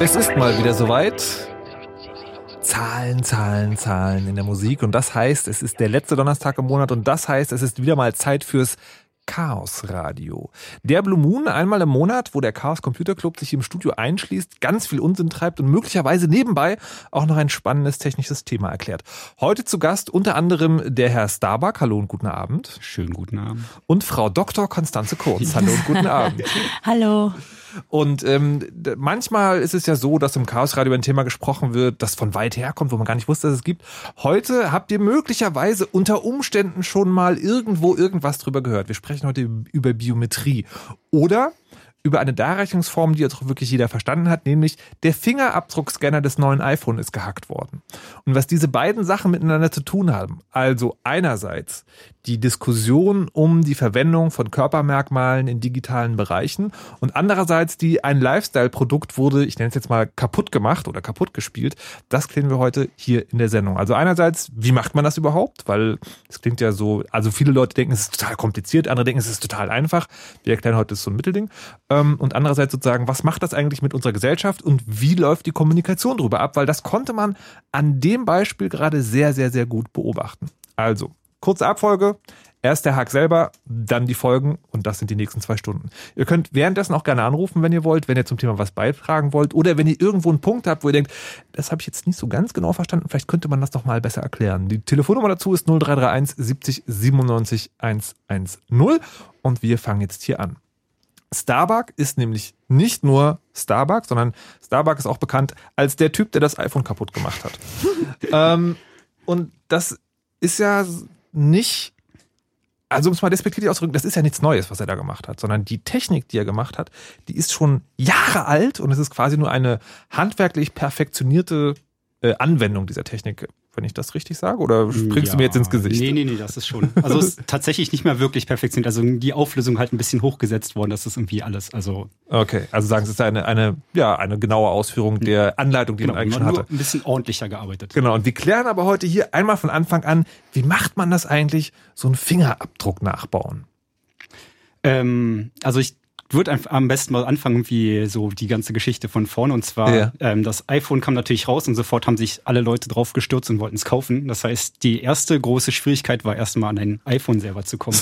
Es ist mal wieder soweit. Zahlen, Zahlen, Zahlen in der Musik. Und das heißt, es ist der letzte Donnerstag im Monat und das heißt, es ist wieder mal Zeit fürs Chaos Radio. Der Blue Moon einmal im Monat, wo der Chaos Computer Club sich im Studio einschließt, ganz viel Unsinn treibt und möglicherweise nebenbei auch noch ein spannendes technisches Thema erklärt. Heute zu Gast unter anderem der Herr Starbuck. Hallo und guten Abend. Schönen guten Abend. Und Frau Dr. Konstanze Kurz. Hallo und guten Abend. Hallo. Und ähm, manchmal ist es ja so, dass im Chaos Radio ein Thema gesprochen wird, das von weit her kommt, wo man gar nicht wusste, dass es gibt. Heute habt ihr möglicherweise unter Umständen schon mal irgendwo irgendwas drüber gehört. Wir sprechen heute über Biometrie. Oder über eine Darreichungsform, die jetzt auch wirklich jeder verstanden hat, nämlich der Fingerabdruckscanner des neuen iPhone ist gehackt worden. Und was diese beiden Sachen miteinander zu tun haben, also einerseits die Diskussion um die Verwendung von Körpermerkmalen in digitalen Bereichen und andererseits die ein Lifestyle-Produkt wurde, ich nenne es jetzt mal kaputt gemacht oder kaputt gespielt. Das klären wir heute hier in der Sendung. Also einerseits, wie macht man das überhaupt? Weil es klingt ja so, also viele Leute denken, es ist total kompliziert, andere denken, es ist total einfach. Wir erklären heute so ein Mittelding. Ähm, und andererseits sozusagen, was macht das eigentlich mit unserer Gesellschaft und wie läuft die Kommunikation darüber ab? Weil das konnte man an dem Beispiel gerade sehr, sehr, sehr gut beobachten. Also, kurze Abfolge. Erst der Hack selber, dann die Folgen und das sind die nächsten zwei Stunden. Ihr könnt währenddessen auch gerne anrufen, wenn ihr wollt, wenn ihr zum Thema was beitragen wollt oder wenn ihr irgendwo einen Punkt habt, wo ihr denkt, das habe ich jetzt nicht so ganz genau verstanden, vielleicht könnte man das doch mal besser erklären. Die Telefonnummer dazu ist 0331 70 97 110 und wir fangen jetzt hier an. Starbuck ist nämlich nicht nur Starbuck, sondern Starbuck ist auch bekannt als der Typ, der das iPhone kaputt gemacht hat. ähm, und das ist ja nicht also um es mal despektierlich auszudrücken, das ist ja nichts Neues, was er da gemacht hat, sondern die Technik, die er gemacht hat, die ist schon Jahre alt und es ist quasi nur eine handwerklich perfektionierte äh, Anwendung dieser Technik wenn ich das richtig sage? Oder springst ja, du mir jetzt ins Gesicht? Nee, nee, nee, das ist schon. Also es ist tatsächlich nicht mehr wirklich perfektioniert. Also die Auflösung halt ein bisschen hochgesetzt worden. Das ist irgendwie alles. Also okay, also sagen Sie, es ist eine, eine, ja, eine genaue Ausführung der Anleitung, die genau, man eigentlich schon hatte. ein bisschen ordentlicher gearbeitet. Genau, und wir klären aber heute hier einmal von Anfang an, wie macht man das eigentlich, so einen Fingerabdruck nachbauen? Ähm, also ich würde am besten mal anfangen, wie so die ganze Geschichte von vorne. Und zwar, ja. ähm, das iPhone kam natürlich raus und sofort haben sich alle Leute drauf gestürzt und wollten es kaufen. Das heißt, die erste große Schwierigkeit war erstmal an ein iPhone selber zu kommen.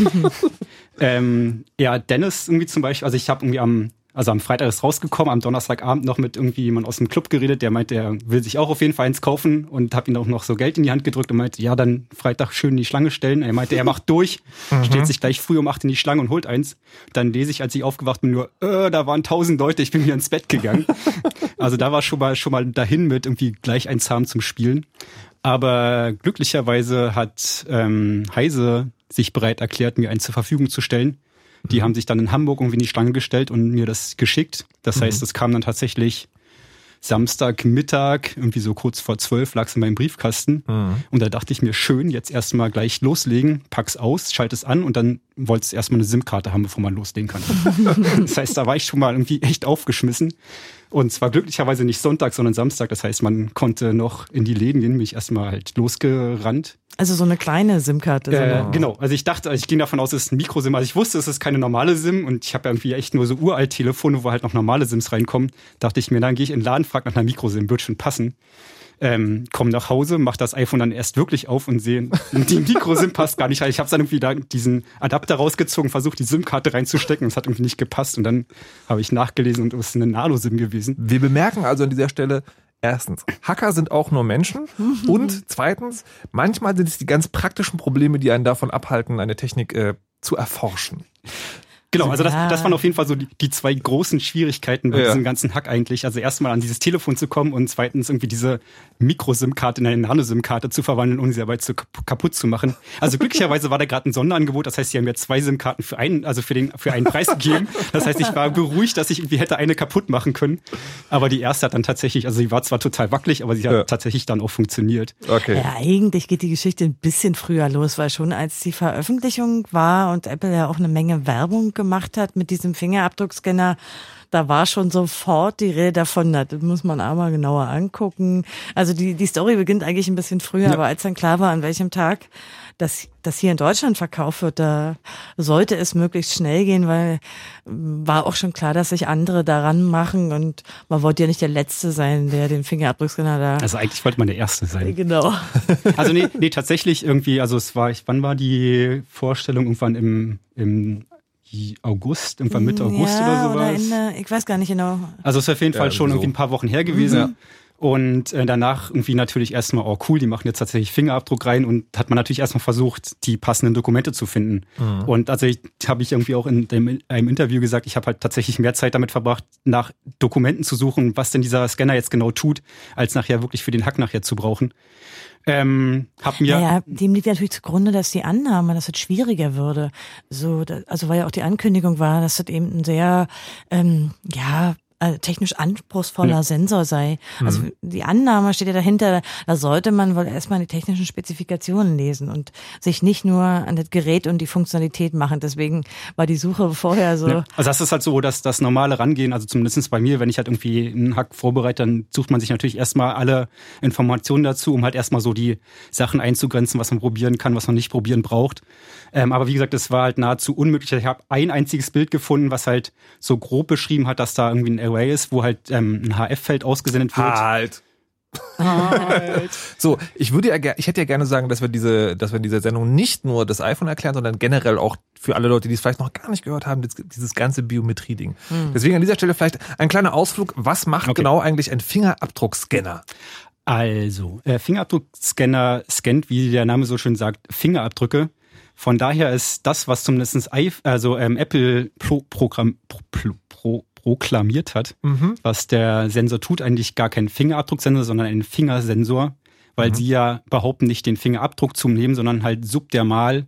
ähm, ja, Dennis irgendwie zum Beispiel, also ich habe irgendwie am also am Freitag ist rausgekommen, am Donnerstagabend noch mit irgendwie jemand aus dem Club geredet, der meinte, er will sich auch auf jeden Fall eins kaufen und habe ihm auch noch so Geld in die Hand gedrückt und meinte, ja, dann Freitag schön in die Schlange stellen. Er meinte, er macht durch, mhm. steht sich gleich früh um acht in die Schlange und holt eins. Dann lese ich, als ich aufgewacht bin, nur, äh, da waren tausend Leute, ich bin wieder ins Bett gegangen. also da war schon mal schon mal dahin mit irgendwie gleich eins haben zum Spielen. Aber glücklicherweise hat ähm, Heise sich bereit erklärt, mir einen zur Verfügung zu stellen die mhm. haben sich dann in Hamburg irgendwie in die Schlange gestellt und mir das geschickt. Das mhm. heißt, es kam dann tatsächlich Samstagmittag, irgendwie so kurz vor zwölf, lag es in meinem Briefkasten. Mhm. Und da dachte ich mir, schön, jetzt erstmal gleich loslegen, pack's aus, schalte es an und dann wollte es erstmal eine SIM-Karte haben, bevor man loslegen kann. das heißt, da war ich schon mal irgendwie echt aufgeschmissen. Und zwar glücklicherweise nicht Sonntag, sondern Samstag. Das heißt, man konnte noch in die Läden gehen, mich erstmal halt losgerannt. Also so eine kleine SIM-Karte. Äh, genau. Also ich dachte, ich ging davon aus, es ist ein Mikro-SIM. Also ich wusste, es ist keine normale SIM und ich habe irgendwie echt nur so uralt Telefone, wo halt noch normale SIMs reinkommen. Dachte ich mir, dann gehe ich in den Laden, frage nach einer Mikro-SIM, wird schon passen ähm, komme nach Hause, mache das iPhone dann erst wirklich auf und sehe, die Mikro-SIM passt gar nicht. Ich habe dann irgendwie da diesen Adapter rausgezogen, versucht die SIM-Karte reinzustecken und es hat irgendwie nicht gepasst. Und dann habe ich nachgelesen und es ist eine Nano-SIM gewesen. Wir bemerken also an dieser Stelle, Erstens, Hacker sind auch nur Menschen. Und zweitens, manchmal sind es die ganz praktischen Probleme, die einen davon abhalten, eine Technik äh, zu erforschen. Genau, also das, das waren auf jeden Fall so die, die zwei großen Schwierigkeiten bei ja. diesem ganzen Hack eigentlich. Also erstmal an dieses Telefon zu kommen und zweitens irgendwie diese Mikro-SIM-Karte in eine Nano-SIM-Karte zu verwandeln, ohne sie dabei zu, kaputt zu machen. Also glücklicherweise war da gerade ein Sonderangebot, das heißt, sie haben mir zwei SIM-Karten für einen, also für den, für einen Preis gegeben. Das heißt, ich war beruhigt, dass ich irgendwie hätte eine kaputt machen können. Aber die erste hat dann tatsächlich, also sie war zwar total wackelig, aber sie hat ja. tatsächlich dann auch funktioniert. Okay. Ja, eigentlich geht die Geschichte ein bisschen früher los, weil schon als die Veröffentlichung war und Apple ja auch eine Menge Werbung gemacht hat mit diesem Fingerabdruckscanner, da war schon sofort die Rede davon, das muss man aber genauer angucken. Also die, die Story beginnt eigentlich ein bisschen früher, ja. aber als dann klar war, an welchem Tag das, das hier in Deutschland verkauft wird, da sollte es möglichst schnell gehen, weil war auch schon klar, dass sich andere daran machen und man wollte ja nicht der Letzte sein, der den Fingerabdruckscanner da. Also eigentlich wollte man der Erste sein. Genau. Also nee, nee, tatsächlich irgendwie, also es war, wann war die Vorstellung? Irgendwann im, im August, irgendwann Mitte August ja, oder sowas. Oder Ende, ich weiß gar nicht genau. Also es ist auf jeden Fall ja, schon so. irgendwie ein paar Wochen her gewesen. Mhm. Und äh, danach irgendwie natürlich erstmal, oh cool, die machen jetzt tatsächlich Fingerabdruck rein und hat man natürlich erstmal versucht, die passenden Dokumente zu finden. Mhm. Und also habe ich irgendwie auch in dem, einem Interview gesagt, ich habe halt tatsächlich mehr Zeit damit verbracht, nach Dokumenten zu suchen, was denn dieser Scanner jetzt genau tut, als nachher wirklich für den Hack nachher zu brauchen. Ähm, hab mir naja, dem liegt natürlich zugrunde, dass die Annahme, dass es schwieriger würde. So, also weil ja auch die Ankündigung war, dass das eben ein sehr ähm, ja äh, technisch anspruchsvoller ja. Sensor sei. Also mhm. die Annahme steht ja dahinter, da sollte man wohl erstmal die technischen Spezifikationen lesen und sich nicht nur an das Gerät und die Funktionalität machen. Deswegen war die Suche vorher so. Ja. Also das ist halt so, dass das normale Rangehen, also zumindest bei mir, wenn ich halt irgendwie einen Hack vorbereite, dann sucht man sich natürlich erstmal alle Informationen dazu, um halt erstmal so die Sachen einzugrenzen, was man probieren kann, was man nicht probieren braucht. Ähm, aber wie gesagt, es war halt nahezu unmöglich. Ich habe ein einziges Bild gefunden, was halt so grob beschrieben hat, dass da irgendwie ein Array ist, wo halt ähm, ein HF-Feld ausgesendet wird. Halt. halt. so, ich würde ja ich hätte ja gerne sagen, dass wir diese, dass wir in dieser Sendung nicht nur das iPhone erklären, sondern generell auch für alle Leute, die es vielleicht noch gar nicht gehört haben, dieses ganze Biometrie-Ding. Hm. Deswegen an dieser Stelle vielleicht ein kleiner Ausflug. Was macht okay. genau eigentlich ein Fingerabdruckscanner? Also, äh, Fingerabdruckscanner scannt, wie der Name so schön sagt, Fingerabdrücke. Von daher ist das, was zumindest also ähm, Apple pro, Programm, pro, pro, proklamiert hat, mhm. was der Sensor tut, eigentlich gar kein Fingerabdrucksensor, sondern ein Fingersensor, weil mhm. sie ja behaupten, nicht den Fingerabdruck zu nehmen, sondern halt subdermal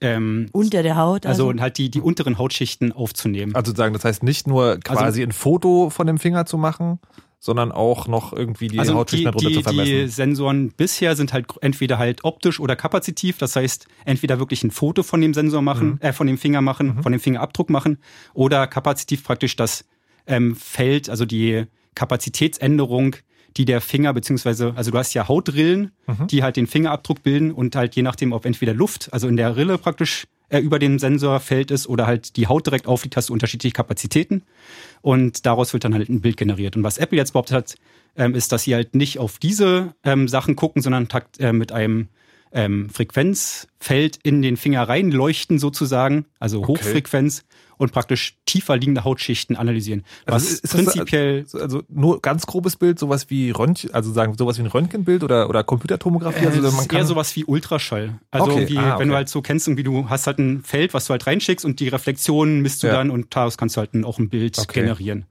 ähm, unter der Haut. Also, also halt die, die unteren Hautschichten aufzunehmen. Also sagen, das heißt nicht nur quasi also, ein Foto von dem Finger zu machen, sondern auch noch irgendwie die also darunter die, zu vermessen. Die Sensoren bisher sind halt entweder halt optisch oder kapazitiv, das heißt entweder wirklich ein Foto von dem Sensor machen, mhm. äh, von dem Finger machen, mhm. von dem Fingerabdruck machen oder kapazitiv praktisch das ähm, Feld, also die Kapazitätsänderung, die der Finger beziehungsweise, also du hast ja Hautrillen, mhm. die halt den Fingerabdruck bilden und halt je nachdem, ob entweder Luft, also in der Rille praktisch äh, über dem Sensorfeld ist oder halt die Haut direkt aufliegt, hast du unterschiedliche Kapazitäten und daraus wird dann halt ein Bild generiert. Und was Apple jetzt behauptet hat, ähm, ist, dass sie halt nicht auf diese ähm, Sachen gucken, sondern takt, äh, mit einem ähm, Frequenzfeld in den Finger reinleuchten sozusagen, also okay. Hochfrequenz und praktisch tiefer liegende Hautschichten analysieren. Was also ist prinzipiell das, also nur ganz grobes Bild, sowas wie Röntgen, also sagen sowas wie ein Röntgenbild oder oder Computertomographie. Also äh, man kann eher sowas wie Ultraschall. Also okay. irgendwie, ah, okay. wenn du halt so kennst, irgendwie du hast halt ein Feld, was du halt reinschickst und die Reflexionen misst du ja. dann und daraus kannst du halt auch ein Bild generieren.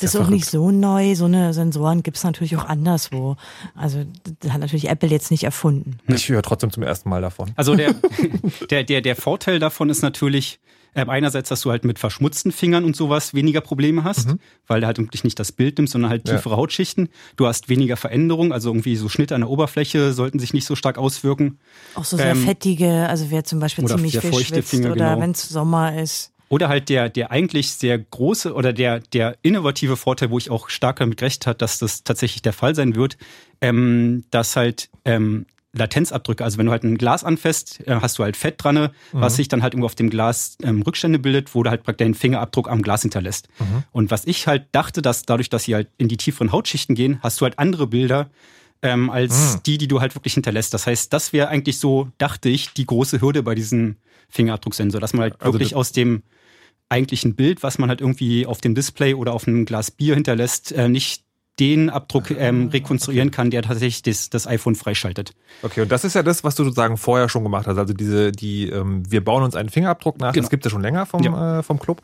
Das ist auch nicht so neu. So eine Sensoren gibt es natürlich auch anderswo. Also das hat natürlich Apple jetzt nicht erfunden. Ich höre trotzdem zum ersten Mal davon. Also der, der, der, der Vorteil davon ist natürlich, ähm, einerseits, dass du halt mit verschmutzten Fingern und sowas weniger Probleme hast, mhm. weil du halt wirklich nicht das Bild nimmst, sondern halt tiefere ja. Hautschichten. Du hast weniger Veränderung, also irgendwie so Schnitte an der Oberfläche sollten sich nicht so stark auswirken. Auch so sehr ähm, fettige, also wer zum Beispiel ziemlich viel schwitzt Finger, oder genau. wenn es Sommer ist. Oder halt der, der eigentlich sehr große oder der, der innovative Vorteil, wo ich auch stark damit gerechnet habe, dass das tatsächlich der Fall sein wird, ähm, dass halt ähm, Latenzabdrücke. Also wenn du halt ein Glas anfasst, äh, hast du halt Fett dran, mhm. was sich dann halt irgendwo auf dem Glas ähm, Rückstände bildet, wo du halt praktisch deinen Fingerabdruck am Glas hinterlässt. Mhm. Und was ich halt dachte, dass dadurch, dass sie halt in die tieferen Hautschichten gehen, hast du halt andere Bilder ähm, als mhm. die, die du halt wirklich hinterlässt. Das heißt, das wäre eigentlich so, dachte ich, die große Hürde bei diesem Fingerabdrucksensor, dass man halt also wirklich aus dem eigentlichen Bild, was man halt irgendwie auf dem Display oder auf einem Glas Bier hinterlässt, äh, nicht den Abdruck ähm, ah, rekonstruieren okay. kann, der tatsächlich das, das iPhone freischaltet. Okay, und das ist ja das, was du sozusagen vorher schon gemacht hast. Also diese, die, ähm, wir bauen uns einen Fingerabdruck nach, genau. das gibt es ja schon länger vom, ja. äh, vom Club.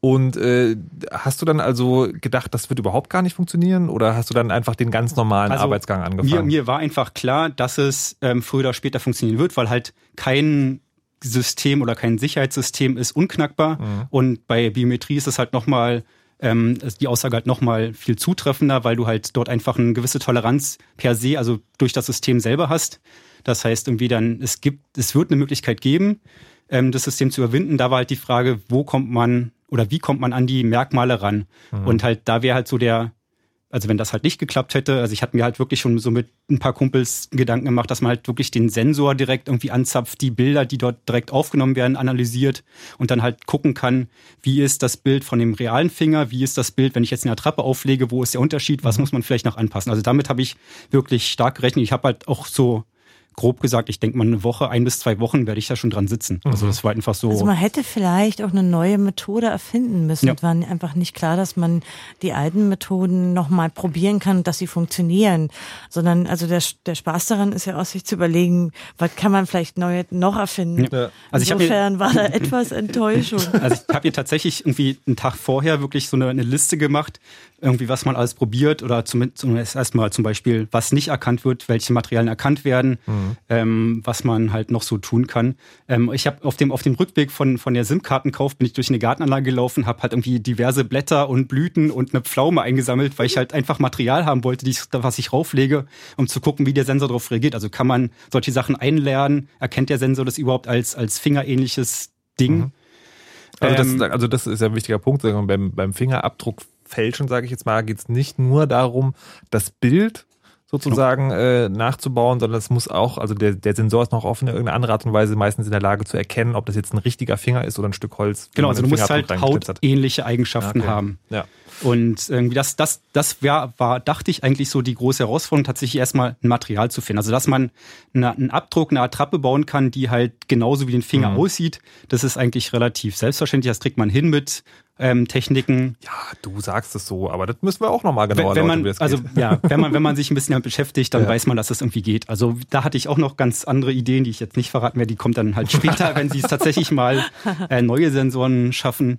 Und äh, hast du dann also gedacht, das wird überhaupt gar nicht funktionieren? Oder hast du dann einfach den ganz normalen also, Arbeitsgang angefangen? Mir, mir war einfach klar, dass es ähm, früher oder später funktionieren wird, weil halt kein System oder kein Sicherheitssystem ist unknackbar. Mhm. Und bei Biometrie ist es halt nochmal ähm, die Aussage halt nochmal viel zutreffender, weil du halt dort einfach eine gewisse Toleranz per se, also durch das System selber hast. Das heißt irgendwie dann, es gibt, es wird eine Möglichkeit geben, ähm, das System zu überwinden. Da war halt die Frage, wo kommt man oder wie kommt man an die Merkmale ran? Mhm. Und halt, da wäre halt so der, also wenn das halt nicht geklappt hätte, also ich hatte mir halt wirklich schon so mit ein paar Kumpels Gedanken gemacht, dass man halt wirklich den Sensor direkt irgendwie anzapft, die Bilder, die dort direkt aufgenommen werden, analysiert und dann halt gucken kann, wie ist das Bild von dem realen Finger, wie ist das Bild, wenn ich jetzt eine Attrappe auflege, wo ist der Unterschied, was mhm. muss man vielleicht noch anpassen. Also damit habe ich wirklich stark gerechnet. Ich habe halt auch so grob gesagt, ich denke mal eine Woche, ein bis zwei Wochen werde ich da schon dran sitzen. Also Mhm. das war einfach so. Also man hätte vielleicht auch eine neue Methode erfinden müssen. Ja. Es war einfach nicht klar, dass man die alten Methoden nochmal probieren kann, dass sie funktionieren. Sondern also der, der Spaß daran ist ja auch, sich zu überlegen, was kann man vielleicht neu noch erfinden. Ja. Also ich hab mir- Insofern war da etwas Enttäuschung. Also ich habe hier tatsächlich irgendwie einen Tag vorher wirklich so eine, eine Liste gemacht, irgendwie was man alles probiert oder zumindest zumindest erstmal zum Beispiel, was nicht erkannt wird, welche Materialien erkannt werden, ähm, was man halt noch so tun kann. Ähm, ich habe auf dem auf dem Rückweg von von der SIM-Kartenkauf bin ich durch eine Gartenanlage gelaufen, habe halt irgendwie diverse Blätter und Blüten und eine Pflaume eingesammelt, weil ich halt einfach Material haben wollte, ich, was ich rauflege, um zu gucken, wie der Sensor darauf reagiert. Also kann man solche Sachen einlernen, erkennt der Sensor das überhaupt als als fingerähnliches Ding? Also, Ähm, das, also das ist ja ein wichtiger Punkt. Beim, beim Fingerabdruck fälschen, sage ich jetzt mal, geht es nicht nur darum, das Bild sozusagen äh, nachzubauen, sondern es muss auch, also der, der Sensor ist noch auf eine irgendeine andere Art und Weise meistens in der Lage zu erkennen, ob das jetzt ein richtiger Finger ist oder ein Stück Holz. Genau, also du musst halt hautähnliche Eigenschaften Okay. haben. Ja. Und irgendwie das, das, das wär, war, dachte ich, eigentlich so die große Herausforderung, tatsächlich erstmal ein Material zu finden. Also, dass man eine, einen Abdruck, eine Attrappe bauen kann, die halt genauso wie den Finger Mhm. aussieht, das ist eigentlich relativ selbstverständlich. Das kriegt man hin mit ähm, Techniken. ja, du sagst es so, aber das müssen wir auch nochmal genauer wenn, wenn erläutern, man, das also ja, wenn man, wenn man sich ein bisschen damit beschäftigt, dann Ja. weiß man, dass es irgendwie geht. Also da hatte ich auch noch ganz andere Ideen, die ich jetzt nicht verraten werde. Die kommt dann halt später, wenn sie es tatsächlich mal äh, neue Sensoren schaffen.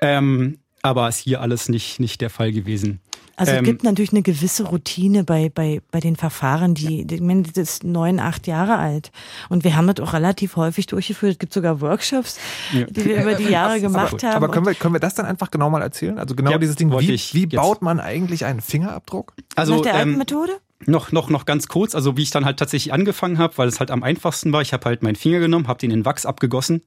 Ähm, aber ist hier alles nicht, nicht der Fall gewesen. Also es Ähm, gibt natürlich eine gewisse Routine bei, bei, bei den Verfahren, die, die ich meine, das ist neun, acht Jahre alt. Und wir haben das auch relativ häufig durchgeführt. Es gibt sogar Workshops, Ja. die wir über die Jahre gemacht aber, haben. aber können wir, können wir das dann einfach genau mal erzählen? Also genau Ja, dieses Ding, wollte wie, ich wie baut man eigentlich einen Fingerabdruck? Also Nach der alten ähm, Methode? noch, noch, noch ganz kurz, also wie ich dann halt tatsächlich angefangen habe, weil es halt am einfachsten war. Ich habe halt meinen Finger genommen, habe den in Wachs abgegossen.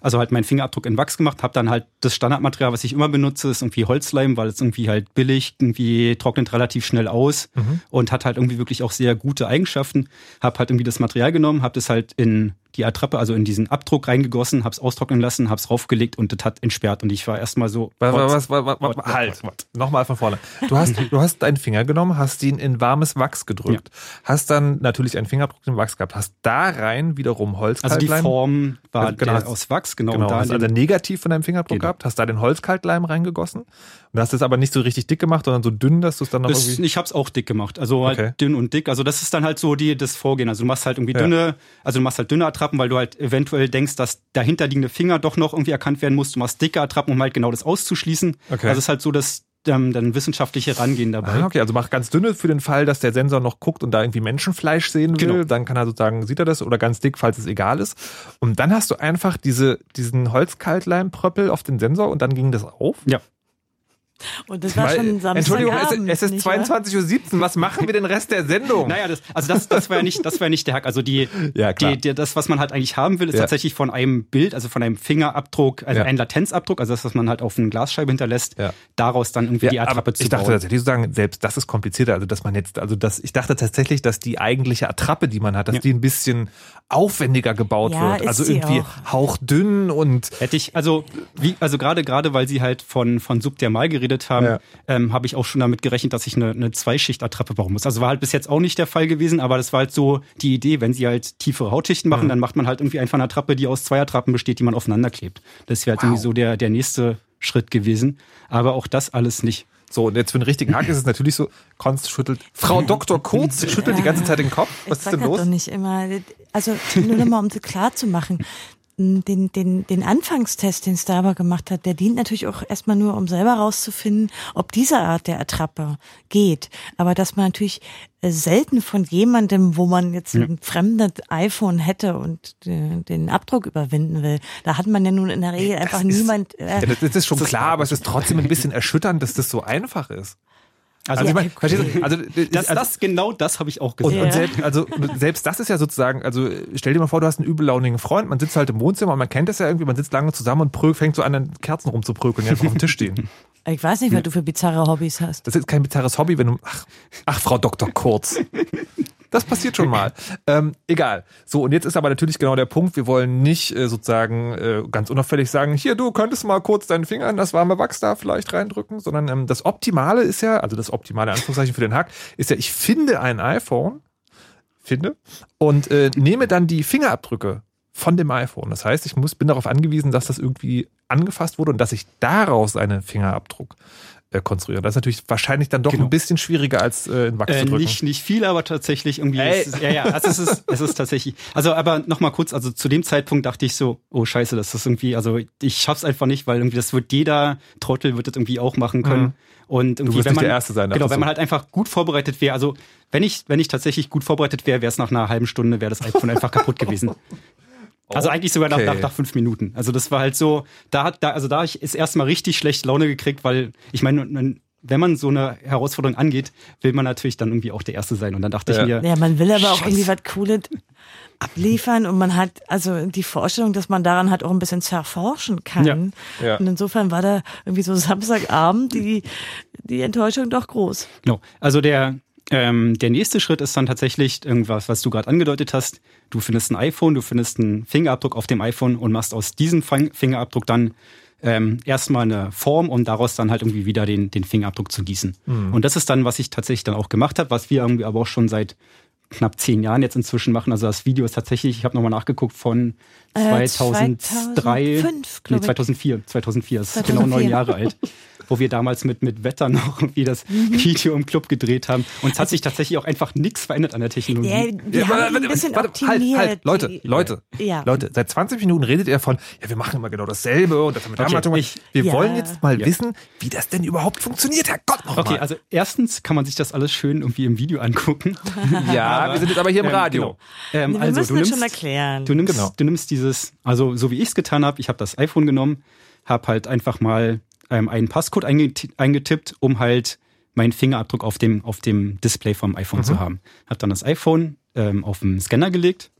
Also halt meinen Fingerabdruck in Wachs gemacht, habe dann halt das Standardmaterial, was ich immer benutze, ist irgendwie Holzleim, weil es irgendwie halt billig, irgendwie trocknet relativ schnell aus und hat halt irgendwie wirklich auch sehr gute Eigenschaften. Habe halt irgendwie das Material genommen, habe das halt in die Attrappe, also in diesen Abdruck reingegossen, habe es austrocknen lassen, habe es raufgelegt und das hat entsperrt und ich war erstmal so Was, was, was, was, was, halt, nochmal von vorne. Du hast, du hast deinen Finger genommen, hast ihn in warmes Wachs gedrückt, hast dann natürlich einen Fingerabdruck in Wachs gehabt, hast da rein wiederum Also Holzkaltleim. die Form war Also genau, aus Wachs, genau. Genau, und da hast also negativ von deinem Fingerabdruck Genau. gehabt, hast da den Holzkaltleim reingegossen und hast es aber nicht so richtig dick gemacht, sondern so dünn, dass du es dann noch Das, irgendwie... ich habe es auch dick gemacht, also halt Okay. dünn und dick. Also das ist dann halt so die das Vorgehen. Also du machst halt irgendwie Ja. dünne, also du machst halt dünne Attrappen, weil du halt eventuell denkst, dass dahinterliegende Finger doch noch irgendwie erkannt werden muss. Du machst dicke Attrappen, um halt genau das auszuschließen. Okay. Also es ist halt so das ähm, dann wissenschaftliche Rangehen dabei. Ah, okay, also mach ganz dünne für den Fall, dass der Sensor noch guckt und da irgendwie Menschenfleisch sehen will. Genau. Dann kann er sozusagen, sieht er das oder ganz dick, falls es egal ist. Und dann hast du einfach diese, diesen Holzkaltleimpröppel auf den Sensor und dann ging das auf. Ja. Und das war schon Samstagabend. Entschuldigung, es, es ist nicht wahr? 22.17 Uhr. Was machen wir den Rest der Sendung? Naja, das, also das, das war ja nicht, das war ja nicht der Hack. Also die, Ja, die, die, das, was man halt eigentlich haben will, ist Ja. tatsächlich von einem Bild, also von einem Fingerabdruck, also Ja. ein Latenzabdruck, also das, was man halt auf eine Glasscheibe hinterlässt, Ja. daraus dann irgendwie die Attrappe zu ich dachte bauen. tatsächlich sozusagen, selbst das ist komplizierter. Also, dass man jetzt, also das, ich dachte tatsächlich, dass die eigentliche Attrappe, die man hat, dass Ja. die ein bisschen aufwendiger gebaut Ja, wird. Also irgendwie auch. hauchdünn und Hätte ich, also, wie, also gerade, gerade weil sie halt von, von subdermal geredet haben, Ja. ähm, habe ich auch schon damit gerechnet, dass ich eine, eine Zweischicht-Attrappe bauen muss. Also war halt bis jetzt auch nicht der Fall gewesen, aber das war halt so die Idee, wenn sie halt tiefere Hautschichten machen, dann macht man halt irgendwie einfach eine Attrappe, die aus zwei Attrappen besteht, die man aufeinander klebt. Das wäre halt irgendwie so der, der nächste Schritt gewesen. Aber auch das alles nicht. so. Und jetzt für den richtigen Hack ist es natürlich so, Konst schüttelt, Frau Dr. Kurz schüttelt die ganze Zeit den Kopf. Was ich ist denn das los? doch nicht immer. Also nur noch mal, um es klar zu machen. Den, den, den Anfangstest, den Starbuck gemacht hat, der dient natürlich auch erstmal nur, um selber rauszufinden, ob diese Art der Attrappe geht. Aber dass man natürlich äh, selten von jemandem, wo man jetzt ein fremdes iPhone hätte und den, den Abdruck überwinden will, da hat man ja nun in der Regel einfach ist- niemand. Äh, Ja, das, das ist schon Das ist klar, aber es ist trotzdem ein bisschen erschütternd, dass das so einfach ist. Also, Also, ich Ja, meine, verstehst du, also, das, also das, genau das habe ich auch Und, gesehen. Ja. und selbst, also selbst das ist ja sozusagen, also stell dir mal vor, du hast einen übellaunigen Freund, man sitzt halt im Wohnzimmer und man kennt das ja irgendwie, man sitzt lange zusammen und prö, fängt so an, an Kerzen rumzuprügeln, die einfach auf dem Tisch stehen. ich weiß nicht, was du für bizarre Hobbys hast. Das ist kein bizarres Hobby, wenn du, ach, ach Frau Dr. Kurz. Das passiert schon mal. Ähm, egal. So, und jetzt ist aber natürlich genau der Punkt, wir wollen nicht äh, sozusagen äh, ganz unauffällig sagen, hier, du könntest mal kurz deinen Finger in das warme Wachs da vielleicht reindrücken, sondern ähm, das Optimale ist ja, also das optimale Anführungszeichen für den Hack, ist ja, ich finde ein iPhone, finde und äh, nehme dann die Fingerabdrücke von dem iPhone. Das heißt, ich muss, bin darauf angewiesen, dass das irgendwie angefasst wurde und dass ich daraus einen Fingerabdruck äh, konstruiere. Das ist natürlich wahrscheinlich dann doch Genau. ein bisschen schwieriger als äh, in Wachs Äh, zu drücken. nicht, nicht viel, aber tatsächlich irgendwie. Ey. Ist, ja, ja, also es ist, es ist tatsächlich. Also, aber nochmal kurz, also zu dem Zeitpunkt dachte ich so, oh scheiße, das ist irgendwie, also ich schaff's einfach nicht, weil irgendwie das wird jeder Trottel wird das irgendwie auch machen können. Mhm. Und irgendwie, wenn man, der Erste sein, Genau, dachtest wenn man halt einfach gut vorbereitet wäre, also wenn ich, wenn ich tatsächlich gut vorbereitet wäre, wäre es nach einer halben Stunde, wäre das iPhone einfach kaputt gewesen. Also eigentlich sogar nach, Okay. nach, nach fünf Minuten. Also das war halt so, da hat, da, also da hab ich ist erstmal richtig schlecht Laune gekriegt, weil ich meine, wenn man so eine Herausforderung angeht, will man natürlich dann irgendwie auch der Erste sein. Und dann dachte Ja. ich mir, Ja, man will aber auch Scheiße. irgendwie was Cooles abliefern und man hat also die Vorstellung, dass man daran halt auch ein bisschen zerforschen kann. Ja. Ja. Und insofern war da irgendwie so Samstagabend die, die Enttäuschung doch groß. Genau. Also der, ähm, der nächste Schritt ist dann tatsächlich irgendwas, was du gerade angedeutet hast. Du findest ein iPhone, du findest einen Fingerabdruck auf dem iPhone und machst aus diesem Fing- Fingerabdruck dann ähm, erstmal eine Form, um daraus dann halt irgendwie wieder den, den Fingerabdruck zu gießen. Und das ist dann, was ich tatsächlich dann auch gemacht habe, was wir irgendwie aber auch schon seit knapp zehn Jahren jetzt inzwischen machen. Also das Video ist tatsächlich, ich habe nochmal nachgeguckt, von Äh, 2003, 2005, nee, glaub ich. 2004, 2004, ist 2004. genau neun Jahre alt, wo wir damals mit, mit Wetter noch irgendwie das Mhm. Video im Club gedreht haben. Und es hat sich tatsächlich auch einfach nichts verändert an der Technologie. Ja, wir Ja, haben ein bisschen warte, optimiert. Halt, halt, Leute, Leute, Ja. Leute, seit 20 Minuten redet ihr von, ja, wir machen immer genau dasselbe und das haben wir damals Okay, gemacht. ich- Wir Ja. wollen jetzt mal Ja. wissen, wie das denn überhaupt funktioniert, Herrgott noch Okay, mal. also erstens kann man sich das alles schön irgendwie im Video angucken. ja, wir sind jetzt aber hier im Ähm, Radio. genau. Ähm, Wir also müssen du das nimmst, schon erklären. Du nimmst, Genau. du nimmst dieses, also so wie ich es getan habe, ich habe das iPhone genommen, habe halt einfach mal ähm, einen Passcode einget eingetippt, um halt meinen Fingerabdruck auf dem, auf dem Display vom iPhone zu haben. Habe dann das iPhone ähm, auf den Scanner gelegt,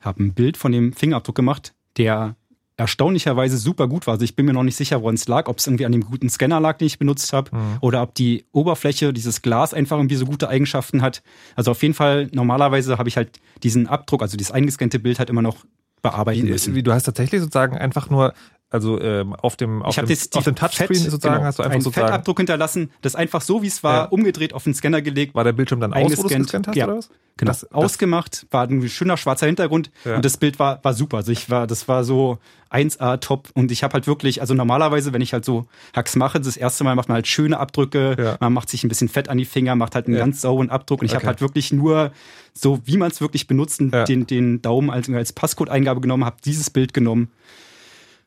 habe ein Bild von dem Fingerabdruck gemacht, der erstaunlicherweise super gut war. Also ich bin mir noch nicht sicher, woran es lag, ob es irgendwie an dem guten Scanner lag, den ich benutzt habe, oder ob die Oberfläche, dieses Glas einfach irgendwie so gute Eigenschaften hat. Also auf jeden Fall, normalerweise habe ich halt diesen Abdruck, also dieses eingescannte Bild halt immer noch bearbeiten müssen. wie, du hast tatsächlich sozusagen einfach nur, also ähm, auf dem, auf habe dem, jetzt auf dem Touchscreen Fett- sozusagen genau, hast du einfach einen sozusagen, Fettabdruck hinterlassen, das einfach so wie es war, Ja. umgedreht auf den Scanner gelegt, war der Bildschirm dann aus, wo du gescannt hast ja. oder was? Genau, Das- das- ausgemacht, war ein schöner schwarzer Hintergrund Ja. und das Bild war, war super. Also ich war, das war so 1A top und ich habe halt wirklich, also normalerweise, wenn ich halt so Hacks mache, das erste Mal macht man halt schöne Abdrücke, man macht sich ein bisschen Fett an die Finger, macht halt einen ganz sauberen Abdruck und ich habe Okay. halt wirklich nur so, wie man es wirklich benutzt, den, den Daumen als, als Passcode-Eingabe genommen, habe dieses Bild genommen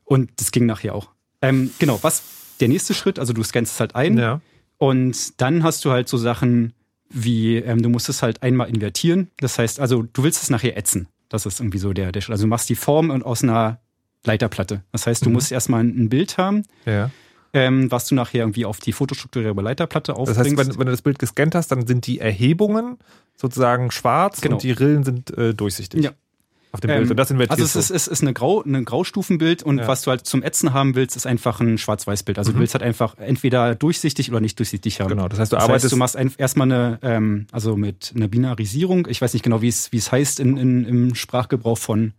und das ging nachher auch. Ähm, genau, was der nächste Schritt, also du scannst es halt ein, Ja. und dann hast du halt so Sachen wie, ähm, du musst es halt einmal invertieren. Das heißt, also du willst es nachher ätzen. Das ist irgendwie so der, der Schritt. Also du machst die Form und aus einer Leiterplatte. Das heißt, du Mhm. musst erstmal ein, Bild haben, ja. ähm, was du nachher irgendwie auf die fotostrukturierende Leiterplatte Das aufbringst. heißt, wenn, wenn du das Bild gescannt hast, dann sind die Erhebungen sozusagen schwarz Genau. und die Rillen sind äh, durchsichtig Ja. Auf dem Bild. Ähm, und das invertierst also es ist, es ist eine, Grau, eine Graustufenbild und Ja. was du halt zum Ätzen haben willst, ist einfach ein Schwarz-Weiß-Bild. Also du willst halt einfach entweder durchsichtig oder nicht durchsichtig haben. Mhm. Genau, das heißt, du das arbeitest heißt, du machst ein, erstmal eine, ähm, also mit einer Binarisierung, ich weiß nicht genau, wie es wie es heißt in, in, im Sprachgebrauch von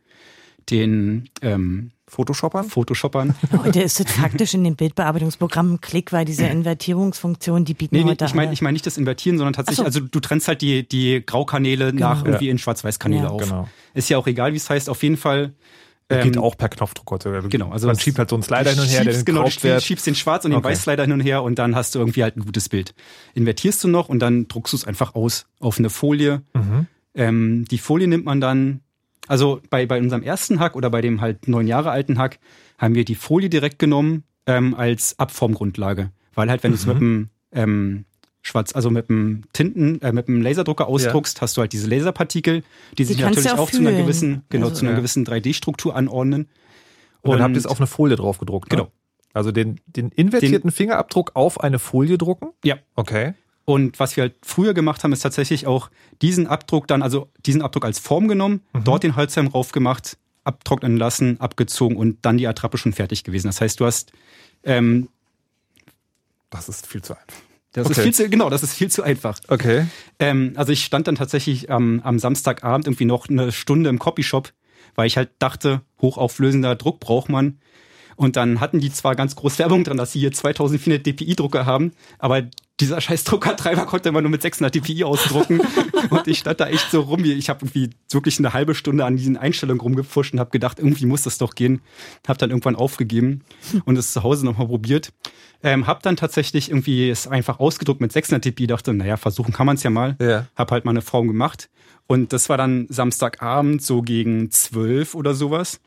den ähm, Photoshoppern. Photoshoppern. Heute ist es faktisch in den Bildbearbeitungsprogrammen Klick, weil diese Invertierungsfunktion, die bieten Nee, nee, heute ich meine ich mein nicht das Invertieren, sondern tatsächlich, so. also du trennst halt die, die Graukanäle nach Genau. irgendwie in Schwarz-Weiß-Kanäle Ja. auf. Genau. Ist ja auch egal, wie es heißt, auf jeden Fall. Geht ähm, auch per Knopfdruck heutzutage. Genau, also man schiebt halt so einen Slider hin und her, der schiebst, den genau, du wird. schiebst den Schwarz und den Okay. Weiß-Slider hin und her und dann hast du irgendwie halt ein gutes Bild. Invertierst du noch und dann druckst du es einfach aus auf eine Folie. Mhm. Ähm, die Folie nimmt man dann, also bei, bei unserem ersten Hack oder bei dem halt neun Jahre alten Hack, haben wir die Folie direkt genommen ähm, als Abformgrundlage. Weil halt, wenn du es mit dem ähm, Schwarz, also mit dem Tinten, äh, mit dem Laserdrucker ausdruckst, hast du halt diese Laserpartikel, die sich kannst du natürlich auch auch zu einer gewissen, genau, Also- zu einer Ja. gewissen 3D-Struktur anordnen. Und dann habt ihr es auf eine Folie drauf gedruckt. Ne? Genau. Also den, den invertierten Fingerabdruck auf eine Folie drucken. Ja. Okay. Und was wir halt früher gemacht haben, ist tatsächlich auch diesen Abdruck dann, also diesen Abdruck als Form genommen, dort den Holzheim rauf gemacht, abtrocknen lassen, abgezogen und dann die Attrappe schon fertig gewesen. Das heißt, du hast, ähm, Das ist viel zu einfach. das Okay. ist viel zu, genau, das ist viel zu einfach. Okay. Ähm, also ich stand dann tatsächlich am, am Samstagabend irgendwie noch eine Stunde im Copyshop, weil ich halt dachte, hochauflösender Druck braucht man. Und dann hatten die zwar ganz groß Werbung dran, dass sie hier 2400 DPI-Drucker haben, aber dieser scheiß Druckertreiber konnte man nur mit 600 dpi ausdrucken. und ich stand da echt so rum. Ich habe irgendwie wirklich eine halbe Stunde an diesen Einstellungen rumgepfuscht und habe gedacht, irgendwie muss das doch gehen. Habe dann irgendwann aufgegeben und es zu Hause nochmal probiert. Ähm, hab dann tatsächlich irgendwie es einfach ausgedruckt mit 600 dpi. Dachte, naja, versuchen kann man es ja mal. Ja. Hab halt mal eine Form gemacht. Und das war dann Samstagabend so gegen zwölf oder sowas.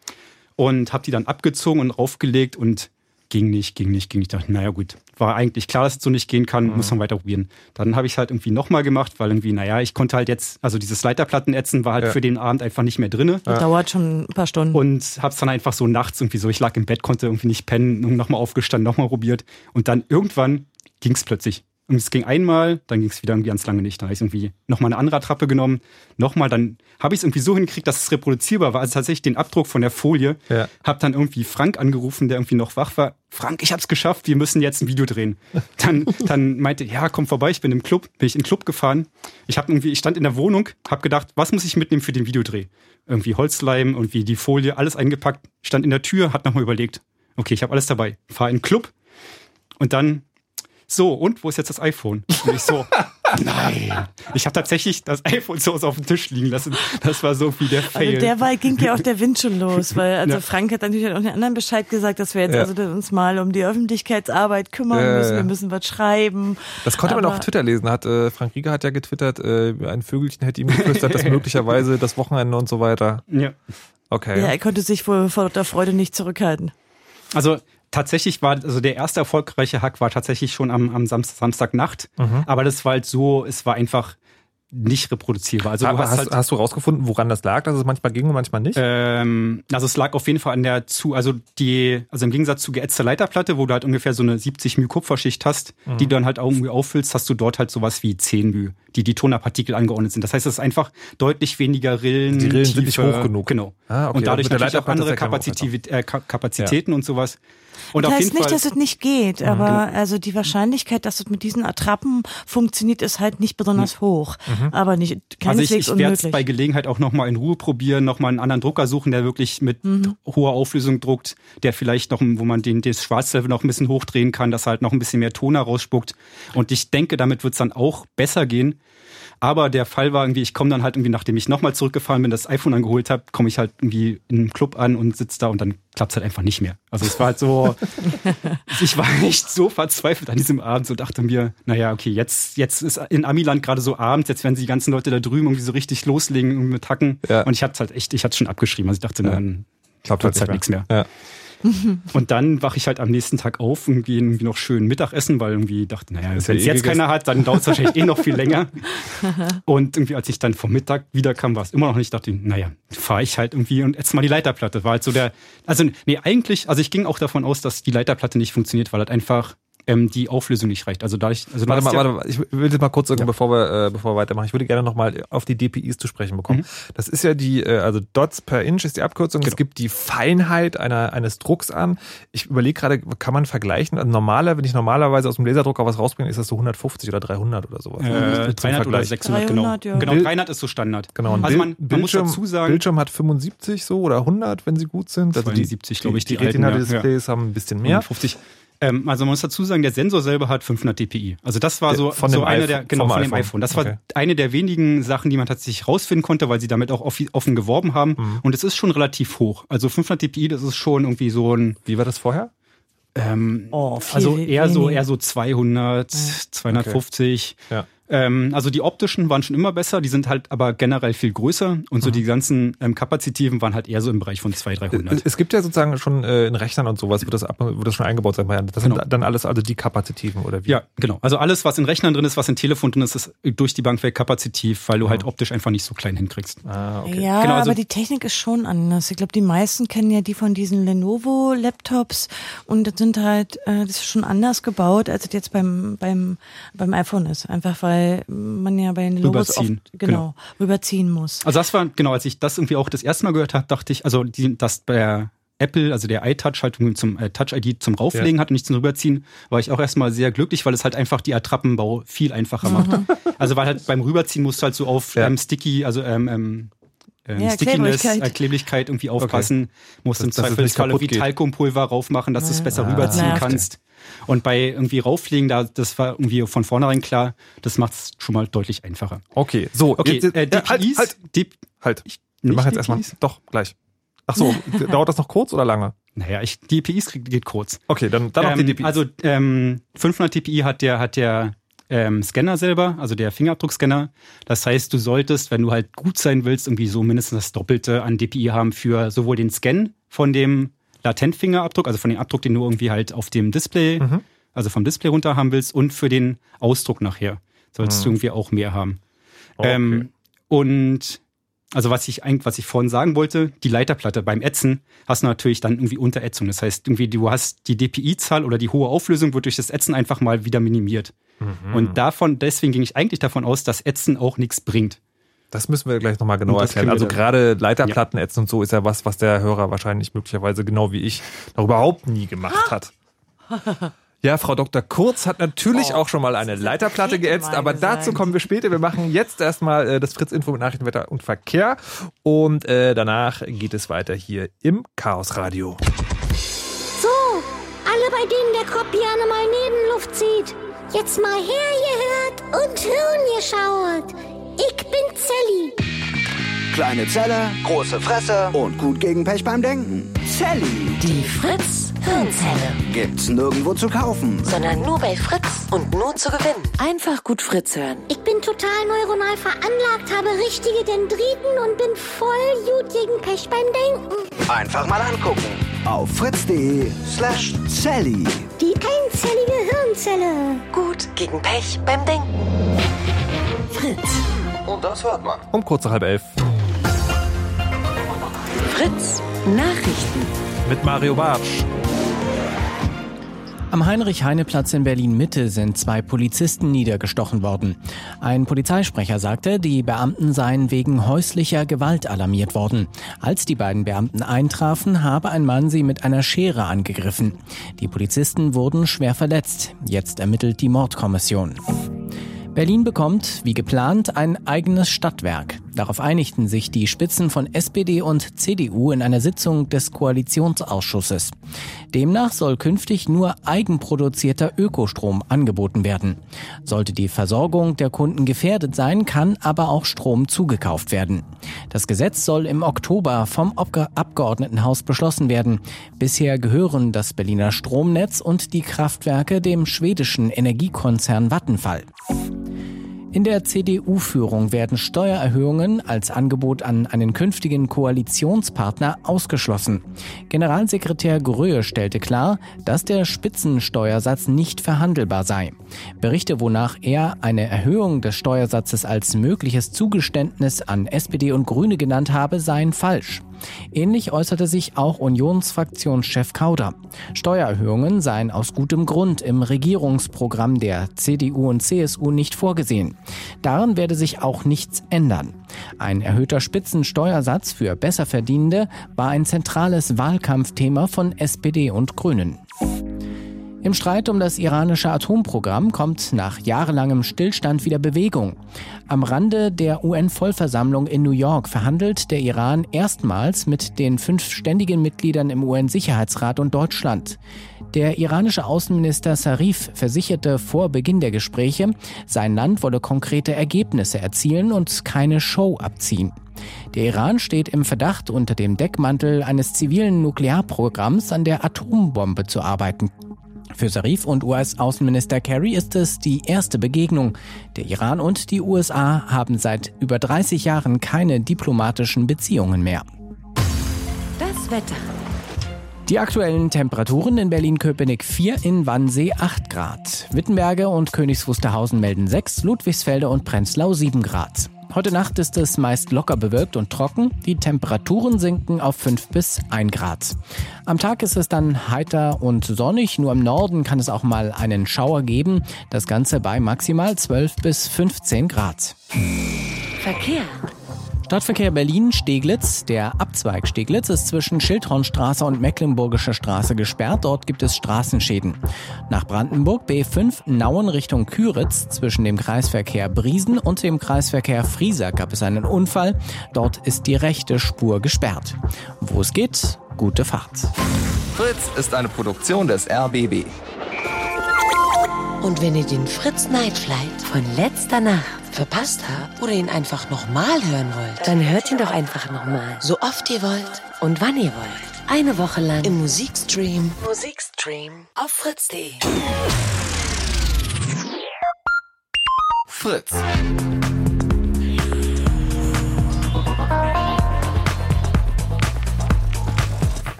Und hab die dann abgezogen und aufgelegt und ging nicht, ging nicht, ging nicht. Ich dachte, naja gut, war eigentlich klar, dass es so nicht gehen kann, Mhm. muss man weiter probieren. Dann habe ich es halt irgendwie nochmal gemacht, weil irgendwie, naja, ich konnte halt jetzt, also dieses Leiterplattenätzen war halt Ja. für den Abend einfach nicht mehr drinne. Das dauert schon ein paar Stunden. Und hab's dann einfach so nachts irgendwie so, ich lag im Bett, konnte irgendwie nicht pennen, nochmal aufgestanden, nochmal probiert. Und dann irgendwann ging's plötzlich. Und es ging einmal, dann ging's wieder irgendwie ganz lange nicht. Dann habe ich irgendwie nochmal eine andere Attrappe genommen, nochmal, dann habe ich es irgendwie so hingekriegt, dass es reproduzierbar war. Also tatsächlich den Abdruck von der Folie. Ja. Hab dann irgendwie Frank angerufen, der irgendwie noch wach war. Frank, ich hab's geschafft, wir müssen jetzt ein Video drehen. Dann, dann meinte, ja, komm vorbei, ich bin im Club, bin ich in den Club gefahren. Ich hab irgendwie, ich stand in der Wohnung, hab gedacht, was muss ich mitnehmen für den Videodreh? Irgendwie Holzleim, irgendwie die Folie, alles eingepackt, stand in der Tür, hat nochmal überlegt, okay, ich habe alles dabei, fahr in den Club und dann so, und wo ist jetzt das iPhone? Und ich so, nein. Ich habe tatsächlich das iPhone so auf dem Tisch liegen lassen. Das war so wie der Fail. Also derweil ging ja auch der Wind schon los, weil also Ja. Frank hat natürlich auch den anderen Bescheid gesagt, dass wir jetzt Ja. also uns mal um die Öffentlichkeitsarbeit kümmern Ja, müssen. Wir müssen was schreiben. Das konnte man Aber- auch auf Twitter lesen. Hat, äh, Frank Rieger hat ja getwittert, äh, ein Vögelchen hätte ihm geflüstert, dass möglicherweise das Wochenende und so weiter. ja. Okay. Ja, er konnte sich wohl vor der Freude nicht zurückhalten. Also tatsächlich war, also der erste erfolgreiche Hack war tatsächlich schon am, am Samstag, Samstagnacht. Mhm. Aber das war halt so, es war einfach nicht reproduzierbar. Also du hast, hast, halt, hast du rausgefunden, woran das lag, dass es manchmal ging und manchmal nicht? ähm, also es lag auf jeden Fall an der zu, also die, also im Gegensatz zu geätzter Leiterplatte, wo du halt ungefähr so eine 70 μ Kupferschicht hast, Mhm. die du dann halt irgendwie auffüllst, hast du dort halt sowas wie 10 μ, die die Tonerpartikel angeordnet sind. Das heißt, es ist einfach deutlich weniger Rillen. Die Rillen sind nicht hoch genug. Genau. Ah, okay. Und dadurch der natürlich auch andere Kapazität, äh, Ka- Kapazitäten und sowas. Und das heißt nicht, Fall, Mhm, dass es nicht geht, aber also die Wahrscheinlichkeit, dass es mit diesen Attrappen funktioniert, ist halt nicht besonders hoch. Aber nicht Mhm. also ich, ich werde es bei Gelegenheit auch nochmal in Ruhe probieren, nochmal einen anderen Drucker suchen, der wirklich mit Mhm. hoher Auflösung druckt, der vielleicht noch, wo man den, das Schwarzlevel noch ein bisschen hochdrehen kann, dass er halt noch ein bisschen mehr Ton rausspuckt. Und ich denke, damit wird es dann auch besser gehen. Aber der Fall war irgendwie, ich komme dann halt irgendwie, nachdem ich nochmal zurückgefahren bin, das iPhone angeholt habe, komme ich halt irgendwie in einem Club an und sitze da und dann klappt's halt einfach nicht mehr. Also es war halt so, ich war echt so verzweifelt an diesem Abend, so dachte mir, naja, okay, jetzt, jetzt ist in Amiland gerade so Abend, jetzt werden die ganzen Leute da drüben irgendwie so richtig loslegen irgendwie mit Hacken. Ja. Und ich hatte halt echt, ich hatte schon abgeschrieben. Also ich dachte, Ja. dann Klappt wird's halt nichts mehr. Ja. Und dann wache ich halt am nächsten Tag auf und gehe irgendwie noch schön Mittagessen, weil irgendwie dachte, naja, wenn es eh jetzt gegessen. keiner hat, dann dauert es wahrscheinlich eh noch viel länger. Und irgendwie, als ich dann vom Mittag wiederkam, war es immer noch nicht, dachte ich, naja, fahre ich halt irgendwie und jetzt mal die Leiterplatte. War halt so der, also nee, eigentlich, also ich ging auch davon aus, dass die Leiterplatte nicht funktioniert, weil halt einfach ähm, die Auflösung nicht reicht. Also da ich, also Warte mal, ja, warte mal, ich will jetzt mal kurz, Ja. bevor wir, äh, bevor wir weitermachen, ich würde gerne nochmal auf die DPIs zu sprechen bekommen. Mhm. Das ist ja die, äh, also Dots per Inch ist die Abkürzung. Es Genau. gibt die Feinheit einer, eines Drucks an. Ich überlege gerade, kann man vergleichen? Also normaler, wenn ich normalerweise aus dem Laserdrucker was rausbringe, ist das so 150 oder 300 oder sowas. äh, Zum 300 oder Vergleich. 600, 300, genau. ja. Genau, Bild- 300 ist so Standard. Genau, und Also man, man muss Bildschirm, dazu sagen, Bildschirm hat 75 so oder 100, wenn sie gut sind. Also die, 72, glaube ich, die, die Retina-Displays haben ein bisschen mehr. 50. Ähm, also man muss dazu sagen, der Sensor selber hat 500 dpi. Also das war Der- so, von so dem eine iPhone- der genau von dem iPhone. iPhone. Das war Okay. eine der wenigen Sachen, die man tatsächlich rausfinden konnte, weil sie damit auch offen geworben haben. Mhm. Und es ist schon relativ hoch. Also 500 dpi, das ist schon irgendwie so ein Wie war das vorher? ähm, Oh, viel also eher so weniger. eher so 200, 250. Ja. Ähm, also die optischen waren schon immer besser, die sind halt aber generell viel größer und Mhm. so die ganzen ähm, kapazitiven waren halt eher so im Bereich von 200, 300. Es gibt ja sozusagen schon äh, in Rechnern und sowas, wird das, ab, wird das schon eingebaut sein. Das Genau. sind dann alles also die Kapazitiven oder wie? Ja, genau. Also alles, was in Rechnern drin ist, was in Telefon drin ist, ist durch die Bank weg kapazitiv, weil du halt optisch einfach nicht so klein hinkriegst. Ah, okay. Ja, Genau, also- aber die Technik ist schon anders. Ich glaube, die meisten kennen ja die von diesen Lenovo-Laptops und das sind halt, äh, das ist schon anders gebaut, als es jetzt beim, beim, beim iPhone ist. Einfach weil man ja bei den oft, Rüberziehen, genau, genau. rüberziehen muss. Also das war, genau, als ich das irgendwie auch das erste Mal gehört habe, dachte ich, also die, dass der Apple, also der iTouch halt irgendwie zum äh, Touch-ID zum Rauflegen hat und nicht zum Rüberziehen, war ich auch erstmal sehr glücklich, weil es halt einfach die Attrappenbau viel einfacher macht. Also weil halt beim Rüberziehen musst du halt so auf Ja. ähm, Sticky, also ähm, ähm, ähm, Ja, Stickiness, äh, Klebrigkeit irgendwie aufpassen, musst Dass- im dass es nicht Zweifelsfalle kaputt wie geht. Talkumpulver raufmachen, dass du es besser Ah. rüberziehen Nervt. kannst. Und bei irgendwie rauffliegen, da, das war irgendwie von vornherein klar, das macht es schon mal deutlich einfacher. Okay, so. Okay, jetzt, äh, ja, halt, DPIs, halt, die, halt. Ich- Wir machen jetzt erstmal. DPIs? Doch, gleich. Ach so, dauert das noch kurz oder lange? naja, ich, DPIs geht kurz. Okay, dann, dann noch die Ähm, DPI. Also ähm, 500 dpi hat der, hat der ähm, Scanner selber, also der Fingerabdruckscanner. Das heißt, du solltest, wenn du halt gut sein willst, irgendwie so mindestens das Doppelte an DPI haben für sowohl den Scan von dem Latentfingerabdruck, also von dem Abdruck, den du irgendwie halt auf dem Display, Mhm. also vom Display runter haben willst, und für den Ausdruck nachher. Solltest du irgendwie auch mehr haben. Mhm. Okay. Ähm, und also was ich eigentlich, was ich vorhin sagen wollte, die Leiterplatte beim Ätzen hast du natürlich dann irgendwie Unterätzung. Das heißt, irgendwie du hast die DPI-Zahl oder die hohe Auflösung wird durch das Ätzen einfach mal wieder minimiert. Mhm. Und davon, deswegen ging ich eigentlich davon aus, dass Ätzen auch nichts bringt. Das müssen wir gleich nochmal das erklären. Also gerade Leiterplatten ätzen und so ist ja was, was der Hörer wahrscheinlich möglicherweise genau wie ich noch überhaupt nie gemacht hat. Ja, Frau Dr. Kurz hat natürlich Oh, auch schon mal eine Leiterplatte geätzt, aber dazu kommen wir später. Wir machen jetzt erstmal äh, das Fritz-Info mit Nachrichtenwetter und Verkehr und äh, danach geht es weiter hier im Chaos Radio. So, alle bei denen der Kopf gerne mal Nebenluft zieht. Jetzt mal hergehört und Hirn geschaut. Ich bin Sally. Kleine Zelle, große Fresse und gut gegen Pech beim Denken. Sally Die Fritz Hirnzelle. gibt's nirgendwo zu kaufen. Sondern nur bei Fritz und nur zu gewinnen. Einfach gut Fritz hören. Ich bin total neuronal veranlagt, habe richtige Dendriten und bin voll gut gegen Pech beim Denken. Einfach mal angucken. Auf fritz.de slash Sally. Die einzellige Hirnzelle. Gut gegen Pech beim Denken. Fritz. Und das hört man. Um kurz nach halb elf Fritz Nachrichten. mit Mario Bartsch. Am Heinrich-Heine-Platz in Berlin-Mitte sind zwei Polizisten niedergestochen worden. Ein Polizeisprecher sagte, die Beamten seien wegen häuslicher Gewalt alarmiert worden. Als die beiden Beamten eintrafen, habe ein Mann sie mit einer Schere angegriffen. Die Polizisten wurden schwer verletzt. Jetzt ermittelt die Mordkommission. Berlin bekommt, wie geplant, ein eigenes Stadtwerk. Darauf einigten sich die Spitzen von SPD und CDU in einer Sitzung des Koalitionsausschusses. Demnach soll künftig nur eigenproduzierter Ökostrom angeboten werden. Sollte die Versorgung der Kunden gefährdet sein, kann aber auch Strom zugekauft werden. Das Gesetz soll im Oktober vom Abge Abgeordnetenhaus beschlossen werden. Bisher gehören das Berliner Stromnetz und die Kraftwerke dem schwedischen Energiekonzern Vattenfall. In der CDU-Führung werden Steuererhöhungen als Angebot an einen künftigen Koalitionspartner ausgeschlossen. Generalsekretär Gröhe stellte klar, dass der Spitzensteuersatz nicht verhandelbar sei. Berichte, wonach er eine Erhöhung des Steuersatzes als mögliches Zugeständnis an SPD und Grüne genannt habe, seien falsch. Ähnlich äußerte sich auch Unionsfraktionschef Kauder. Steuererhöhungen seien aus gutem Grund im Regierungsprogramm der CDU und CSU nicht vorgesehen. Daran werde sich auch nichts ändern. Ein erhöhter Spitzensteuersatz für Besserverdienende war ein zentrales Wahlkampfthema von SPD und Grünen. Im Streit um das iranische Atomprogramm kommt nach jahrelangem Stillstand wieder Bewegung. Am Rande der UN-Vollversammlung in New York verhandelt der Iran erstmals mit den fünf ständigen Mitgliedern im UN-Sicherheitsrat und Deutschland. Der iranische Außenminister Sarif versicherte vor Beginn der Gespräche, sein Land wolle konkrete Ergebnisse erzielen und keine Show abziehen. Der Iran steht im Verdacht, unter dem Deckmantel eines zivilen Nuklearprogramms an der Atombombe zu arbeiten. Für Sarif und US-Außenminister Kerry ist es die erste Begegnung. Der Iran und die USA haben seit über 30 Jahren keine diplomatischen Beziehungen mehr. Das Wetter. Die aktuellen Temperaturen in Berlin-Köpenick 4, in Wannsee 8 Grad. Wittenberge und Königs Wusterhausen melden 6, Ludwigsfelde und Prenzlau 7 Grad. Heute Nacht ist es meist locker bewölkt und trocken. Die Temperaturen sinken auf 5 bis 1 Grad. Am Tag ist es dann heiter und sonnig. Nur im Norden kann es auch mal einen Schauer geben. Das Ganze bei maximal 12 bis 15 Grad. Verkehr. Stadtverkehr Berlin-Steglitz. Der Abzweig Steglitz ist zwischen Schildhornstraße und Mecklenburgische Straße gesperrt. Dort gibt es Straßenschäden. Nach Brandenburg B5 Nauen Richtung Küritz. Zwischen dem Kreisverkehr Briesen und dem Kreisverkehr Frieser gab es einen Unfall. Dort ist die rechte Spur gesperrt. Wo es geht, gute Fahrt. Fritz ist eine Produktion des RBB. Und wenn ihr den Fritz Night Flight von letzter Nacht verpasst habt oder ihn einfach nochmal hören wollt, dann hört ihn doch einfach nochmal. So oft ihr wollt und wann ihr wollt. Eine Woche lang im Musikstream. Musikstream auf fritz.de. Fritz.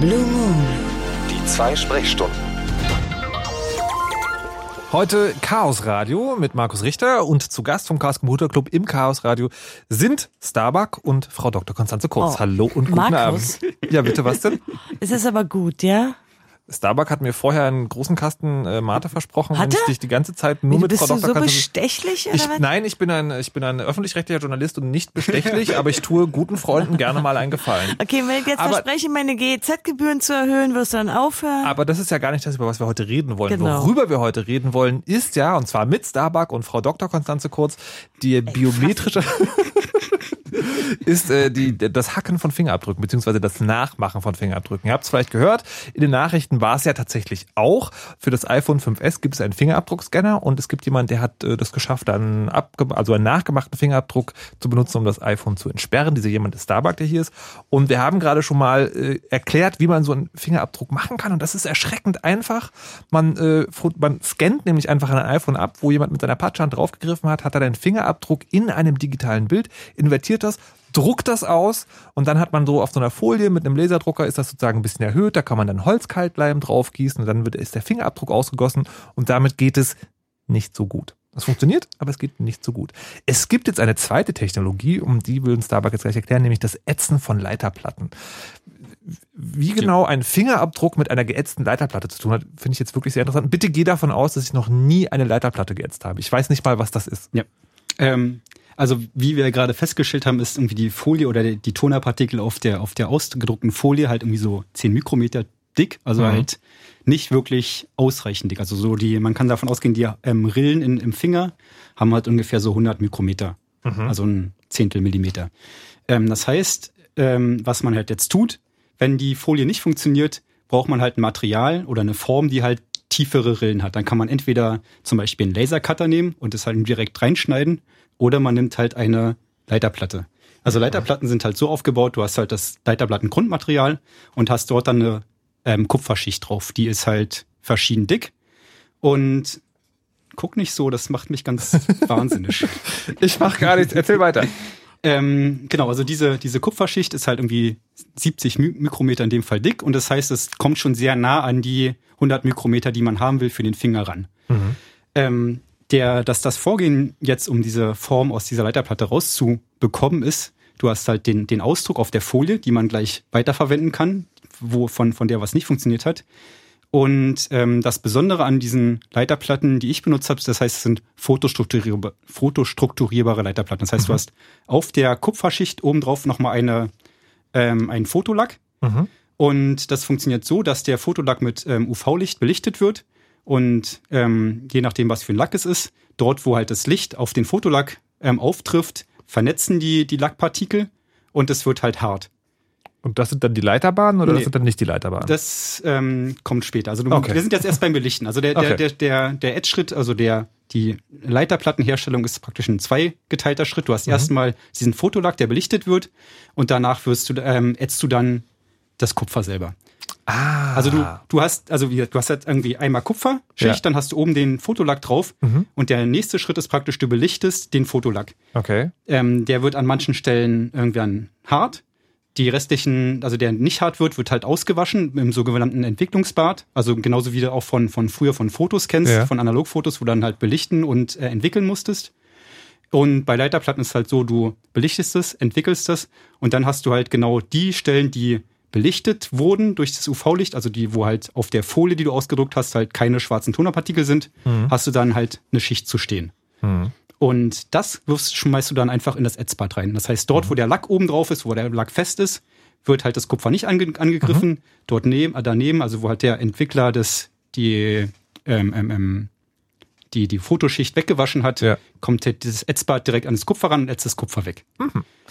Blue Moon. Die zwei Sprechstunden. Heute Chaos Radio mit Markus Richter und zu Gast vom Chaos Computer Club im Chaos Radio sind Starbuck und Frau Dr. Konstanze Kurz. Oh, Hallo und guten Markus. Abend. Ja, bitte, was denn? Es ist aber gut, ja? Starbuck hat mir vorher einen großen Kasten äh, Mate versprochen, Hat wenn ich dich die ganze Zeit nur Wie, mit bist Frau du Dr. so bestechlich oder ich, was? nein, ich bin ein, ich bin ein öffentlich-rechtlicher Journalist und nicht bestechlich, aber ich tue guten Freunden gerne mal einen Gefallen. Okay, wenn ich jetzt Aber- verspreche, meine GEZ-Gebühren zu erhöhen, wirst du dann aufhören? Aber das ist ja gar nicht das, über was wir heute reden wollen. Genau. Worüber wir heute reden wollen, ist ja, und zwar mit Starbuck und Frau Dr. Konstanze Kurz, die biometrische, ist äh, die, das Hacken von Fingerabdrücken, beziehungsweise das Nachmachen von Fingerabdrücken. Ihr habt es vielleicht gehört, in den Nachrichten war es ja tatsächlich auch. Für das iPhone 5S gibt es einen Fingerabdruckscanner und es gibt jemand, der hat äh, das geschafft, einen, abge also einen nachgemachten Fingerabdruck zu benutzen, um das iPhone zu entsperren. Dieser jemand ist Starbuck, der hier ist. Und wir haben gerade schon mal äh, erklärt, wie man so einen Fingerabdruck machen kann. Und das ist erschreckend einfach. Man, äh, man scannt nämlich einfach ein iPhone ab, wo jemand mit seiner Patschhand draufgegriffen hat, hat er den Fingerabdruck in einem digitalen Bild, invertiert das, druckt das aus und dann hat man so auf so einer Folie mit einem Laserdrucker ist das sozusagen ein bisschen erhöht, da kann man dann Holzkaltleim draufgießen und dann wird, ist der Fingerabdruck ausgegossen und damit geht es nicht so gut. Das funktioniert, aber es geht nicht so gut. Es gibt jetzt eine zweite Technologie, um die will uns Starbuck jetzt gleich erklären, nämlich das Ätzen von Leiterplatten. Wie genau ein Fingerabdruck mit einer geätzten Leiterplatte zu tun hat, finde ich jetzt wirklich sehr interessant. Bitte geh davon aus, dass ich noch nie eine Leiterplatte geätzt habe. Ich weiß nicht mal, was das ist. Ja. Ähm, also wie wir gerade festgestellt haben, ist irgendwie die Folie oder die, die Tonerpartikel auf der, auf der ausgedruckten Folie halt irgendwie so 10 Mikrometer dick, also Mhm. halt nicht wirklich ausreichend dick. Also so die, man kann davon ausgehen, die ähm, Rillen in, im Finger haben halt ungefähr so 100 Mikrometer, also ein Zehntel Millimeter. Ähm, das heißt, ähm, was man halt jetzt tut, wenn die Folie nicht funktioniert, braucht man halt ein Material oder eine Form, die halt tiefere Rillen hat. Dann kann man entweder zum Beispiel einen Lasercutter nehmen und es halt direkt reinschneiden oder man nimmt halt eine Leiterplatte. Also Leiterplatten sind halt so aufgebaut, du hast halt das Leiterplattengrundmaterial und hast dort dann eine ähm, Kupferschicht drauf. Die ist halt verschieden dick und guck nicht so, das macht mich ganz wahnsinnig. Ich mache gar nichts. Erzähl weiter. Ähm, genau, also diese, diese Kupferschicht ist halt irgendwie 70 Mi- Mikrometer in dem Fall dick und das heißt, es kommt schon sehr nah an die 100 Mikrometer, die man haben will für den Finger ran. Ähm, der, dass das Vorgehen jetzt, um diese Form aus dieser Leiterplatte rauszubekommen, ist, du hast halt den, den Ausdruck auf der Folie, die man gleich weiterverwenden kann, wo von, von der was nicht funktioniert hat. Und ähm, das Besondere an diesen Leiterplatten, die ich benutzt habe, das heißt, es sind fotostrukturierba- fotostrukturierbare Leiterplatten. Das heißt, du hast auf der Kupferschicht obendrauf nochmal eine, ähm, einen Fotolack. Mhm. Und das funktioniert so, dass der Fotolack mit ähm, UV-Licht belichtet wird. Und ähm, je nachdem, was für ein Lack es ist, dort, wo halt das Licht auf den Fotolack ähm, auftrifft, vernetzen die, die Lackpartikel und es wird halt hart. Und das sind dann die Leiterbahnen oder Nee. das sind dann nicht die Leiterbahnen? Das ähm, kommt später. Also du, Okay. wir sind jetzt erst beim Belichten. Also der, der, Okay. der, der, der Edge-Schritt, also der, die Leiterplattenherstellung ist praktisch ein zweigeteilter Schritt. Du hast Mhm. erstmal diesen Fotolack, der belichtet wird und danach wirst du, ähm, ätzt du dann das Kupfer selber. Ah. Also du, du hast, also wie, du hast jetzt irgendwie einmal Kupferschicht, Ja. dann hast du oben den Fotolack drauf Mhm. und der nächste Schritt ist praktisch, du belichtest den Fotolack. Okay. Ähm, der wird an manchen Stellen irgendwann hart. Die restlichen, also der nicht hart wird, wird halt ausgewaschen im sogenannten Entwicklungsbad. Also genauso wie du auch von, von früher von Fotos kennst, Ja. von Analogfotos, wo du dann halt belichten und äh, entwickeln musstest. Und bei Leiterplatten ist es halt so, du belichtest es, entwickelst es und dann hast du halt genau die Stellen, die belichtet wurden durch das UV-Licht, also die, wo halt auf der Folie, die du ausgedruckt hast, halt keine schwarzen Tonerpartikel sind, hast du dann halt eine Schicht zu stehen. Mhm. Und das wirfst, schmeißt du dann einfach in das Ätzbad rein. Das heißt, dort, wo der Lack oben drauf ist, wo der Lack fest ist, wird halt das Kupfer nicht ange angegriffen. Dort neben, äh, daneben, also wo halt der Entwickler das, die, ähm, ähm, ähm, die, die Fotoschicht weggewaschen hat, Ja. kommt dieses Ätzbad direkt an das Kupfer ran und ätzt das Kupfer weg.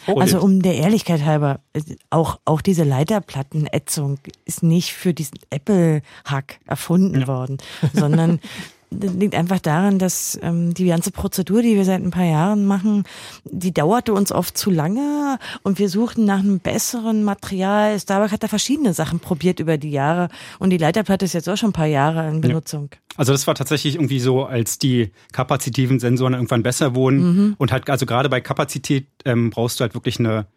Oh, Also um der Ehrlichkeit halber, äh, auch, auch diese Leiterplattenätzung ist nicht für diesen Apple-Hack erfunden worden, sondern das liegt einfach daran, dass ähm, die ganze Prozedur, die wir seit ein paar Jahren machen, die dauerte uns oft zu lange. Und wir suchten nach einem besseren Material. Starbucks hat da verschiedene Sachen probiert über die Jahre. Und die Leiterplatte ist jetzt auch schon ein paar Jahre in Benutzung. Also das war tatsächlich irgendwie so, als die kapazitiven Sensoren irgendwann besser wurden. Und halt also gerade bei Kapazität ähm, brauchst du halt wirklich eine,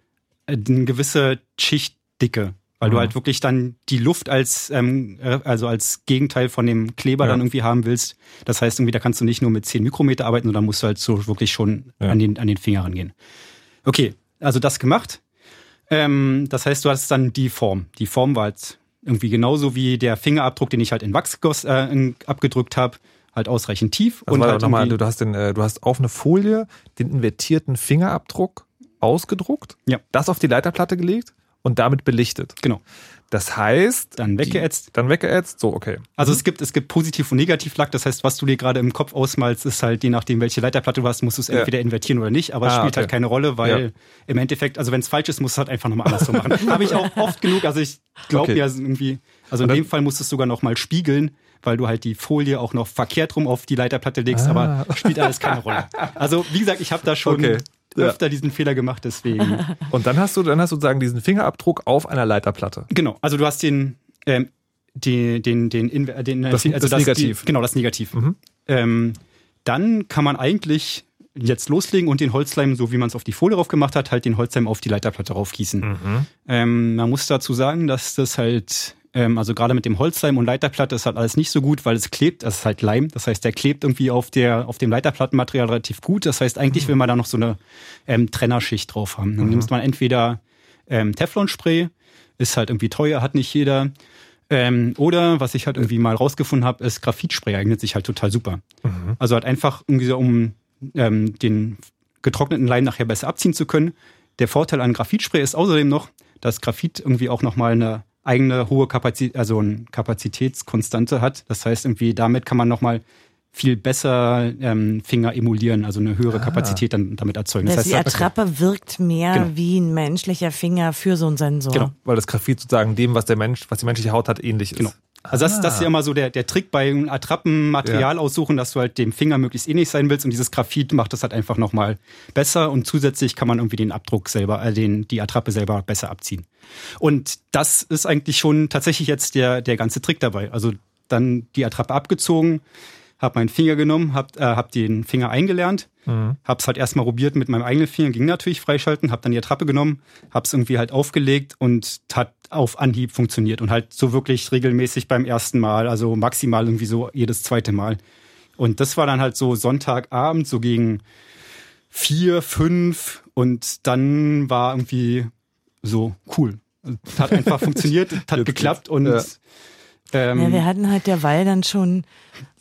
äh, eine gewisse Schichtdicke, weil du halt wirklich dann die Luft als ähm, äh, also als Gegenteil von dem Kleber Ja. dann irgendwie haben willst. Das heißt irgendwie, da kannst du nicht nur mit 10 Mikrometer arbeiten, sondern musst du halt so wirklich schon Ja. an den an den Finger rangehen. Okay, also das gemacht. Ähm, das heißt, du hast dann die Form. Die Form war halt irgendwie genauso wie der Fingerabdruck, den ich halt in Wachs äh, abgedrückt habe, halt ausreichend tief. Also warte, halt nochmal, du hast den, äh, du hast auf eine Folie den invertierten Fingerabdruck ausgedruckt, Ja. das auf die Leiterplatte gelegt und damit belichtet. genau. Das heißt, Dann weggeätzt. Die, dann weggeätzt, so okay. Also es gibt es gibt Positiv- und Negativlack. Das heißt, was du dir gerade im Kopf ausmalst, ist halt je nachdem, welche Leiterplatte du hast, musst du es Ja. entweder invertieren oder nicht. Aber es Ah, spielt okay. halt keine Rolle, weil Ja. im Endeffekt, also wenn es falsch ist, musst du halt einfach nochmal andersrum machen. Habe ich auch oft genug. Also ich glaube Okay. ja irgendwie. Also in dann- dem Fall musst du es sogar nochmal spiegeln, weil du halt die Folie auch noch verkehrt rum auf die Leiterplatte legst. Aber spielt alles keine Rolle. Also wie gesagt, ich habe da schon Ah. Okay. Ja. öfter diesen Fehler gemacht. Deswegen. Und dann hast du, dann hast du sozusagen diesen Fingerabdruck auf einer Leiterplatte. Genau, also du hast den, ähm, den, den, den, Inver- den Das- also das Negativ. Die, genau, das Negativ. Mhm. Ähm, dann kann man eigentlich jetzt loslegen und den Holzleim, so wie man es auf die Folie drauf gemacht hat, halt den Holzleim auf die Leiterplatte raufgießen. Mhm. Ähm, man muss dazu sagen, dass das halt, ähm, also gerade mit dem Holzleim und Leiterplatte ist halt alles nicht so gut, weil es klebt, das ist halt Leim, das heißt, der klebt irgendwie auf der, auf dem Leiterplattenmaterial relativ gut. Das heißt, eigentlich will man da noch so eine ähm, Trennerschicht drauf haben. Dann nimmt man entweder ähm, Teflonspray, ist halt irgendwie teuer, hat nicht jeder. Ähm, oder was ich halt irgendwie mal rausgefunden habe, ist Graphitspray eignet sich halt total super. Also halt einfach irgendwie so, um ähm, den getrockneten Leim nachher besser abziehen zu können. Der Vorteil an Graphitspray ist außerdem noch, dass Graphit irgendwie auch nochmal eine eigene hohe Kapazität, also eine Kapazitätskonstante hat. Das heißt, irgendwie damit kann man nochmal viel besser ähm, Finger emulieren, also eine höhere Kapazität dann damit erzeugen. Das Das die heißt, Attrappe wirkt mehr Genau. wie ein menschlicher Finger für so einen Sensor. Genau. Weil das Graphit sozusagen dem, was der Mensch, was die menschliche Haut hat, ähnlich ist. Also das, das ist ja immer so der, der Trick bei Attrappenmaterial aussuchen, dass du halt dem Finger möglichst ähnlich sein willst und dieses Graphit macht das halt einfach nochmal besser und zusätzlich kann man irgendwie den Abdruck selber, äh, den, die Attrappe selber besser abziehen. Und das ist eigentlich schon tatsächlich jetzt der, der ganze Trick dabei. Also dann die Attrappe abgezogen, hab meinen Finger genommen, hab, äh, hab den Finger eingelernt, hab's halt erstmal probiert mit meinem eigenen Finger, ging natürlich freischalten, hab dann die Attrappe genommen, hab's irgendwie halt aufgelegt und hat auf Anhieb funktioniert und halt so wirklich regelmäßig beim ersten Mal, also maximal irgendwie so jedes zweite Mal. Und das war dann halt so Sonntagabend, so gegen vier, fünf und dann war irgendwie so cool. Es hat einfach funktioniert, es hat geklappt und Ja. Ähm, Ja, wir hatten halt derweil dann schon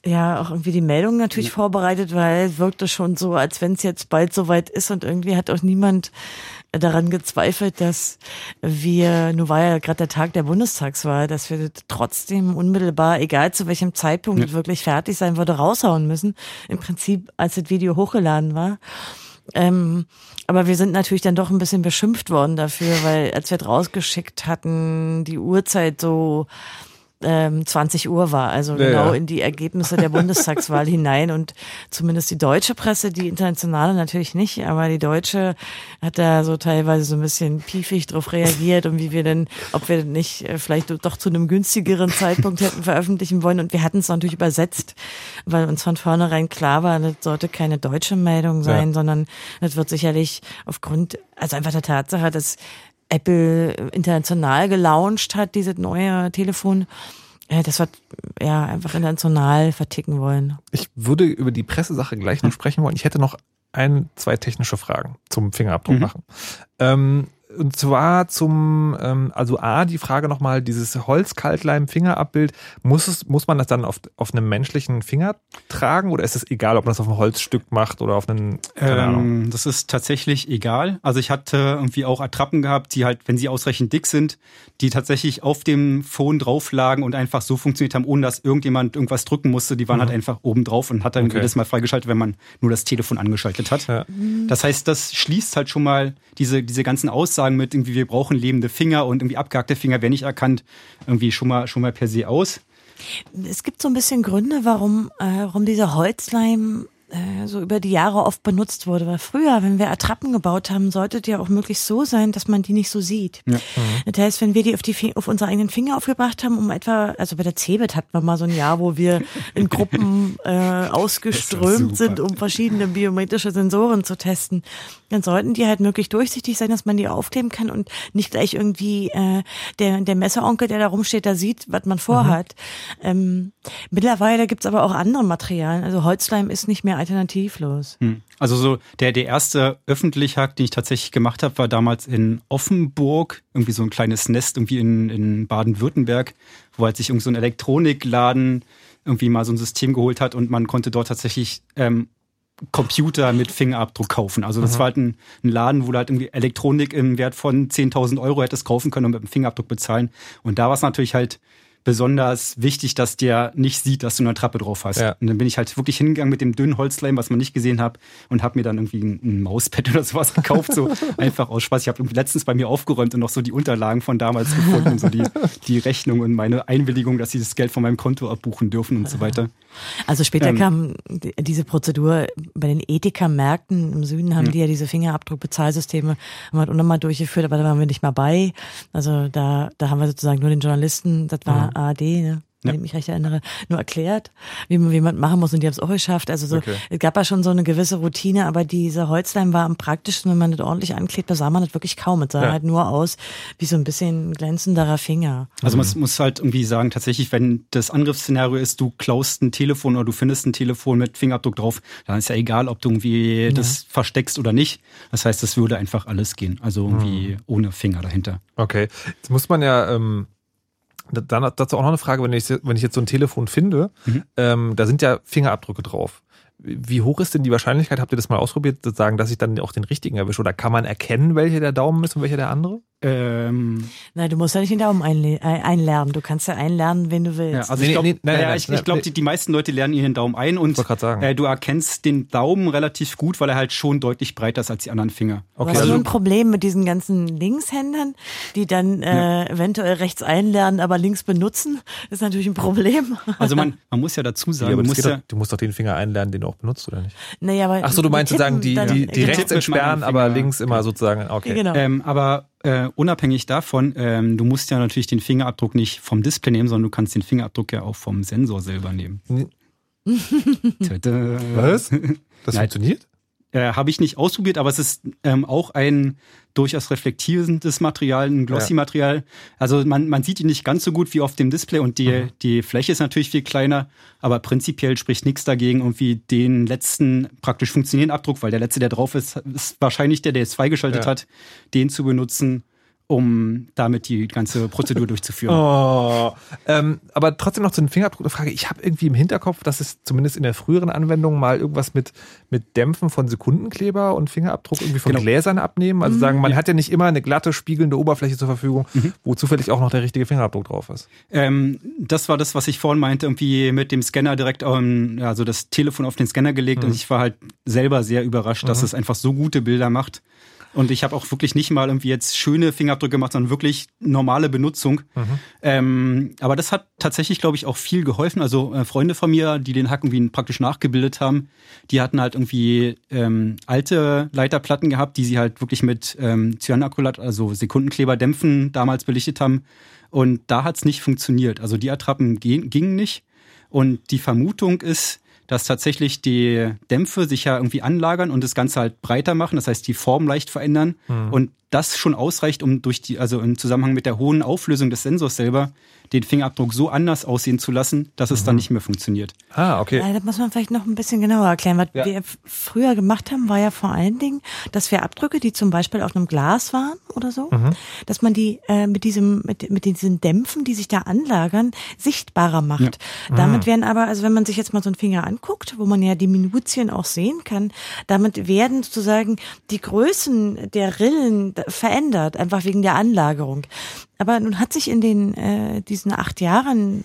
ja auch irgendwie die Meldung natürlich vorbereitet, weil es wirkte schon so, als wenn es jetzt bald soweit ist und irgendwie hat auch niemand daran gezweifelt, dass wir, nur war ja gerade der Tag der Bundestagswahl, dass wir trotzdem unmittelbar, egal zu welchem Zeitpunkt wirklich fertig sein würde, raushauen müssen. Im Prinzip, als das Video hochgeladen war. Ähm, aber wir sind natürlich dann doch ein bisschen beschimpft worden dafür, weil als wir es rausgeschickt hatten, die Uhrzeit so ähm, 20 Uhr war, also Ja, genau in die Ergebnisse der Bundestagswahl hinein und zumindest die deutsche Presse, die internationale natürlich nicht, aber die deutsche hat da so teilweise so ein bisschen piefig drauf reagiert und wie wir denn, ob wir denn nicht äh, vielleicht doch zu einem günstigeren Zeitpunkt hätten veröffentlichen wollen und wir hatten es natürlich übersetzt, weil uns von vornherein klar war, das sollte keine deutsche Meldung sein, Ja. sondern das wird sicherlich aufgrund, also einfach der Tatsache, dass Apple international gelauncht hat, dieses neue Telefon, äh, das wird ja einfach international verticken wollen. Ich würde über die Pressesache gleich noch sprechen wollen. Ich hätte noch ein, zwei technische Fragen zum Fingerabdruck Mhm. machen. Ähm, und zwar zum, ähm, also A, die Frage nochmal, dieses Holz-Kaltleim-Fingerabbild, muss, es, muss man das dann auf, auf einem menschlichen Finger tragen oder ist es egal, ob man das auf ein Holzstück macht oder auf Ahnung? Ähm, das ist tatsächlich egal. Also ich hatte irgendwie auch Attrappen gehabt, die halt, wenn sie ausreichend dick sind, die tatsächlich auf dem Phone drauf lagen und einfach so funktioniert haben, ohne dass irgendjemand irgendwas drücken musste. Die waren halt einfach oben drauf und hat dann Okay. jedes Mal freigeschaltet, wenn man nur das Telefon angeschaltet hat. Ja. Das heißt, das schließt halt schon mal diese, diese ganzen Aussagen mit irgendwie, wir brauchen lebende Finger und irgendwie abgehackte Finger werden nicht erkannt, irgendwie schon mal, schon mal per se aus. Es gibt so ein bisschen Gründe, warum, äh, warum dieser Holzleim so über die Jahre oft benutzt wurde. Weil früher, wenn wir Attrappen gebaut haben, sollte die ja auch möglichst so sein, dass man die nicht so sieht. Ja. Das heißt, wenn wir die auf, die auf unsere eigenen Finger aufgebracht haben, um etwa, also bei der Cebit hatten wir mal so ein Jahr, wo wir in Gruppen äh, ausgeströmt sind, um verschiedene biometrische Sensoren zu testen, dann sollten die halt möglichst durchsichtig sein, dass man die aufkleben kann und nicht gleich irgendwie äh, der, der Messeronkel, der da rumsteht, da sieht, was man vorhat. Ähm, mittlerweile gibt's aber auch andere Materialien. Also Holzleim ist nicht mehr alternativlos. Hm. Also so der, der erste öffentliche Hack, den ich tatsächlich gemacht habe, war damals in Offenburg, irgendwie so ein kleines Nest irgendwie in, in Baden-Württemberg, wo halt sich irgend so ein Elektronikladen irgendwie mal so ein System geholt hat und man konnte dort tatsächlich ähm, Computer mit Fingerabdruck kaufen. Also das war halt ein, ein Laden, wo du halt irgendwie Elektronik im Wert von 10.000 Euro hättest kaufen können und mit dem Fingerabdruck bezahlen. Und da war es natürlich halt besonders wichtig, dass der nicht sieht, dass du eine Trappe drauf hast. Ja. Und dann bin ich halt wirklich hingegangen mit dem dünnen Holzleim, was man nicht gesehen hat, und habe mir dann irgendwie ein, ein Mauspad oder sowas gekauft, so einfach aus Spaß. Ich habe letztens bei mir aufgeräumt und noch so die Unterlagen von damals gefunden, so die, die Rechnung und meine Einwilligung, dass sie das Geld von meinem Konto abbuchen dürfen und so weiter. Also später Ähm. kam die- diese Prozedur bei den Edeka-Märkten im Süden haben die ja diese Fingerabdruck-Bezahlsysteme haben halt auch nochmal durchgeführt, aber da waren wir nicht mal bei. Also da, da haben wir sozusagen nur den Journalisten, das war ARD, ne? Wenn Ja. ich mich recht erinnere, nur erklärt, wie man, wie man machen muss und die haben es auch geschafft. Also so, Okay. es gab ja schon so eine gewisse Routine, aber diese Holzleim war am praktischsten, wenn man das ordentlich anklebt, da sah man das wirklich kaum. Es sah Ja. halt nur aus wie so ein bisschen glänzenderer Finger. Also man muss halt irgendwie sagen, tatsächlich, wenn das Angriffsszenario ist, du klaust ein Telefon oder du findest ein Telefon mit Fingerabdruck drauf, dann ist ja egal, ob du irgendwie das versteckst oder nicht. Das heißt, das würde einfach alles gehen. Also irgendwie ohne Finger dahinter. Okay. Jetzt muss man ja, ähm, dann dazu auch noch eine Frage, wenn ich, wenn ich jetzt so ein Telefon finde, Mhm. ähm, da sind ja Fingerabdrücke drauf. Wie hoch ist denn die Wahrscheinlichkeit, habt ihr das mal ausprobiert, zu sagen, dass ich dann auch den richtigen erwische? Oder kann man erkennen, welcher der Daumen ist und welcher der andere? Ähm, Nein, du musst ja nicht den Daumen einle- ein- einlernen. Du kannst ja einlernen, wen du willst. ja, also Nee, ich glaube, nee, nein, ja, ich, ich glaub, nee. die, die meisten Leute lernen ihren Daumen ein und wollte grad sagen. äh, du erkennst den Daumen relativ gut, weil er halt schon deutlich breiter ist als die anderen Finger. Du Okay, hast also- nur ein Problem mit diesen ganzen Linkshändern, die dann äh, eventuell rechts einlernen, aber links benutzen. Das ist natürlich ein Problem. Also man, man muss ja dazu Ja, sagen, aber du musst ja, doch, du musst doch den Finger einlernen, den du auch benutzt, oder nicht? Naja, aber Ach so, du meinst sozusagen, die, die, die Genau. rechts entsperren, aber links immer sozusagen, okay. Genau. Ähm, aber äh, unabhängig davon, ähm, du musst ja natürlich den Fingerabdruck nicht vom Display nehmen, sondern du kannst den Fingerabdruck ja auch vom Sensor selber nehmen. Was? Das funktioniert? Äh, Habe ich nicht ausprobiert, aber es ist ähm, auch ein durchaus reflektierendes Material, ein Glossy-Material. Also man, man sieht ihn nicht ganz so gut wie auf dem Display und die, Mhm. die Fläche ist natürlich viel kleiner, aber prinzipiell spricht nichts dagegen, irgendwie den letzten praktisch funktionierenden Abdruck, weil der letzte, der drauf ist, ist wahrscheinlich der, der es freigeschaltet Ja. hat, den zu benutzen, um damit die ganze Prozedur durchzuführen. Oh, ähm, aber trotzdem noch zu den Fingerabdruck eine Frage. Ich habe irgendwie im Hinterkopf, dass es zumindest in der früheren Anwendung mal irgendwas mit, mit Dämpfen von Sekundenkleber und Fingerabdruck irgendwie von Genau. Gläsern abnehmen. Also sagen, man hat ja nicht immer eine glatte, spiegelnde Oberfläche zur Verfügung, wo zufällig auch noch der richtige Fingerabdruck drauf ist. Ähm, das war das, was ich vorhin meinte, irgendwie mit dem Scanner direkt, ähm, also das Telefon auf den Scanner gelegt und ich war halt selber sehr überrascht, dass es einfach so gute Bilder macht. Und ich habe auch wirklich nicht mal irgendwie jetzt schöne Fingerabdrücke gemacht, sondern wirklich normale Benutzung. Ähm, aber das hat tatsächlich, glaube ich, auch viel geholfen. Also äh, Freunde von mir, die den Hack irgendwie praktisch nachgebildet haben, die hatten halt irgendwie ähm, alte Leiterplatten gehabt, die sie halt wirklich mit ähm, Cyanacrylat, also Sekundenkleberdämpfen damals belichtet haben. Und da hat's nicht funktioniert. Also die Attrappen gingen nicht. Und die Vermutung ist, dass tatsächlich die Dämpfe sich ja irgendwie anlagern und das Ganze halt breiter machen, das heißt die Form leicht verändern. Und das schon ausreicht, um durch die, also im Zusammenhang mit der hohen Auflösung des Sensors selber, den Fingerabdruck so anders aussehen zu lassen, dass es dann nicht mehr funktioniert. Ah, okay. Ja, das muss man vielleicht noch ein bisschen genauer erklären. Was Ja. wir früher gemacht haben, war ja vor allen Dingen, dass wir Abdrücke, die zum Beispiel auf einem Glas waren oder so, Mhm. dass man die äh, mit diesem, mit, mit diesen Dämpfen, die sich da anlagern, sichtbarer macht. Mhm. Damit werden aber, also wenn man sich jetzt mal so einen Finger anguckt, wo man ja die Minutien auch sehen kann, damit werden sozusagen die Größen der Rillen verändert, einfach wegen der Anlagerung. Aber nun hat sich in den äh, diesen acht Jahren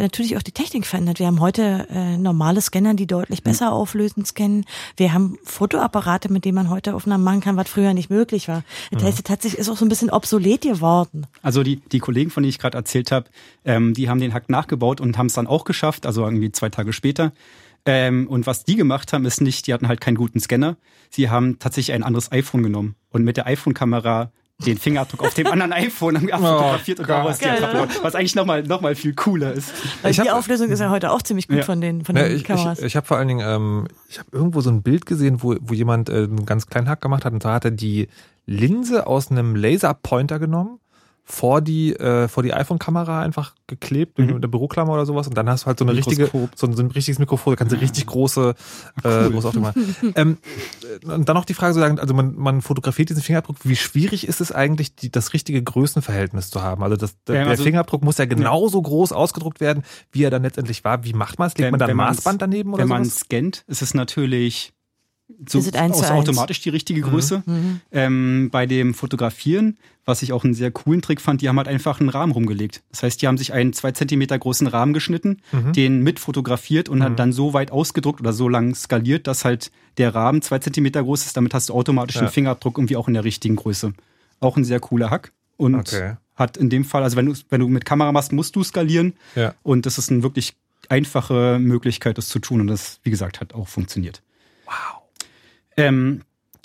natürlich auch die Technik verändert. Wir haben heute äh, normale Scanner, die deutlich besser auflösend scannen. Wir haben Fotoapparate, mit denen man heute Aufnahmen machen kann, was früher nicht möglich war. Das heißt, tatsächlich ist auch so ein bisschen obsolet geworden. Also die, die Kollegen, von denen ich gerade erzählt habe, ähm, die haben den Hack nachgebaut und haben es dann auch geschafft, also irgendwie zwei Tage später. Ähm, und was die gemacht haben, ist nicht, die hatten halt keinen guten Scanner. Sie haben tatsächlich ein anderes iPhone genommen und mit der iPhone-Kamera den Fingerabdruck auf dem anderen iPhone abfotografiert und daraus die Attrappe was eigentlich nochmal noch mal viel cooler ist. Weil Ich die hab- Auflösung ist ja heute auch ziemlich gut Ja. von den von Ja, den ich ich, Kameras. ich habe vor allen Dingen, ähm, ich habe irgendwo so ein Bild gesehen, wo, wo jemand äh, einen ganz kleinen Hack gemacht hat und da hat er die Linse aus einem Laserpointer genommen, vor die, äh, vor die iPhone-Kamera einfach geklebt, Mhm. mit der Büroklammer oder sowas und dann hast du halt so eine richtige, so ein, so ein richtiges Mikrofon, da kannst du richtig große, äh, cool. große Aufnahmen machen. ähm, äh, und dann noch die Frage also man, man fotografiert diesen Fingerabdruck, wie schwierig ist es eigentlich, die, das richtige Größenverhältnis zu haben? Also, das, der, Ja, der also- Fingerabdruck muss ja genauso groß ausgedruckt werden, wie er dann letztendlich war. Wie macht man es? Legt Wenn- man da ein Maßband daneben oder Wenn man sowas? scannt, ist es natürlich so Ist aus- automatisch die richtige Größe. Mhm. Ähm, bei dem Fotografieren, was ich auch einen sehr coolen Trick fand, die haben halt einfach einen Rahmen rumgelegt. Das heißt, die haben sich einen zwei Zentimeter großen Rahmen geschnitten, Mhm. den mit fotografiert und hat dann so weit ausgedruckt oder so lang skaliert, dass halt der Rahmen zwei Zentimeter groß ist. Damit hast du automatisch Ja. einen Fingerabdruck irgendwie auch in der richtigen Größe. Auch ein sehr cooler Hack. Und Okay. hat in dem Fall, also wenn du, wenn du mit Kamera machst, musst du skalieren. Ja. Und das ist eine wirklich einfache Möglichkeit, das zu tun. Und das, wie gesagt, hat auch funktioniert. Wow. Ähm,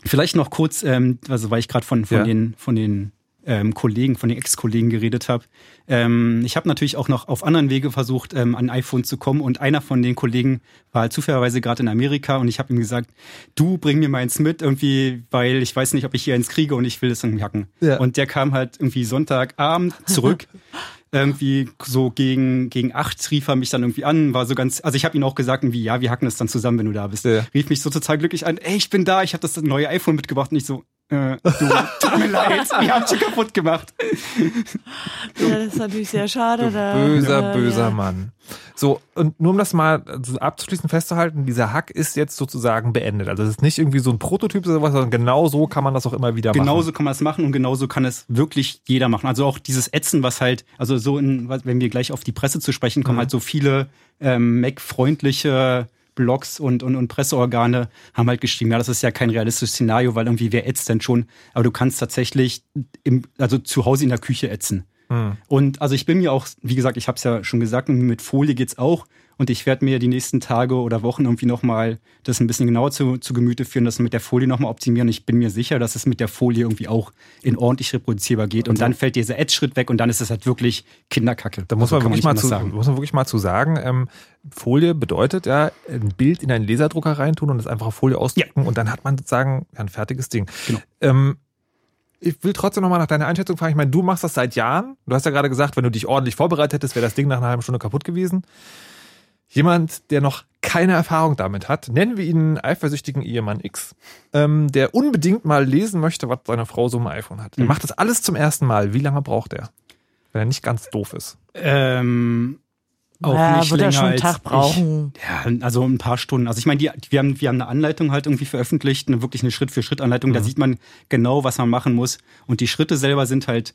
vielleicht noch kurz, ähm, also weil ich gerade von, von Ja. den, von den ähm, Kollegen, von den Ex-Kollegen geredet habe. Ähm, ich habe natürlich auch noch auf anderen Wege versucht, ähm, an iPhone zu kommen. Und einer von den Kollegen war halt zufälligerweise gerade in Amerika und ich habe ihm gesagt, du bring mir meins mit, irgendwie, weil ich weiß nicht, ob ich hier eins kriege und ich will es irgendwie hacken. Ja. Und der kam halt irgendwie Sonntagabend zurück. irgendwie so gegen gegen acht rief er mich dann irgendwie an, war so ganz, also ich habe ihm auch gesagt, irgendwie, ja, wir hacken es dann zusammen, wenn du da bist. Ja. Rief mich so total glücklich an, ey, ich bin da, ich habe das neue iPhone mitgebracht und ich so, äh, du, tut mir leid, wir haben schon kaputt gemacht. Ja, das ist natürlich sehr schade. Da, Böser, äh, böser ja. Mann. So, und nur um das mal abzuschließend festzuhalten, dieser Hack ist jetzt sozusagen beendet. Also es ist nicht irgendwie so ein Prototyp oder sowas, sondern genau so kann man das auch immer wieder machen. Genauso kann man es machen und genauso kann es wirklich jeder machen. Also auch dieses Ätzen, was halt, also so in, wenn wir gleich auf die Presse zu sprechen kommen, halt so viele ähm, Mac-freundliche Blogs und, und, und Presseorgane haben halt geschrieben, ja, das ist ja kein realistisches Szenario, weil irgendwie wer ätzt denn schon? Aber du kannst tatsächlich im, also zu Hause in der Küche ätzen. Und also ich bin mir auch, wie gesagt, ich habe es ja schon gesagt, mit Folie geht's auch. Und ich werde mir die nächsten Tage oder Wochen irgendwie nochmal das ein bisschen genauer zu, zu Gemüte führen, das mit der Folie nochmal optimieren. Ich bin mir sicher, dass es mit der Folie irgendwie auch in ordentlich reproduzierbar geht. Und dann fällt dieser Edge-Schritt weg und dann ist es halt wirklich Kinderkacke. Da muss Also man, kann wirklich nicht mal zu, sagen. muss man wirklich mal zu sagen, ähm, Folie bedeutet ja, ein Bild in einen Laserdrucker reintun und das einfach auf Folie ausdrucken und dann hat man sozusagen ja, ein fertiges Ding. Genau. Ähm, ich will trotzdem nochmal nach deiner Einschätzung fragen. Ich meine, du machst das seit Jahren. Du hast ja gerade gesagt, wenn du dich ordentlich vorbereitet hättest, wäre das Ding nach einer halben Stunde kaputt gewesen. Jemand, der noch keine Erfahrung damit hat, nennen wir ihn einen eifersüchtigen Ehemann X, ähm, der unbedingt mal lesen möchte, was seine Frau so im iPhone hat. Er Mhm. macht das alles zum ersten Mal. Wie lange braucht er? Wenn er nicht ganz doof ist. Ähm, auch Ja, nicht wird er länger schon einen als Tag brauchen. Ich, ja, also ein paar Stunden. Also ich meine, die, wir, haben, wir haben eine Anleitung halt irgendwie veröffentlicht, eine wirklich eine Schritt-für-Schritt-Anleitung. Da sieht man genau, was man machen muss. Und die Schritte selber sind halt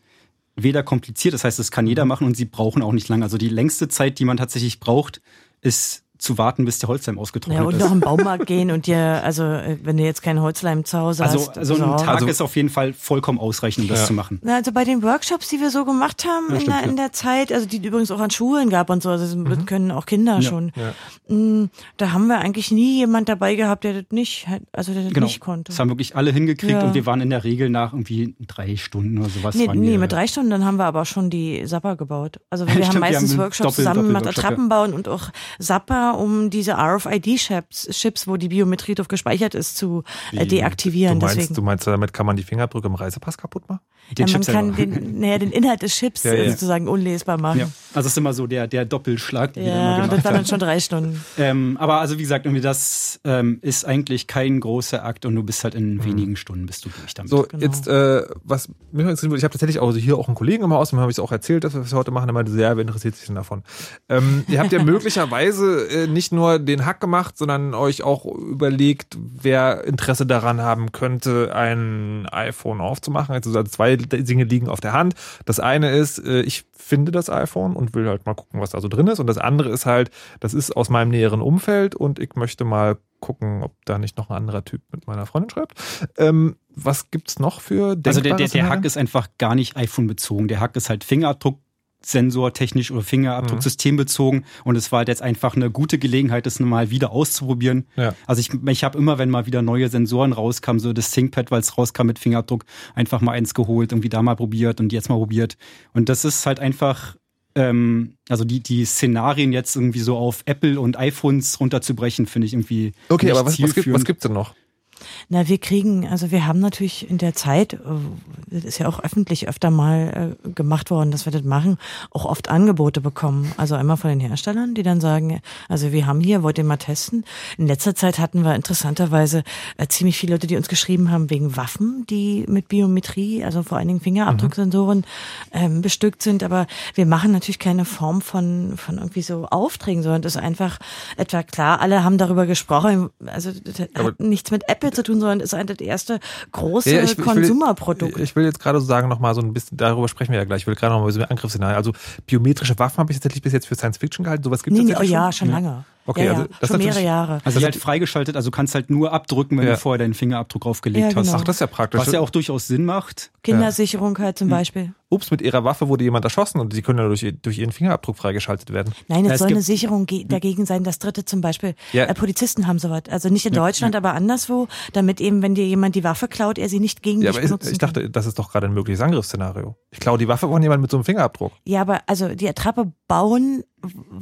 weder kompliziert, das heißt, das kann jeder machen und sie brauchen auch nicht lange. Also die längste Zeit, die man tatsächlich braucht, ist zu warten, bis der Holzleim ausgetrocknet Ja, und ist. noch im Baumarkt gehen und dir, also äh, wenn du jetzt keinen Holzleim zu Hause also, hast. also ein besorgen. Tag Also- ist auf jeden Fall vollkommen ausreichend, um das Ja. zu machen. Na, Also bei den Workshops, die wir so gemacht haben Ja, in, stimmt, der, in ja. der Zeit, also die es übrigens auch an Schulen gab und so, also das können auch Kinder schon. Ja. Mm, Da haben wir eigentlich nie jemand dabei gehabt, der das nicht, also der das Genau. nicht konnte. Das haben wirklich alle hingekriegt Ja. und wir waren in der Regel nach irgendwie drei Stunden oder sowas. Nee, waren nee, wir, mit drei Stunden, dann haben wir aber schon die Sapper gebaut. Also wir Stimmt, haben wir meistens haben einen Workshops Doppel- zusammen gemacht, Doppelworkshop, Attrappen bauen und auch Sapper Um diese RFID-Chips, Chips, wo die Biometrie drauf gespeichert ist, zu äh, deaktivieren. Du meinst, Deswegen. du meinst, damit kann man die Fingerabdrücke im Reisepass kaputt machen? Den ja, man Chip kann selber. den, naja, den Inhalt des Chips Ja, ja. äh, sozusagen unlesbar machen. Ja. Also es ist immer so der, der Doppelschlag, den wir immer Ja, gemacht das war dann schon drei Stunden. Ähm, aber also wie gesagt, irgendwie das ähm, ist eigentlich kein großer Akt und du bist halt in wenigen Stunden bist du durch damit. Mhm. So, Genau. jetzt, äh, was mich interessieren würde, ich habe tatsächlich auch hier auch einen Kollegen im Haus, dem habe ich es auch erzählt, dass wir das heute machen, der meinte, sehr, wer interessiert sich denn davon? Ähm, ihr habt ja möglicherweise äh, nicht nur den Hack gemacht, sondern euch auch überlegt, wer Interesse daran haben könnte, ein iPhone aufzumachen. Also zwei Dinge liegen auf der Hand. Das eine ist, äh, ich finde das iPhone und will halt mal gucken, was da so drin ist. Und das andere ist halt, das ist aus meinem näheren Umfeld und ich möchte mal gucken, ob da nicht noch ein anderer Typ mit meiner Freundin schreibt. Ähm, was gibt's noch für Also der, der, der? Hack ist einfach gar nicht iPhone bezogen. Der Hack ist halt Fingerabdrucksensor technisch oder Fingerabdrucksystem bezogen und es war halt jetzt einfach eine gute Gelegenheit, das mal wieder auszuprobieren. Ja. Also ich, ich habe immer, wenn mal wieder neue Sensoren rauskamen, so das ThinkPad, weil es rauskam mit Fingerabdruck, einfach mal eins geholt, irgendwie da mal probiert und jetzt mal probiert. Und das ist halt einfach, ähm, also die, die Szenarien jetzt irgendwie so auf Apple und iPhones runterzubrechen, finde ich irgendwie. Okay, aber was, was, gibt, was gibt's denn noch? Na, wir kriegen, also wir haben natürlich in der Zeit, äh, das ist ja auch öffentlich öfter mal äh, gemacht worden, dass wir das machen, auch oft Angebote bekommen. Also einmal von den Herstellern, die dann sagen, also wir haben hier, wollt ihr mal testen. In letzter Zeit hatten wir interessanterweise äh, ziemlich viele Leute, die uns geschrieben haben wegen Waffen, die mit Biometrie, also vor allen Dingen Fingerabdrucksensoren ähm, bestückt sind. Aber wir machen natürlich keine Form von, von irgendwie so Aufträgen, sondern das ist einfach etwa klar, alle haben darüber gesprochen. Also das Aber- hat nichts mit Apple zu tun, sondern ist halt das erste große Ja, ich- ich will- Konsumerprodukt. Ich will jetzt gerade so sagen, nochmal so ein bisschen, darüber sprechen wir ja gleich. Ich will gerade nochmal so ein Angriffsszenario. Also biometrische Waffen habe ich tatsächlich bis jetzt für Science Fiction gehalten. Sowas gibt es nee, nee, oh ja, schon? schon lange. Okay, ja, also das schon ist mehrere Jahre. Also die halt freigeschaltet, also du kannst halt nur abdrücken, wenn Ja. du vorher deinen Fingerabdruck draufgelegt Ja, hast. genau. Ach, das ist ja praktisch. Was ja auch durchaus Sinn macht. Kindersicherung halt zum Beispiel. Ups, mit ihrer Waffe wurde jemand erschossen und sie können ja durch, durch ihren Fingerabdruck freigeschaltet werden. Nein, es Ja, es soll eine Sicherung ge dagegen sein, dass Dritte zum Beispiel, Ja. äh, Polizisten haben sowas. Also nicht in Deutschland, aber anderswo, damit eben, wenn dir jemand die Waffe klaut, er sie nicht gegen Ja, dich aber ich, benutzen ich kann. dachte, das ist doch gerade ein mögliches Angriffsszenario. Ich klaue die Waffe von jemandem mit so einem Fingerabdruck. Ja, aber also die Attrappe bauen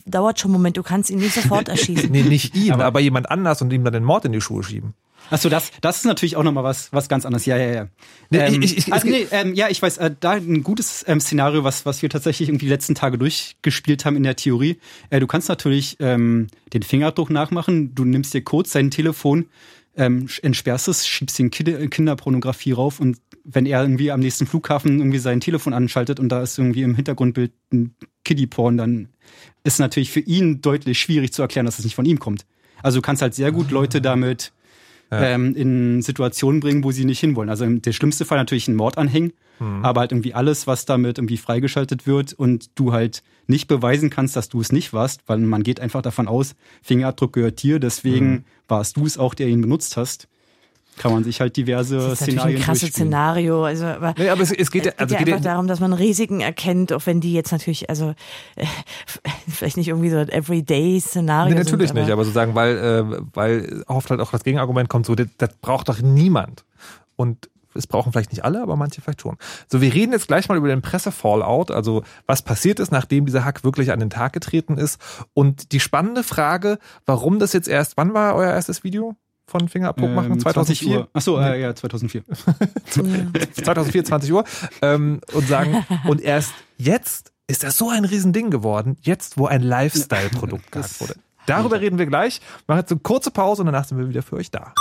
dauert schon einen Moment. Du kannst ihn nicht sofort erschießen. Nee, nicht ihn, aber, Aber- jemand anders und ihm dann den Mord in die Schuhe schieben. Achso, das, das ist natürlich auch nochmal was, was ganz anderes. Ja, ja, ja. Nee, ähm, ich- ich- also, nee, ähm, ja, ich weiß, äh, da ein gutes ähm, Szenario, was, was wir tatsächlich irgendwie die letzten Tage durchgespielt haben in der Theorie. Äh, du kannst natürlich ähm, den Fingerabdruck nachmachen. Du nimmst dir kurz sein Telefon, ähm, entsperrst es, schiebst den Kid Kinderpornografie rauf und wenn er irgendwie am nächsten Flughafen irgendwie sein Telefon anschaltet und da ist irgendwie im Hintergrundbild ein Kiddie-Porn, dann ist natürlich für ihn deutlich schwierig zu erklären, dass es nicht von ihm kommt. Also du kannst halt sehr gut Leute damit ähm, in Situationen bringen, wo sie nicht hinwollen. Also der schlimmste Fall natürlich ein Mord anhängen, aber halt irgendwie alles, was damit irgendwie freigeschaltet wird und du halt nicht beweisen kannst, dass du es nicht warst, weil man geht einfach davon aus, Fingerabdruck gehört dir, deswegen warst du es auch, der ihn benutzt hast. Kann man sich halt diverse Das ist natürlich ein Szenarien krasses. Szenario. Also, aber Nee, aber es, es geht es geht also ja geht ja, einfach darum, dass man Risiken erkennt, auch wenn die jetzt natürlich, also äh, vielleicht nicht irgendwie so ein Everyday-Szenario Nee, natürlich sind, nicht, aber sozusagen, weil, äh, weil oft halt auch das Gegenargument kommt, so, das, das braucht doch niemand. Und es brauchen vielleicht nicht alle, aber manche vielleicht schon. So, wir reden jetzt gleich mal über den Presse-Fallout, also was passiert ist, nachdem dieser Hack wirklich an den Tag getreten ist. Und die spannende Frage, warum das jetzt erst, wann war euer erstes Video von Fingerabdruck machen? Ähm, 20 2004? Uhr. Achso, äh, ja, 2004. 2004, 20 Uhr. Ähm, und sagen, und erst jetzt ist das so ein Riesending geworden, jetzt wo ein Lifestyle-Produkt gehabt wurde. Darüber reden wir gleich. Machen jetzt eine kurze Pause und danach sind wir wieder für euch da.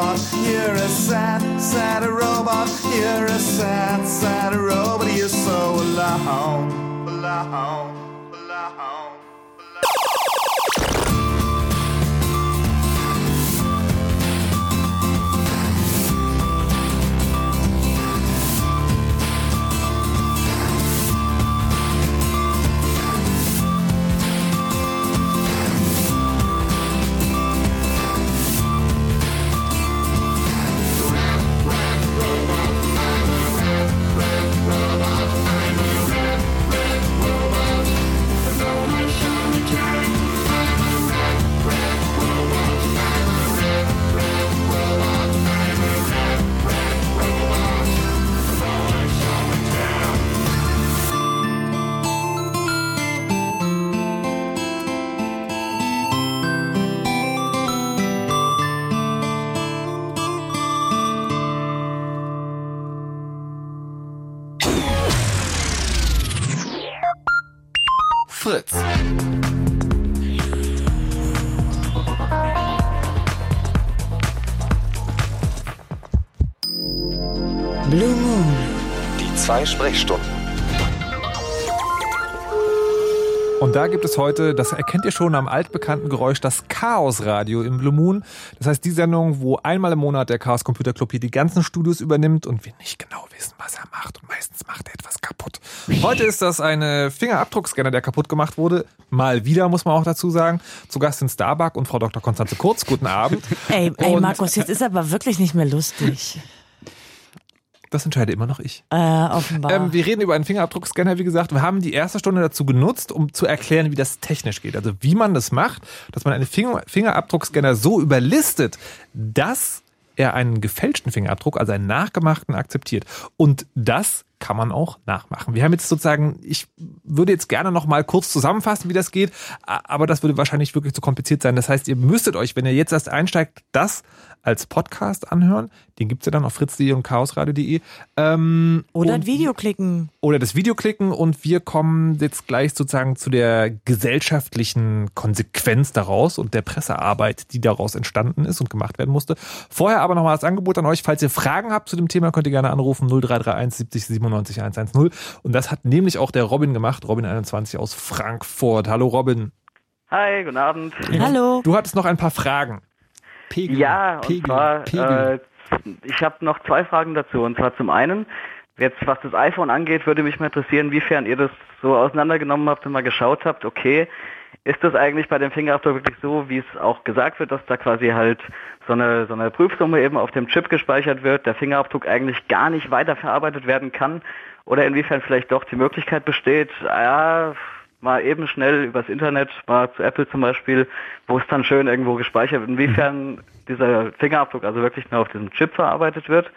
Robot. You're a sad, sad robot. You're a sad, sad robot. You're so alone. Alone. Zwei Sprechstunden. Und da gibt es heute, das erkennt ihr schon am altbekannten Geräusch, das Chaos-Radio im Blue Moon. Das heißt, die Sendung, wo einmal im Monat der Chaos Computer Club hier die ganzen Studios übernimmt und wir nicht genau wissen, was er macht. Und meistens macht er etwas kaputt. Heute ist das eine Fingerabdruckscanner, der kaputt gemacht wurde. Mal wieder, muss man auch dazu sagen. Zu Gast sind Starbuck und Frau Dr. Konstanze Kurz. Guten Abend. Ey, ey Markus, jetzt ist aber wirklich nicht mehr lustig. Das entscheide immer noch ich. Äh, offenbar. Ähm, wir reden über einen Fingerabdruckscanner, wie gesagt. Wir haben die erste Stunde dazu genutzt, um zu erklären, wie das technisch geht. Also wie man das macht, dass man einen Finger Fingerabdruckscanner so überlistet, dass er einen gefälschten Fingerabdruck, also einen nachgemachten, akzeptiert. Und das kann man auch nachmachen. Wir haben jetzt sozusagen, ich würde jetzt gerne noch mal kurz zusammenfassen, wie das geht, aber das würde wahrscheinlich wirklich zu kompliziert sein. Das heißt, ihr müsstet euch, wenn ihr jetzt erst einsteigt, das als Podcast anhören. Den gibt's ja dann auf fritz.de und chaosradio.de. Ähm, Oder und- ein Video klicken. oder das Video klicken und wir kommen jetzt gleich sozusagen zu der gesellschaftlichen Konsequenz daraus und der Pressearbeit, die daraus entstanden ist und gemacht werden musste. Vorher aber nochmal das Angebot an euch, falls ihr Fragen habt zu dem Thema, könnt ihr gerne anrufen 0331 70 97 110 und das hat nämlich auch der Robin gemacht, Robin 21 aus Frankfurt. Hallo Robin. Hi, guten Abend. Hallo. Du hattest noch ein paar Fragen. Pegel, Ja, und Pegel, zwar, Pegel. äh, ich habe noch zwei Fragen dazu. Und zwar zum einen, jetzt was das iPhone angeht, würde mich mal interessieren, inwiefern ihr das so auseinandergenommen habt und mal geschaut habt, okay, ist das eigentlich bei dem Fingerabdruck wirklich so, wie es auch gesagt wird, dass da quasi halt so eine, so eine Prüfsumme eben auf dem Chip gespeichert wird, der Fingerabdruck eigentlich gar nicht weiterverarbeitet werden kann? Oder inwiefern vielleicht doch die Möglichkeit besteht, ja, mal eben schnell übers Internet, mal zu Apple zum Beispiel, wo es dann schön irgendwo gespeichert wird, inwiefern dieser Fingerabdruck also wirklich nur auf diesem Chip verarbeitet wird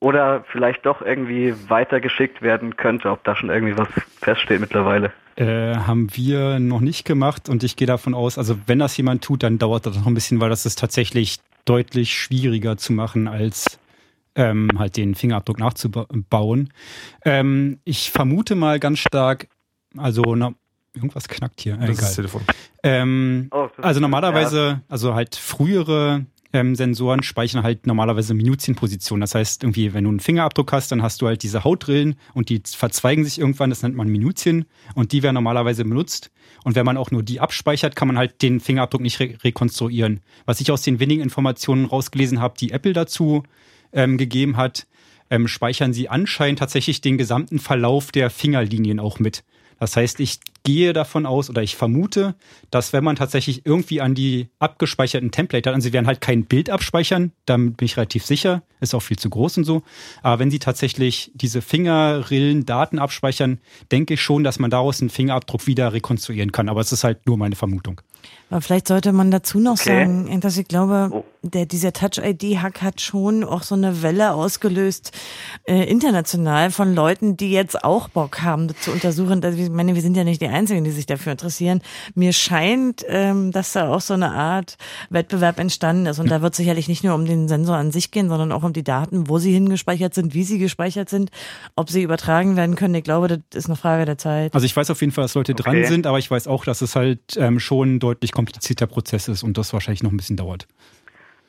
oder vielleicht doch irgendwie weitergeschickt werden könnte, ob da schon irgendwie was feststeht mittlerweile. Äh, haben wir noch nicht gemacht und ich gehe davon aus, also wenn das jemand tut, dann dauert das noch ein bisschen, weil das ist tatsächlich deutlich schwieriger zu machen als ähm, halt den Fingerabdruck nachzubauen. Ähm, ich vermute mal ganz stark, also na, irgendwas knackt hier. Äh, Das ist das egal. Telefon. Ähm, Oh, das- also normalerweise, also halt frühere ähm, Sensoren speichern halt normalerweise Minuzienposition. Das heißt, irgendwie, wenn du einen Fingerabdruck hast, dann hast du halt diese Hautrillen und die verzweigen sich irgendwann, das nennt man Minutien und die werden normalerweise benutzt. Und wenn man auch nur die abspeichert, kann man halt den Fingerabdruck nicht re rekonstruieren. Was ich aus den wenigen Informationen rausgelesen habe, die Apple dazu ähm, gegeben hat, ähm, speichern sie anscheinend tatsächlich den gesamten Verlauf der Fingerlinien auch mit. Das heißt, ich gehe davon aus oder ich vermute, dass wenn man tatsächlich irgendwie an die abgespeicherten Template hat, also sie werden halt kein Bild abspeichern, damit bin ich relativ sicher, ist auch viel zu groß und so, aber wenn sie tatsächlich diese Fingerrillen Daten abspeichern, denke ich schon, dass man daraus einen Fingerabdruck wieder rekonstruieren kann, aber es ist halt nur meine Vermutung. Aber vielleicht sollte man dazu noch Okay. sagen, dass ich glaube, Oh. der, dieser Touch-ID-Hack hat schon auch so eine Welle ausgelöst, äh, international von Leuten, die jetzt auch Bock haben, das zu untersuchen. Also Ich meine, wir sind ja nicht die Einzigen, die sich dafür interessieren. Mir scheint, ähm, dass da auch so eine Art Wettbewerb entstanden ist. Und da wird sicherlich nicht nur um den Sensor an sich gehen, sondern auch um die Daten, wo sie hingespeichert sind, wie sie gespeichert sind, ob sie übertragen werden können. Ich glaube, das ist eine Frage der Zeit. Also ich weiß auf jeden Fall, dass Leute dran Okay. sind, aber ich weiß auch, dass es halt ähm, schon ein deutlich komplizierter Prozess ist und das wahrscheinlich noch ein bisschen dauert.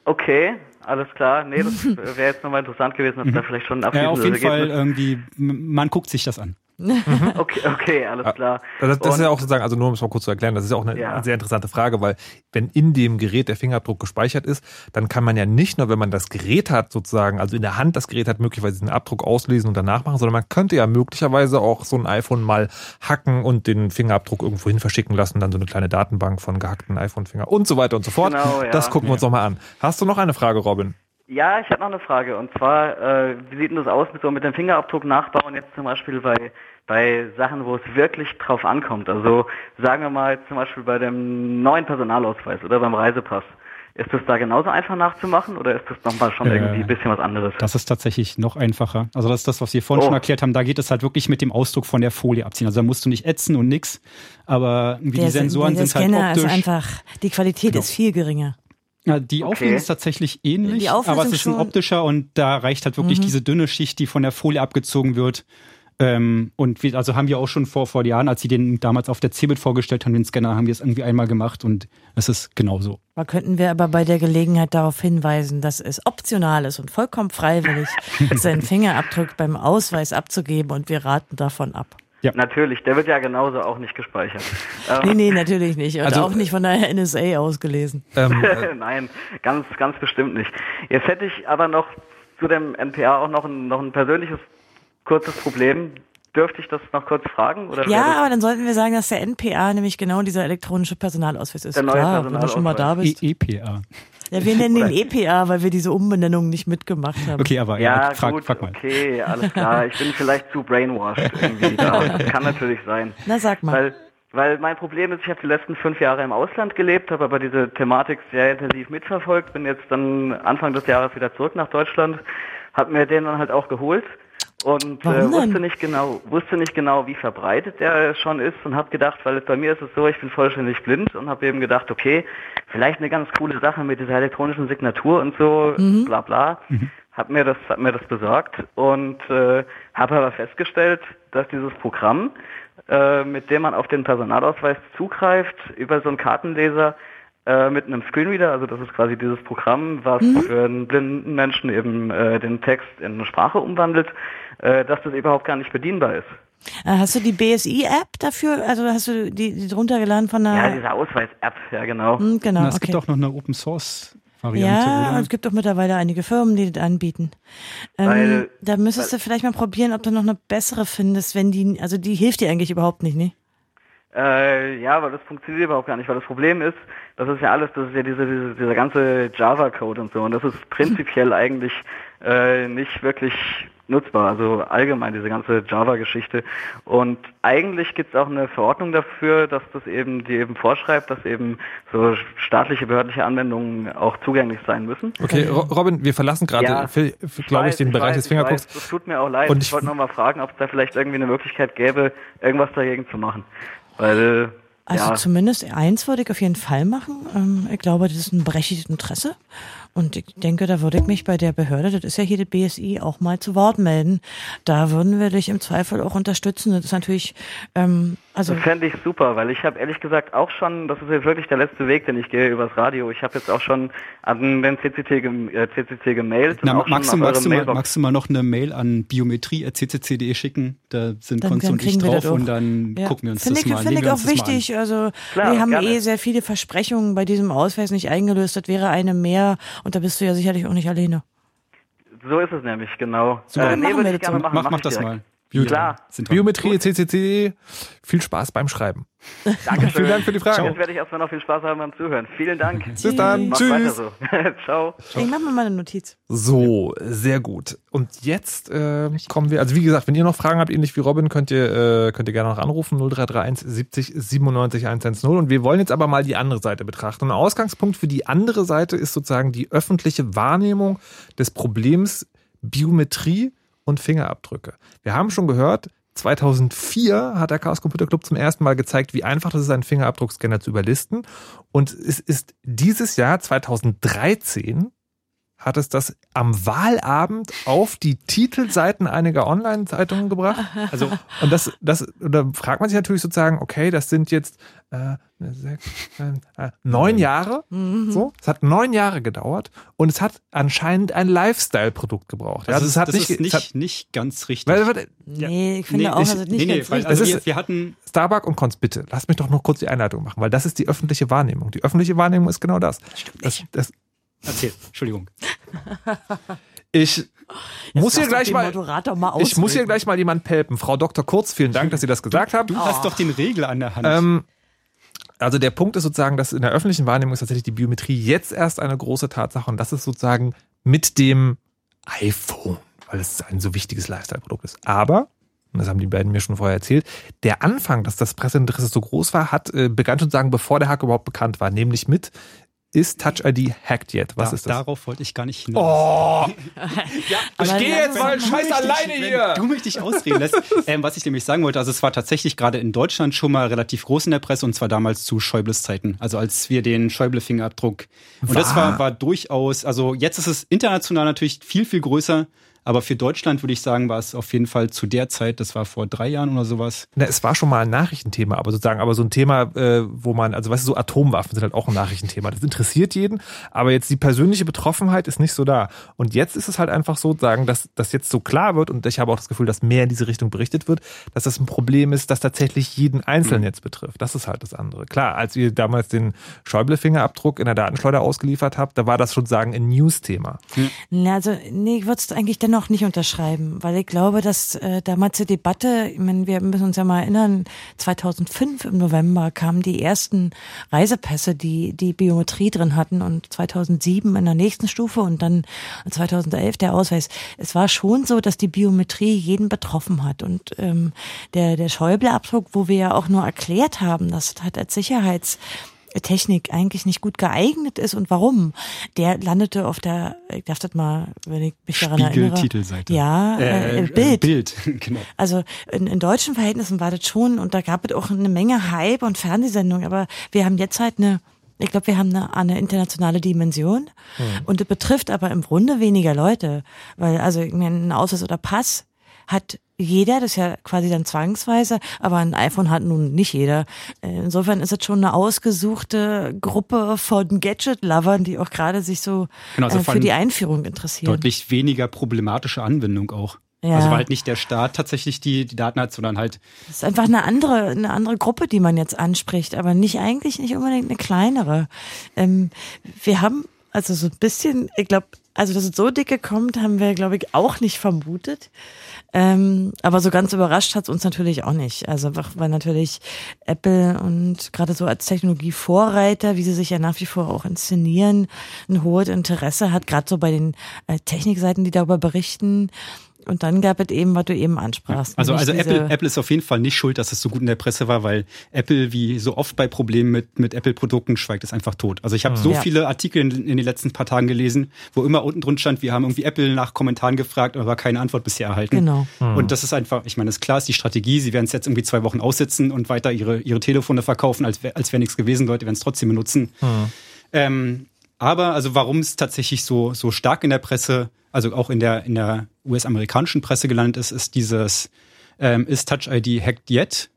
Okay, alles klar. Nee, das wäre jetzt nochmal interessant gewesen, ob da vielleicht schon ein Ja, auf jeden Fall irgendwie, man guckt sich das an. Okay, okay, alles klar. Das, das ist ja auch sozusagen, also nur um es mal kurz zu erklären, das ist ja auch eine Ja. sehr interessante Frage, weil wenn in dem Gerät der Fingerabdruck gespeichert ist, dann kann man ja nicht nur, wenn man das Gerät hat, sozusagen, also in der Hand das Gerät hat, möglicherweise den Abdruck auslesen und danach machen, sondern man könnte ja möglicherweise auch so ein iPhone mal hacken und den Fingerabdruck irgendwo hin verschicken lassen, dann so eine kleine Datenbank von gehackten iPhone-Finger und so weiter und so fort. Genau, ja. Das gucken wir uns nochmal an. Hast du noch eine Frage, Robin? Ja, ich habe noch eine Frage. Und zwar, äh, wie sieht denn das aus mit so mit dem Fingerabdruck nachbauen jetzt zum Beispiel bei bei Sachen, wo es wirklich drauf ankommt? Also sagen wir mal zum Beispiel bei dem neuen Personalausweis oder beim Reisepass. Ist das da genauso einfach nachzumachen oder ist das nochmal schon Äh, irgendwie ein bisschen was anderes? Das ist tatsächlich noch einfacher. Also das ist das, was wir vorhin Oh. schon erklärt haben. Da geht es halt wirklich mit dem Ausdruck von der Folie abziehen. Also da musst du nicht ätzen und nix. Aber wie die Der- Sensoren der sind halt Scanner optisch. ist einfach, die Qualität Genau. ist viel geringer. Ja, die Okay. Auflösung ist tatsächlich ähnlich, aber es ist ein optischer und da reicht halt wirklich Mhm. diese dünne Schicht, die von der Folie abgezogen wird. Ähm, und wir, also haben wir auch schon vor, vor Jahren, als sie den damals auf der CeBIT vorgestellt haben, den Scanner, haben wir es irgendwie einmal gemacht und es ist genauso. Da könnten wir aber bei der Gelegenheit darauf hinweisen, dass es optional ist und vollkommen freiwillig, seinen Fingerabdruck beim Ausweis abzugeben und wir raten davon ab. Natürlich, der wird ja genauso auch nicht gespeichert. Nee, nee, natürlich nicht. Und Also, auch nicht von der NSA ausgelesen. Ähm, äh, Nein, ganz, ganz bestimmt nicht. Jetzt hätte ich aber noch zu dem NPA auch noch ein, noch ein persönliches kurzes Problem. Dürfte ich das noch kurz fragen? Ja, aber dann sollten wir sagen, dass der NPA nämlich genau dieser elektronische Personalausweis ist. Der neue Klar, wenn du schon mal da bist. E EPA. Ja, wir nennen den EPA, weil wir diese Umbenennung nicht mitgemacht haben. Okay, aber ja, Ja, frag, gut, frag mal. okay, alles klar. Ich bin vielleicht zu brainwashed irgendwie da. Kann natürlich sein. Na, sag mal. Weil, weil mein Problem ist, ich habe die letzten fünf Jahre im Ausland gelebt, habe aber diese Thematik sehr intensiv mitverfolgt, bin jetzt dann Anfang des Jahres wieder zurück nach Deutschland, habe mir den dann halt auch geholt und äh, wusste nicht genau, wusste nicht genau, wie verbreitet der schon ist und habe gedacht, weil bei mir ist es so, ich bin vollständig blind und habe eben gedacht, okay, vielleicht eine ganz coole Sache mit dieser elektronischen Signatur und so, Mhm. bla bla. Hab mir das, hab mir das besorgt und äh, habe aber festgestellt, dass dieses Programm, äh, mit dem man auf den Personalausweis zugreift, über so einen Kartenleser äh, mit einem Screenreader, also das ist quasi dieses Programm, was Mhm. für einen blinden Menschen eben äh, den Text in eine Sprache umwandelt, äh, dass das überhaupt gar nicht bedienbar ist. Äh, Hast du die BSI-App dafür? Also hast du die, die runtergeladen von Ja, der... diese Ausweis-App, ja genau. Hm, genau, Na, es okay. gibt auch noch eine Open Source Variante, Ja, und oder? es gibt auch mittlerweile einige Firmen, die das anbieten. Ähm, Weil- da müsstest du vielleicht mal probieren, ob du noch eine bessere findest, wenn die, also die hilft dir eigentlich überhaupt nicht, ne? Äh, ja, aber das funktioniert überhaupt gar nicht, weil das Problem ist, das ist ja alles, das ist ja diese, diese, dieser ganze Java-Code und so und das ist prinzipiell eigentlich äh, nicht wirklich nutzbar, also allgemein diese ganze Java-Geschichte. Und eigentlich gibt es auch eine Verordnung dafür, dass das eben, die eben vorschreibt, dass eben so staatliche behördliche Anwendungen auch zugänglich sein müssen. Okay, Ro- Robin, wir verlassen gerade, Ja, glaube ich, den Bereich weiß, des ich Fingergucks. Es tut mir auch leid. Und ich, ich- wollte noch mal fragen, ob es da vielleicht irgendwie eine Möglichkeit gäbe, irgendwas dagegen zu machen. Weil, Also ja, zumindest eins würde ich auf jeden Fall machen. Ähm, ich glaube, das ist ein berechtigtes Interesse. Und ich denke, da würde ich mich bei der Behörde, das ist ja hier die BSI, auch mal zu Wort melden. Da würden wir dich im Zweifel auch unterstützen. Das ist natürlich, ähm, also das fände ich super, weil ich habe ehrlich gesagt auch schon, das ist jetzt wirklich der letzte Weg, den ich gehe übers Radio. Ich habe jetzt auch schon an den CCT, äh, CCT gemailt. Na, magst, du, magst, du mal, magst du mal noch eine Mail an biometrie.ccc.de schicken? Da sind Dann- dann und ich drauf und dann Ja. gucken wir uns Finde das ich, mal Finde nehmen ich auch an. wichtig. Also Klar, wir haben gerne. eh sehr viele Versprechungen bei diesem Ausweis nicht eingelöst. Das wäre eine mehr und da bist du ja sicherlich auch nicht alleine. So ist es nämlich, genau. Super. Äh, nee, Machen würde wir ich das gerne so. machen. Mach, mach mach das direkt. mal. Gut. Klar. Biometrie, CCC, viel Spaß beim Schreiben. Dankeschön. Vielen Dank für die Frage. Jetzt werde ich erstmal noch viel Spaß haben beim Zuhören. Vielen Dank. Bis dann. Mach weiter Tschüss. so. Ciao. Ich mach mir mal eine Notiz. So, sehr gut. Und jetzt äh, kommen wir, also wie gesagt, wenn ihr noch Fragen habt, ähnlich wie Robin, könnt ihr, äh, könnt ihr gerne noch anrufen, 0331 70 97 110. Und wir wollen jetzt aber mal die andere Seite betrachten. Und ein Ausgangspunkt für die andere Seite ist sozusagen die öffentliche Wahrnehmung des Problems Biometrie und Fingerabdrücke. Wir haben schon gehört, 2004 hat der Chaos Computer Club zum ersten Mal gezeigt, wie einfach es ist, einen Fingerabdruckscanner zu überlisten. Und es ist dieses Jahr, 2013, hat es das am Wahlabend auf die Titelseiten einiger Online-Zeitungen gebracht. Also Und das, das, und da fragt man sich natürlich sozusagen, okay, das sind jetzt äh, sechs, äh, neun Jahre. So, es hat neun Jahre gedauert und es hat anscheinend ein Lifestyle-Produkt gebraucht. das, also ist, es hat das nicht, ist es hat, nicht, nicht ganz richtig. weil, weil, Nee, ich finde Nee, auch, ich- also nicht nee, nee, ganz weil, richtig. also wir, ist- wir hatten Starbuck und Konz, bitte, lass mich doch noch kurz die Einleitung machen, weil das ist die öffentliche Wahrnehmung. Die öffentliche Wahrnehmung ist genau das. das, das Erzähl, Entschuldigung. ich muss hier gleich mal, ich muss hier gleich mal jemand pelpen. Frau Dr. Kurz, vielen Dank, dass Sie das gesagt haben. Du hast doch den Regel an der Hand. Ähm, also der Punkt ist sozusagen, dass in der öffentlichen Wahrnehmung ist tatsächlich die Biometrie jetzt erst eine große Tatsache und das ist sozusagen mit dem iPhone, weil es ein so wichtiges Lifestyle-Produkt ist. Aber, und das haben die beiden mir schon vorher erzählt, der Anfang, dass das Presseinteresse so groß war, hat äh, begann schon sagen, bevor der Hack überhaupt bekannt war, nämlich mit ist Touch ID hacked yet? Was da, ist das? Darauf wollte ich gar nicht hinaus. Oh! ich Aber gehe jetzt mal scheiß alleine nicht- hier! Wenn du mich nicht ausreden lässt. ähm, was ich nämlich sagen wollte, also es war tatsächlich gerade in Deutschland schon mal relativ groß in der Presse und zwar damals zu Schäubles Zeiten. Also als wir den Schäuble-Fingerabdruck. Und das war, war durchaus, also jetzt ist es international natürlich viel, viel größer. Aber für Deutschland würde ich sagen, war es auf jeden Fall zu der Zeit, das war vor drei Jahren oder sowas. Na, es war schon mal ein Nachrichtenthema, aber sozusagen, aber so ein Thema, äh, wo man, also weißt du, so Atomwaffen sind halt auch ein Nachrichtenthema. Das interessiert jeden, aber jetzt die persönliche Betroffenheit ist nicht so da. Und jetzt ist es halt einfach so, sagen, dass das jetzt so klar wird, und ich habe auch das Gefühl, dass mehr in diese Richtung berichtet wird, dass das ein Problem ist, das tatsächlich jeden Einzelnen jetzt betrifft. Das ist halt das andere. Klar, als ihr damals den Schäuble-Fingerabdruck in der Datenschleuder ausgeliefert habt, da war das schon sagen ein News-Thema. Na, also, nee, ich würde es eigentlich dennoch nicht unterschreiben, weil ich glaube, dass äh, damals die Debatte, ich meine, wir müssen uns ja mal erinnern, 2005 im November kamen die ersten Reisepässe, die die Biometrie drin hatten und 2007 in der nächsten Stufe und dann 2011 der Ausweis. Es war schon so, dass die Biometrie jeden betroffen hat und ähm, der, der Schäuble-Abdruck, wo wir ja auch nur erklärt haben, das hat als Sicherheits Technik eigentlich nicht gut geeignet ist und warum. Der landete auf der, ich darf das mal, wenn ich mich daran erinnere. Spiegel-Titelseite. Ja, äh, Äh, Bild. Bild, genau. Also in, in deutschen Verhältnissen war das schon und da gab es auch eine Menge Hype und Fernsehsendungen, aber wir haben jetzt halt eine, ich glaube, wir haben eine, eine internationale Dimension und das betrifft aber im Grunde weniger Leute, weil also ich meine, ein Ausweis oder Pass hat jeder, das ist ja quasi dann zwangsweise, aber ein iPhone hat nun nicht jeder. Äh, Insofern ist es schon eine ausgesuchte Gruppe von Gadget-Lovern, die auch gerade sich so Genau, also äh, für die Einführung interessieren. Deutlich weniger problematische Anwendung auch. Ja. Also weil halt nicht der Staat tatsächlich die, die Daten hat, sondern halt Das ist einfach eine andere, eine andere Gruppe, die man jetzt anspricht, aber nicht eigentlich nicht unbedingt eine kleinere. Ähm, wir haben also so ein bisschen, ich glaube, also dass es so dicke kommt, haben wir, glaube ich, auch nicht vermutet. Ähm, aber so ganz überrascht hat es uns natürlich auch nicht. Also einfach, weil natürlich Apple und gerade so als Technologievorreiter, wie sie sich ja nach wie vor auch inszenieren, ein hohes Interesse hat, gerade so bei den äh, Technikseiten, die darüber berichten. Und dann gab es eben, was du eben ansprachst. Also, also Apple, Apple ist auf jeden Fall nicht schuld, dass es so gut in der Presse war, weil Apple, wie so oft bei Problemen mit, mit Apple-Produkten, schweigt es einfach tot. Also ich habe so Ja. viele Artikel in, in den letzten paar Tagen gelesen, wo immer unten drin stand, wir haben irgendwie Apple nach Kommentaren gefragt, aber keine Antwort bisher erhalten. Genau. Und das ist einfach, ich meine, das ist klar, ist die Strategie, sie werden es jetzt irgendwie zwei Wochen aussitzen und weiter ihre, ihre Telefone verkaufen, als wäre als wär nichts gewesen, Leute werden es trotzdem benutzen. Ähm, aber also warum es tatsächlich so, so stark in der Presse, also auch in der, in der US-amerikanischen Presse gelandet ist, ist dieses, ähm, ist Touch ID hacked yet?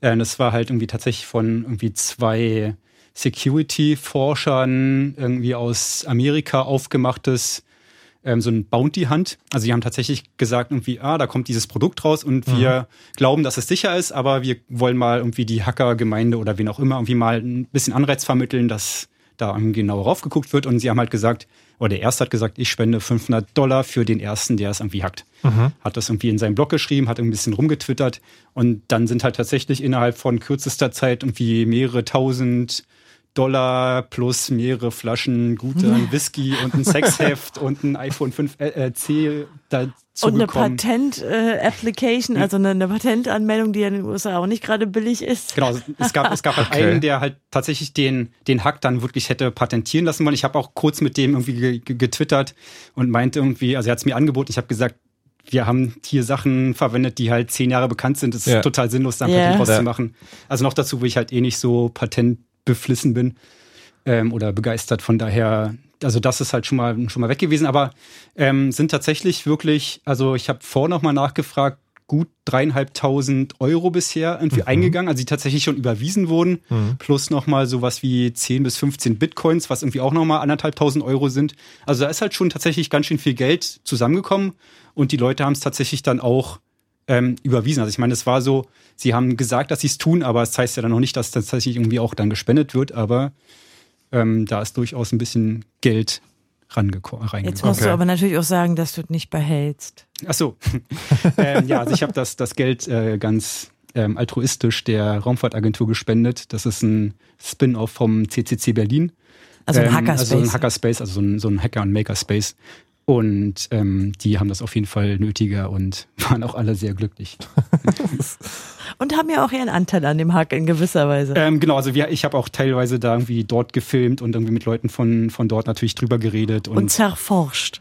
Äh, das war halt irgendwie tatsächlich von irgendwie zwei Security-Forschern irgendwie aus Amerika aufgemachtes ähm, so ein Bounty Hunt. Also die haben tatsächlich gesagt irgendwie, ah, da kommt dieses Produkt raus und wir glauben, dass es sicher ist, aber wir wollen mal irgendwie die Hackergemeinde oder wen auch immer irgendwie mal ein bisschen Anreiz vermitteln, dass da irgendwie genau raufgeguckt wird. Und sie haben halt gesagt, oder der erste hat gesagt, ich spende 500 Dollar für den ersten, der es irgendwie hackt. Hat das irgendwie in seinem Blog geschrieben, hat ein bisschen rumgetwittert und dann sind halt tatsächlich innerhalb von kürzester Zeit irgendwie mehrere tausend Dollar plus mehrere Flaschen guten Whisky und ein Sexheft und ein iPhone 5 äh, C dazu Und eine bekommen. Patent-Application, also eine, eine Patentanmeldung, die ja in den USA auch nicht gerade billig ist. Genau, es gab, es gab halt Okay. einen, der halt tatsächlich den, den Hack dann wirklich hätte patentieren lassen wollen. Ich habe auch kurz mit dem irgendwie ge- ge- getwittert und meinte irgendwie, also er hat es mir angeboten, ich habe gesagt, wir haben hier Sachen verwendet, die halt zehn Jahre bekannt sind. Es ist Ja. total sinnlos, da ein Ja. Patent draus Ja. zu machen. Also noch dazu, wo ich halt eh nicht so patentbeflissen bin ähm, oder begeistert. Von daher, also das ist halt schon mal schon mal weg gewesen. Aber ähm, sind tatsächlich wirklich, also ich habe vor noch mal nachgefragt, gut dreieinhalbtausend Euro bisher irgendwie eingegangen, also die tatsächlich schon überwiesen wurden, plus noch mal sowas wie 10 bis 15 Bitcoins, was irgendwie auch noch mal anderthalbtausend Euro sind. Also da ist halt schon tatsächlich ganz schön viel Geld zusammengekommen und die Leute haben es tatsächlich dann auch ähm, überwiesen. Also ich meine, es war so, sie haben gesagt, dass sie es tun, aber es heißt ja dann noch nicht, dass das tatsächlich irgendwie auch dann gespendet wird, aber ähm, da ist durchaus ein bisschen Geld rangeko- Jetzt reingekommen. musst Okay. du aber natürlich auch sagen, dass du es nicht behältst. Ach so. ähm, ja, also ich habe das, das Geld äh, ganz ähm, altruistisch der Raumfahrtagentur gespendet. Das ist ein Spin-off vom CCC Berlin. Also ein Ähm, Hackerspace. Also ein Hackerspace, also so ein, so ein Hacker- und Makerspace. Und ähm, die haben das auf jeden Fall nötiger und waren auch alle sehr glücklich. Und haben ja auch ihren Anteil an dem Hack in gewisser Weise. Ähm, genau, also wir, ich habe auch teilweise da irgendwie dort gefilmt und irgendwie mit Leuten von, von dort natürlich drüber geredet. Und, und zerforscht.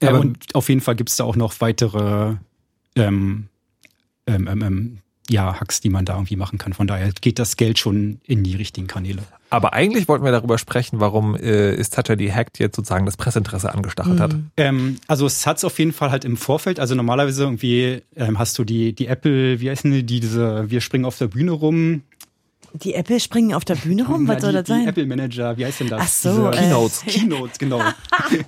äh, Aber- und auf jeden Fall gibt's da auch noch weitere ähm, ähm, ähm, ähm, ja, Hacks, die man da irgendwie machen kann. Von daher geht das Geld schon in die richtigen Kanäle. Aber eigentlich wollten wir darüber sprechen, warum äh, ist Touch ID Hacked jetzt sozusagen das Presseinteresse angestachelt hat. Ähm, also es hat's auf jeden Fall halt im Vorfeld, also normalerweise irgendwie ähm, hast du die, die Apple, wie heißen die, diese, wir springen auf der Bühne rum. Die Apple springen auf der Bühne rum? Was Ja, soll die, das sein? Die Apple Manager, wie heißt denn das? Ach so, Diese, äh, Keynotes. Keynotes, genau.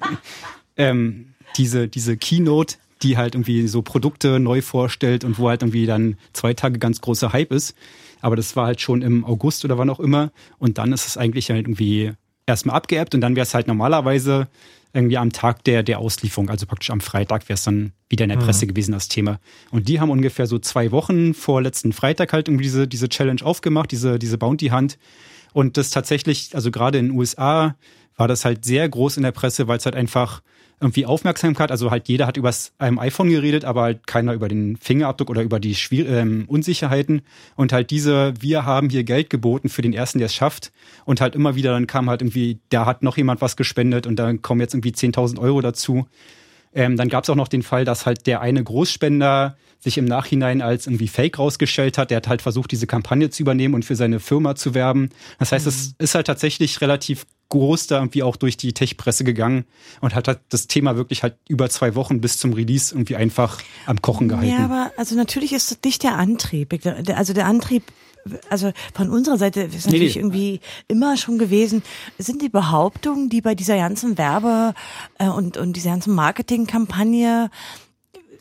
ähm, diese, diese Keynote, die halt irgendwie so Produkte neu vorstellt und wo halt irgendwie dann zwei Tage ganz großer Hype ist. Aber das war halt schon im August oder wann auch immer. Und dann ist es eigentlich halt irgendwie erstmal abgeappt und dann wäre es halt normalerweise irgendwie am Tag der, der Auslieferung, also praktisch am Freitag wäre es dann wieder in der Presse gewesen, das Thema. Und die haben ungefähr so zwei Wochen vor letzten Freitag halt irgendwie diese, diese Challenge aufgemacht, diese, diese Bounty Hunt. Und das tatsächlich, also gerade in den USA war das halt sehr groß in der Presse, weil es halt einfach irgendwie Aufmerksamkeit. Also halt jeder hat über einem iPhone geredet, aber halt keiner über den Fingerabdruck oder über die Schwier ähm, Unsicherheiten. Und halt diese, wir haben hier Geld geboten für den ersten, der es schafft. Und halt immer wieder, dann kam halt irgendwie, da hat noch jemand was gespendet und dann kommen jetzt irgendwie 10.000 Euro dazu. Ähm, dann gab es auch noch den Fall, dass halt der eine Großspender sich im Nachhinein als irgendwie Fake rausgestellt hat. Der hat halt versucht, diese Kampagne zu übernehmen und für seine Firma zu werben. Das heißt, es Mhm. ist halt tatsächlich relativ groß da irgendwie auch durch die Tech-Presse gegangen und hat halt das Thema wirklich halt über zwei Wochen bis zum Release irgendwie einfach am Kochen gehalten. Ja, aber also natürlich ist das nicht der Antrieb. Also der Antrieb, also von unserer Seite ist Nee, natürlich nee. irgendwie immer schon gewesen, sind die Behauptungen, die bei dieser ganzen Werbe- äh, und, und dieser ganzen Marketingkampagne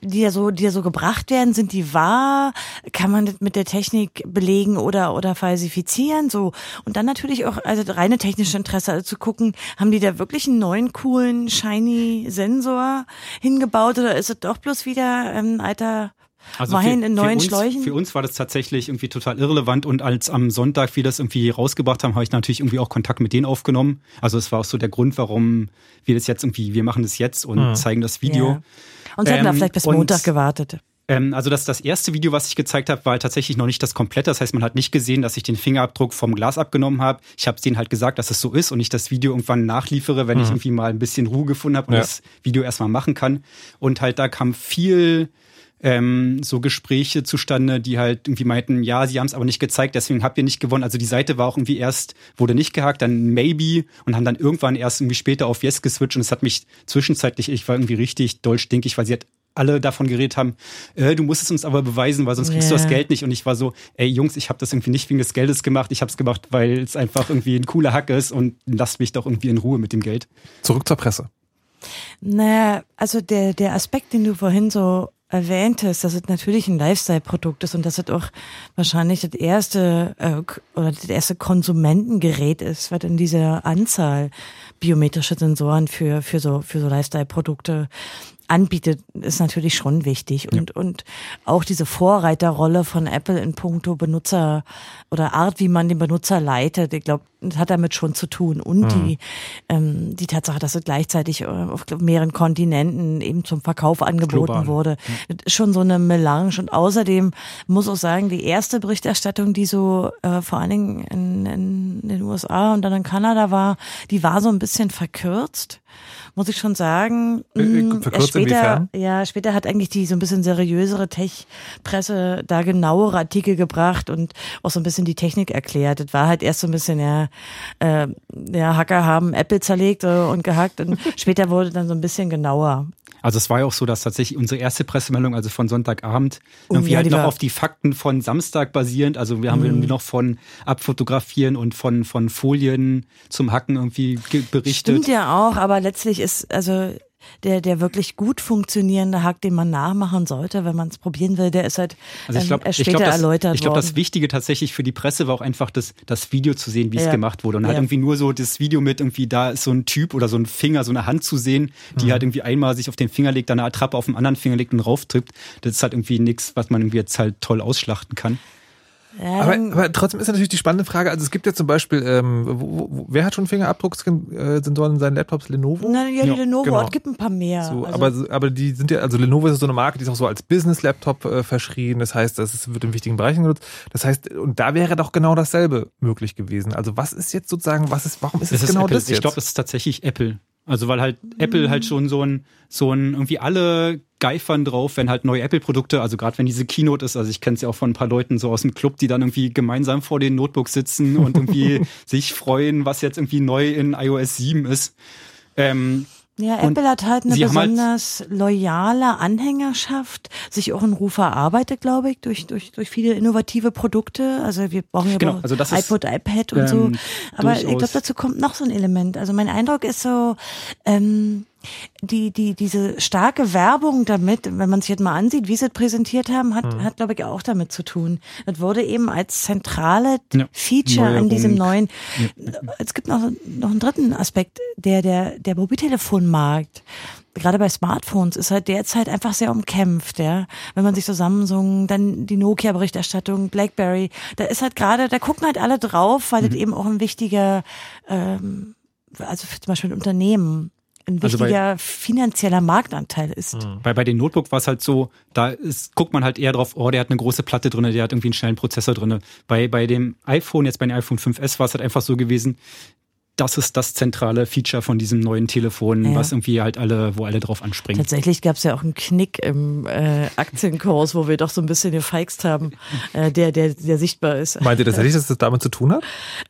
die ja so, die ja so gebracht werden, sind die wahr? Kann man das mit der Technik belegen oder, oder falsifizieren? So. Und dann natürlich auch, also reine technische Interesse, also zu gucken, haben die da wirklich einen neuen, coolen, shiny Sensor hingebaut oder ist es doch bloß wieder ähm, alter Wein in neuen uns, Schläuchen? Für uns war das tatsächlich irgendwie total irrelevant und als am Sonntag wir das irgendwie rausgebracht haben, habe ich natürlich irgendwie auch Kontakt mit denen aufgenommen. Also es war auch so der Grund, warum wir das jetzt irgendwie, wir machen das jetzt und Hm. zeigen das Video. Ja. Und sie hätten da Ähm, vielleicht bis Montag gewartet. Ähm, also das, das erste Video, was ich gezeigt habe, war tatsächlich noch nicht das komplette. Das heißt, man hat nicht gesehen, dass ich den Fingerabdruck vom Glas abgenommen habe. Ich habe denen halt gesagt, dass es so ist und ich das Video irgendwann nachliefere, wenn ich Mhm. irgendwie mal ein bisschen Ruhe gefunden habe und Ja. das Video erstmal machen kann. Und halt da kam viel ähm, so Gespräche zustande, die halt irgendwie meinten, ja, sie haben es aber nicht gezeigt, deswegen habt ihr nicht gewonnen. Also die Seite war auch irgendwie erst, wurde nicht gehakt, dann maybe und haben dann irgendwann erst irgendwie später auf yes geswitcht und es hat mich zwischenzeitlich, ich war irgendwie richtig doll stinkig, weil sie hat alle davon geredet haben, äh, du musst es uns aber beweisen, weil sonst kriegst du Ja. das Geld nicht. Und ich war so, ey Jungs, ich habe das irgendwie nicht wegen des Geldes gemacht, ich habe es gemacht, weil es einfach irgendwie ein cooler Hack ist und lasst mich doch irgendwie in Ruhe mit dem Geld. Zurück zur Presse. Naja, also der, der Aspekt, den du vorhin so erwähntest, dass es natürlich ein Lifestyle-Produkt ist und dass es auch wahrscheinlich das erste äh, oder das erste Konsumentengerät ist, was in dieser Anzahl biometrische Sensoren für, für so, für so Lifestyle-Produkte anbietet, ist natürlich schon wichtig. Und, und auch diese Vorreiterrolle von Apple in puncto Benutzer oder Art, wie man den Benutzer leitet, ich glaube, hat damit schon zu tun. Und Mhm. die, ähm, die Tatsache, dass es gleichzeitig äh, auf mehreren Kontinenten eben zum Verkauf angeboten Global. wurde, das ist schon so eine Melange. Und außerdem muss auch sagen, die erste Berichterstattung, die so äh, vor allen Dingen in, in den USA und dann in Kanada war, die war so ein bisschen verkürzt. Muss ich schon sagen. Äh, äh, Mm, verkürzt später, inwiefern? ja, später hat eigentlich die so ein bisschen seriösere Tech-Presse da genauere Artikel gebracht und auch so ein bisschen die Technik erklärt. Das war halt erst so ein bisschen, ja, äh, ja, Hacker haben Apple zerlegt äh, und gehackt und später wurde dann so ein bisschen genauer. Also es war ja auch so, dass tatsächlich unsere erste Pressemeldung, also von Sonntagabend, Oh, irgendwie ja, halt noch war- auf die Fakten von Samstag basierend. Also wir haben Mhm. irgendwie noch von Abfotografieren und von, von Folien zum Hacken irgendwie ge- berichtet. Stimmt ja auch, aber letztlich ist, also der, der wirklich gut funktionierende Hack, den man nachmachen sollte, wenn man es probieren will, der ist halt Also ich ähm, glaube, erst ich später glaube, das, erläutert ich glaub, das. Wichtige tatsächlich für die Presse war auch einfach das, das Video zu sehen, wie es Ja. gemacht wurde. Und halt Ja. irgendwie nur so das Video mit irgendwie, da ist so ein Typ oder so ein Finger, so eine Hand zu sehen, die Mhm. halt irgendwie einmal sich auf den Finger legt, dann eine Attrappe auf den anderen Finger legt und rauftrippt. Das ist halt irgendwie nichts, was man irgendwie jetzt halt toll ausschlachten kann. Ja, Aber, aber trotzdem ist natürlich die spannende Frage, also es gibt ja zum Beispiel, ähm, wo, wo, wer hat schon Fingerabdrucksensoren in seinen Laptops? Lenovo? Na, ja, die Lenovo, genau. es gibt ein paar mehr. So, also, aber, aber die sind ja, also Lenovo ist so eine Marke, die ist auch so als Business-Laptop äh, verschrien. Das heißt, das ist, wird in wichtigen Bereichen genutzt. Das heißt, und da wäre doch genau dasselbe möglich gewesen. Also was ist jetzt sozusagen, was ist, warum ist es genau Apple. das jetzt? Ich glaube, es ist tatsächlich Apple. Also weil halt Apple halt schon so ein, so ein, irgendwie alle geifern drauf, wenn halt neue Apple-Produkte, also gerade wenn diese Keynote ist, also ich kenne es ja auch von ein paar Leuten so aus dem Club, die dann irgendwie gemeinsam vor den Notebooks sitzen und irgendwie sich freuen, was jetzt irgendwie neu in iOS 7 ist. Ähm, Ja, Und Apple hat halt eine halt- besonders loyale Anhängerschaft, sich auch einen Ruf erarbeitet, glaube ich, durch, durch, durch viele innovative Produkte. Also wir brauchen ja Genau, auch also das ist, iPod, iPad und so. ähm, Aber ich glaube, dazu kommt noch so ein Element. Also mein Eindruck ist so, ähm, die, die, diese starke Werbung damit, wenn man sich jetzt mal ansieht, wie sie es präsentiert haben, hat, Hm. hat, glaube ich, auch damit zu tun. Das wurde eben als zentrale Ja, Feature an diesem neuen es gibt noch, noch einen dritten Aspekt, der, der, der Mobiltelefonmarkt. Gerade bei Smartphones ist halt derzeit einfach sehr umkämpft, ja. Wenn man sich so Samsung, dann die Nokia-Berichterstattung, Blackberry, da ist halt gerade, da gucken halt alle drauf, weil das eben auch ein wichtiger, ähm, also für zum Beispiel ein Unternehmen ein Also bei- wichtiger finanzieller Marktanteil ist. Bei, bei den Notebook war es halt so, da ist, guckt man halt eher drauf, oh, der hat eine große Platte drin, der hat irgendwie einen schnellen Prozessor drin. Bei, bei dem iPhone, jetzt bei dem iPhone 5S, war es halt einfach so gewesen, das ist das zentrale Feature von diesem neuen Telefon, Ja. was irgendwie halt alle, wo alle drauf anspringen. Tatsächlich gab es ja auch einen Knick im äh, Aktienkurs, wo wir doch so ein bisschen gefeixt haben, äh, der, der, der sichtbar ist. Meint ihr tatsächlich, dass das damit zu tun hat?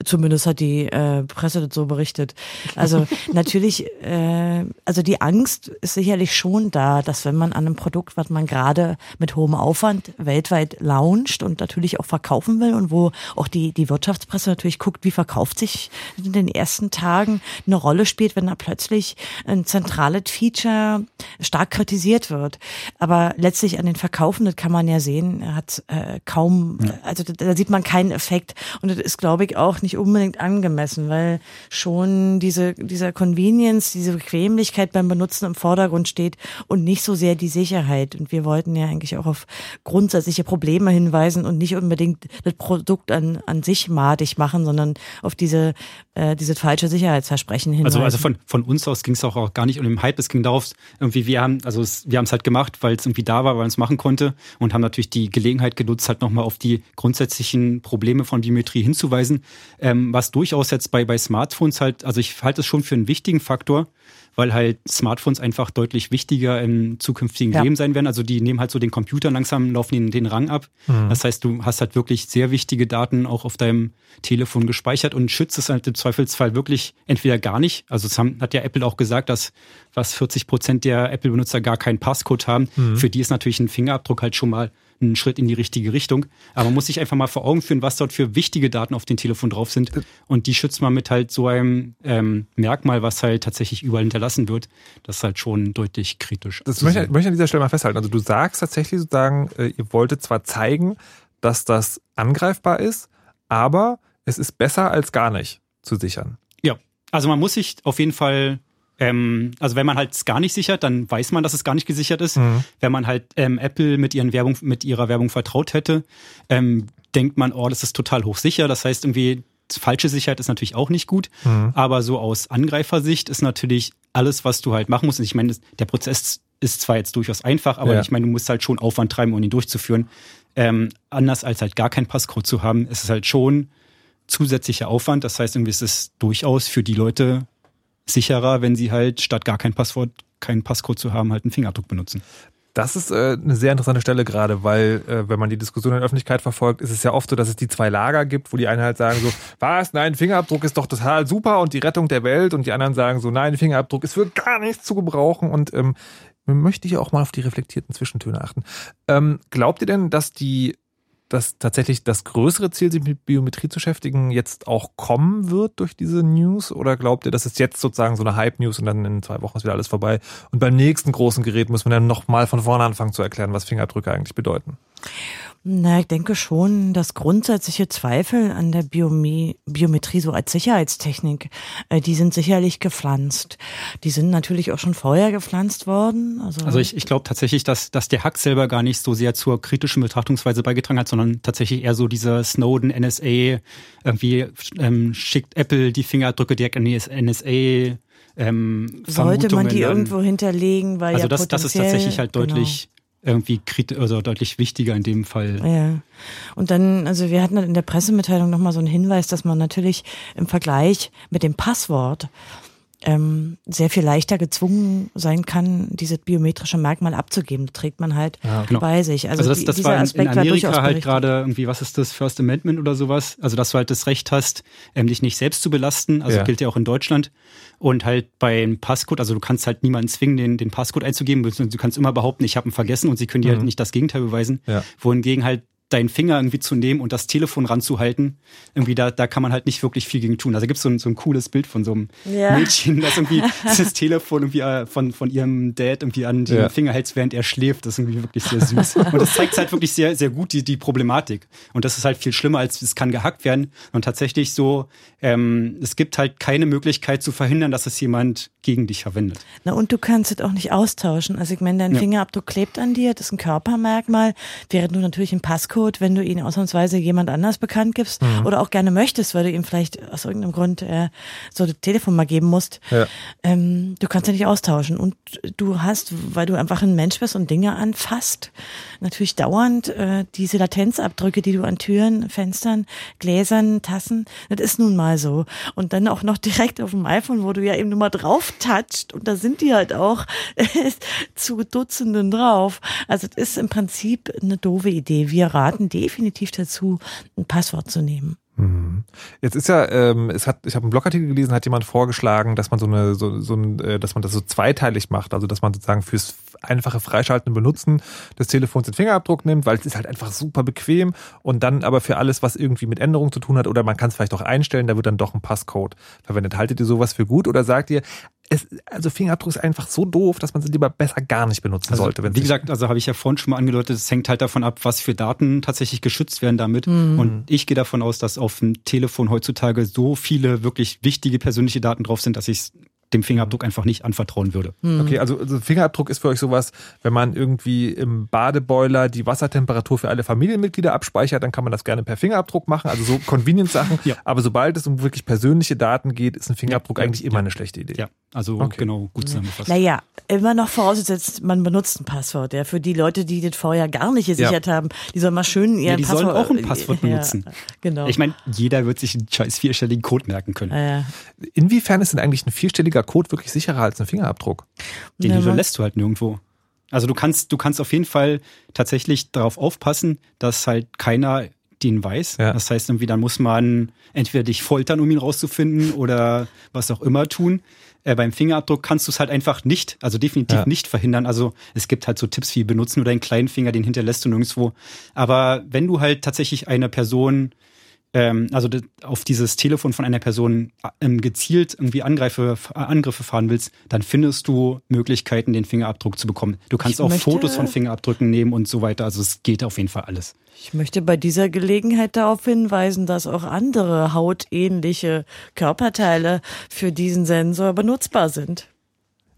Zumindest hat die äh, Presse das so berichtet. Also natürlich, äh, also die Angst ist sicherlich schon da, dass wenn man an einem Produkt, was man gerade mit hohem Aufwand weltweit launcht und natürlich auch verkaufen will und wo auch die, die Wirtschaftspresse natürlich guckt, wie verkauft sich den ersten Tagen eine Rolle spielt, wenn da plötzlich ein zentrales Feature stark kritisiert wird. Aber letztlich an den Verkaufen, das kann man ja sehen, hat äh, kaum, also da, sieht man keinen Effekt. Und das ist, glaube ich, auch nicht unbedingt angemessen, weil schon diese, dieser Convenience, diese Bequemlichkeit beim Benutzen im Vordergrund steht und nicht so sehr die Sicherheit. Und wir wollten ja eigentlich auch auf grundsätzliche Probleme hinweisen und nicht unbedingt das Produkt an, an sich madig machen, sondern auf diese, äh, diese falsche Sicherheitsversprechen hinweisen. Also, also von, von uns aus ging es auch, auch gar nicht um den Hype. Es ging darauf, irgendwie, wir haben, also es, wir halt gemacht, weil es irgendwie da war, weil man es machen konnte und haben natürlich die Gelegenheit genutzt, halt nochmal auf die grundsätzlichen Probleme von Biometrie hinzuweisen. Ähm, was durchaus jetzt bei, bei Smartphones halt, also ich halte es schon für einen wichtigen Faktor, weil halt Smartphones einfach deutlich wichtiger im zukünftigen Ja. Leben sein werden. Also die nehmen halt so den Computer langsam, laufen den, den Rang ab. Mhm. Das heißt, du hast halt wirklich sehr wichtige Daten auch auf deinem Telefon gespeichert und schützt es halt im Zweifelsfall wirklich entweder gar nicht. Also es haben, hat ja Apple auch gesagt, dass was 40 Prozent der Apple-Benutzer gar keinen Passcode haben. Mhm. Für die ist natürlich ein Fingerabdruck halt schon mal ein Schritt in die richtige Richtung. Aber man muss sich einfach mal vor Augen führen, was dort für wichtige Daten auf dem Telefon drauf sind. Und die schützt man mit halt so einem ähm, Merkmal, was halt tatsächlich überall hinterlassen wird. Das ist halt schon deutlich kritisch. Das möchte, sehen. möchte ich an dieser Stelle mal festhalten. Also du sagst tatsächlich sozusagen, äh, ihr wolltet zwar zeigen, dass das angreifbar ist, aber es ist besser als gar nicht zu sichern. Ja, also man muss sich auf jeden Fall, ähm, also wenn man halt es gar nicht sichert, dann weiß man, dass es gar nicht gesichert ist. Mhm. Wenn man halt ähm, Apple mit ihren Werbung, mit ihrer Werbung vertraut hätte, ähm, denkt man, oh, das ist total hochsicher. Das heißt irgendwie, falsche Sicherheit ist natürlich auch nicht gut. Mhm. Aber so aus Angreifersicht ist natürlich alles, was du halt machen musst. Und ich meine, der Prozess ist zwar jetzt durchaus einfach, aber Ja. ich meine, du musst halt schon Aufwand treiben, um ihn durchzuführen. Ähm, anders als halt gar kein Passcode zu haben, ist es halt schon zusätzlicher Aufwand. Das heißt, irgendwie ist es durchaus für die Leute sicherer, wenn sie halt statt gar kein Passwort, keinen Passcode zu haben, halt einen Fingerabdruck benutzen. Das ist äh, eine sehr interessante Stelle gerade, weil äh, wenn man die Diskussion in der Öffentlichkeit verfolgt, ist es ja oft so, dass es die zwei Lager gibt, wo die einen halt sagen so, was, nein, Fingerabdruck ist doch total super und die Rettung der Welt und die anderen sagen so, nein, Fingerabdruck ist für gar nichts zu gebrauchen und ähm, möchte ich auch mal auf die reflektierten Zwischentöne achten. Ähm, glaubt ihr denn, dass die dass tatsächlich das größere Ziel, sich mit Biometrie zu beschäftigen, jetzt auch kommen wird durch diese News? Oder glaubt ihr, das ist jetzt sozusagen so eine Hype-News und dann in zwei Wochen ist wieder alles vorbei? Und beim nächsten großen Gerät muss man dann nochmal von vorne anfangen zu erklären, was Fingerabdrücke eigentlich bedeuten. Na, ich denke schon, dass grundsätzliche Zweifel an der Biome Biometrie so als Sicherheitstechnik, äh, die sind sicherlich gepflanzt. Die sind natürlich auch schon vorher gepflanzt worden. Also, Also ich, ich glaube tatsächlich, dass, dass der Hack selber gar nicht so sehr zur kritischen Betrachtungsweise beigetragen hat, sondern tatsächlich eher so dieser Snowden, NSA, irgendwie ähm, schickt Apple die Fingerabdrücke direkt an die NSA. Ähm, sollte man die irgendwo hinterlegen, weil Also ja das, das ist tatsächlich halt deutlich irgendwie also deutlich wichtiger in dem Fall. Ja. Und dann, also wir hatten in der Pressemitteilung nochmal so einen Hinweis, dass man natürlich im Vergleich mit dem Passwort ähm, sehr viel leichter gezwungen sein kann, dieses biometrische Merkmal abzugeben. Das trägt man halt Genau. bei sich. Also, Also, das, das dieser war in, in Aspekt war Amerika durchaus halt gerade irgendwie, was ist das, First Amendment oder sowas? Also, dass du halt das Recht hast, ähm, dich nicht selbst zu belasten. Also Ja. gilt ja auch in Deutschland. Und halt beim Passcode, also du kannst halt niemanden zwingen, den, den Passcode einzugeben. Du kannst immer behaupten, ich habe ihn vergessen und sie können dir Mhm. halt nicht das Gegenteil beweisen. Ja. Wohingegen halt deinen Finger irgendwie zu nehmen und das Telefon ranzuhalten, irgendwie da, da kann man halt nicht wirklich viel gegen tun. Also gibt so ein, so ein cooles Bild von so einem Ja. Mädchen, das irgendwie das Telefon irgendwie äh, von, von ihrem Dad irgendwie an den Ja. Finger hält, während er schläft. Das ist irgendwie wirklich sehr süß. Und das zeigt halt wirklich sehr, sehr gut die, die Problematik. Und das ist halt viel schlimmer, als es kann gehackt werden. Und tatsächlich so, ähm, es gibt halt keine Möglichkeit zu verhindern, dass es jemand gegen dich verwendet. Na, und du kannst es auch nicht austauschen. Also ich meine, dein Ja. Fingerabdruck klebt an dir, das ist ein Körpermerkmal, während du natürlich einen Passcode Passcode, wenn du ihn ausnahmsweise jemand anders bekannt gibst Mhm. oder auch gerne möchtest, weil du ihm vielleicht aus irgendeinem Grund äh, so das Telefon mal geben musst. Ja. Ähm, du kannst ja nicht austauschen und du hast, weil du einfach ein Mensch bist und Dinge anfasst, natürlich dauernd äh, diese Latenzabdrücke, die du an Türen, Fenstern, Gläsern, Tassen, das ist nun mal so. Und dann auch noch direkt auf dem iPhone, wo du ja eben nur mal drauf toucht und da sind die halt auch zu Dutzenden drauf. Also es ist im Prinzip eine doofe Idee. Wir raten definitiv dazu, ein Passwort zu nehmen. Mhm. Jetzt ist ja, ähm, es hat, ich habe einen Blogartikel gelesen, hat jemand vorgeschlagen, dass man so eine, so, so ein, äh, dass man das so zweiteilig macht, also dass man sozusagen fürs einfache Freischalten und Benutzen des Telefons den Fingerabdruck nimmt, weil es ist halt einfach super bequem und dann aber für alles, was irgendwie mit Änderungen zu tun hat oder man kann es vielleicht auch einstellen, da wird dann doch ein Passcode verwendet. Haltet ihr sowas für gut oder sagt ihr, es, also Fingerabdruck ist einfach so doof, dass man sie lieber besser gar nicht benutzen Also, sollte. wie gesagt, also habe ich ja vorhin schon mal angedeutet, es hängt halt davon ab, was für Daten tatsächlich geschützt werden damit. Mhm. Und ich gehe davon aus, dass auf dem Telefon heutzutage so viele wirklich wichtige persönliche Daten drauf sind, dass ich es dem Fingerabdruck einfach nicht anvertrauen würde. Okay, also, also Fingerabdruck ist für euch sowas, wenn man irgendwie im Badeboiler die Wassertemperatur für alle Familienmitglieder abspeichert, dann kann man das gerne per Fingerabdruck machen, also so Convenience-Sachen. Ja. Aber sobald es um wirklich persönliche Daten geht, ist ein Fingerabdruck Ja, eigentlich ja, immer ja. eine schlechte Idee. Ja, also Okay. genau, gut zusammengefasst. Naja, immer noch vorausgesetzt, man benutzt ein Passwort. Ja, für die Leute, die das vorher gar nicht gesichert haben, die sollen mal schön ihr Ja, die sollen Passwort auch ein Passwort Ja, benutzen. genau. Ich meine, jeder wird sich einen scheiß vierstelligen Code merken können. ja, ja. Inwiefern ist denn eigentlich ein vierstelliger Code wirklich sicherer als ein Fingerabdruck? Den Ja, hinterlässt du halt nirgendwo. Also du kannst, du kannst auf jeden Fall tatsächlich darauf aufpassen, dass halt keiner den weiß. Ja. Das heißt, irgendwie dann muss man entweder dich foltern, um ihn rauszufinden oder was auch immer tun. Äh, beim Fingerabdruck kannst du es halt einfach nicht, also definitiv Ja. nicht verhindern. Also es gibt halt so Tipps wie benutzt nur deinen kleinen Finger, den hinterlässt du nirgendwo. Aber wenn du halt tatsächlich eine Person ähm, also auf dieses Telefon von einer Person ähm, gezielt irgendwie Angreife, äh, Angriffe fahren willst, dann findest du Möglichkeiten, den Fingerabdruck zu bekommen. Du kannst Ich auch möchte- Fotos von Fingerabdrücken nehmen und so weiter. Also es geht auf jeden Fall alles. Ich möchte bei dieser Gelegenheit darauf hinweisen, dass auch andere hautähnliche Körperteile für diesen Sensor benutzbar sind.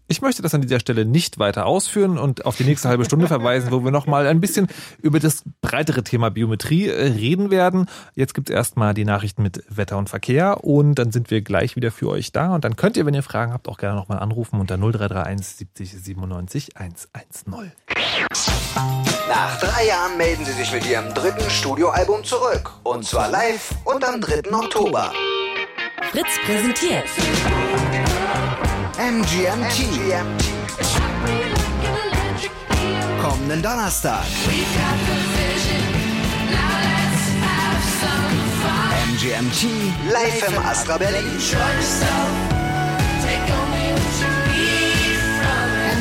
Ich möchte das an dieser Stelle nicht weiter ausführen und auf die nächste halbe Stunde verweisen, wo wir nochmal ein bisschen über das breitere Thema Biometrie äh, reden werden. Jetzt gibt's erstmal die Nachrichten mit Wetter und Verkehr und dann sind wir gleich wieder für euch da. Und dann könnt ihr, wenn ihr Fragen habt, auch gerne nochmal anrufen unter 0331 70 97 110. Nach drei Jahren melden sie sich mit ihrem dritten Studioalbum zurück. Und zwar live und am 3. Oktober. Fritz präsentiert. MGMT. Kommenden Donnerstag. MGMT live im Astra Berlin.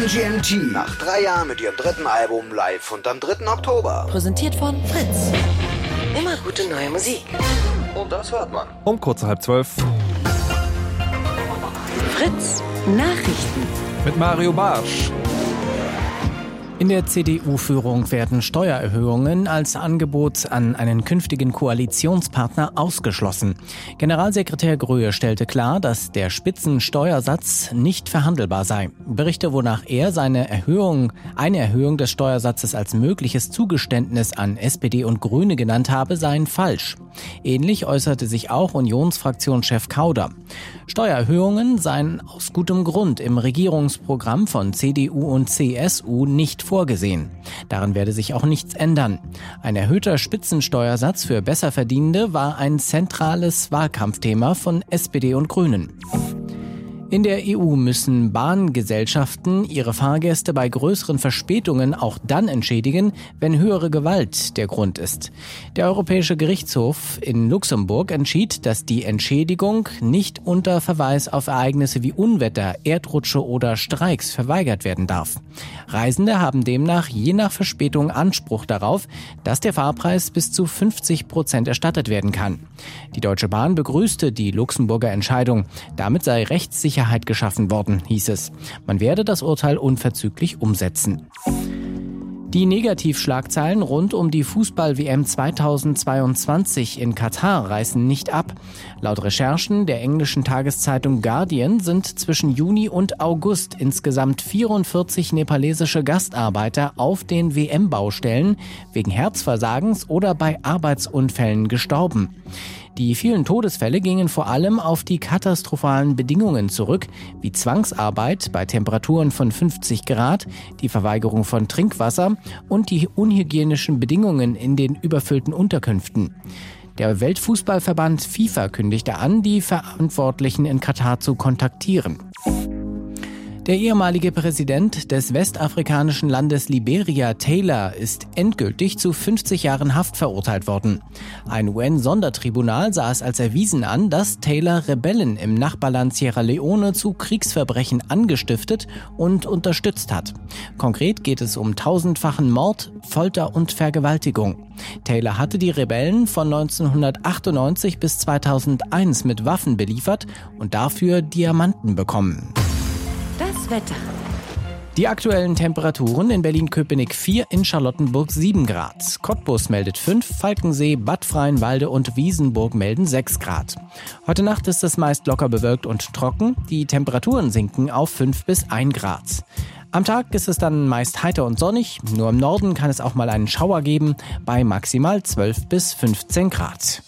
MGMT nach drei Jahren mit ihrem dritten Album live und am 3. Oktober. Präsentiert von Fritz. Immer gute neue Musik. Und das hört man. Um kurz halb zwölf Fritz Nachrichten. mit Mario Barsch. In der CDU-Führung werden Steuererhöhungen als Angebot an einen künftigen Koalitionspartner ausgeschlossen. Generalsekretär Gröhe stellte klar, dass der Spitzensteuersatz nicht verhandelbar sei. Berichte, wonach er seine Erhöhung, eine Erhöhung des Steuersatzes als mögliches Zugeständnis an SPD und Grüne genannt habe, seien falsch. Ähnlich äußerte sich auch Unionsfraktionschef Kauder. Steuererhöhungen seien aus gutem Grund im Regierungsprogramm von CDU und CSU nicht vorgesehen. Daran werde sich auch nichts ändern. Ein erhöhter Spitzensteuersatz für Besserverdienende war ein zentrales Wahlkampfthema von SPD und Grünen. In der EU müssen Bahngesellschaften ihre Fahrgäste bei größeren Verspätungen auch dann entschädigen, wenn höhere Gewalt der Grund ist. Der Europäische Gerichtshof in Luxemburg entschied, dass die Entschädigung nicht unter Verweis auf Ereignisse wie Unwetter, Erdrutsche oder Streiks verweigert werden darf. Reisende haben demnach je nach Verspätung Anspruch darauf, dass der Fahrpreis bis zu 50 Prozent erstattet werden kann. Die Deutsche Bahn begrüßte die Luxemburger Entscheidung. Damit sei Rechtssicherheit geschaffen worden, hieß es. Man werde das Urteil unverzüglich umsetzen. Die Negativschlagzeilen rund um die Fußball-WM 2022 in Katar reißen nicht ab. Laut Recherchen der englischen Tageszeitung Guardian sind zwischen Juni und August insgesamt 44 nepalesische Gastarbeiter auf den WM-Baustellen wegen Herzversagens oder bei Arbeitsunfällen gestorben. Die vielen Todesfälle gingen vor allem auf die katastrophalen Bedingungen zurück, wie Zwangsarbeit bei Temperaturen von 50 Grad, die Verweigerung von Trinkwasser und die unhygienischen Bedingungen in den überfüllten Unterkünften. Der Weltfußballverband FIFA kündigte an, die Verantwortlichen in Katar zu kontaktieren. Der ehemalige Präsident des westafrikanischen Landes Liberia, Taylor, ist endgültig zu 50 Jahren Haft verurteilt worden. Ein UN-Sondertribunal sah es als erwiesen an, dass Taylor Rebellen im Nachbarland Sierra Leone zu Kriegsverbrechen angestiftet und unterstützt hat. Konkret geht es um tausendfachen Mord, Folter und Vergewaltigung. Taylor hatte die Rebellen von 1998 bis 2001 mit Waffen beliefert und dafür Diamanten bekommen. Das Wetter. Die aktuellen Temperaturen in Berlin-Köpenick 4, in Charlottenburg 7 Grad. Cottbus meldet 5, Falkensee, Bad Freienwalde und Wiesenburg melden 6 Grad. Heute Nacht ist es meist locker bewölkt und trocken. Die Temperaturen sinken auf 5 bis 1 Grad. Am Tag ist es dann meist heiter und sonnig. Nur im Norden kann es auch mal einen Schauer geben bei maximal 12 bis 15 Grad.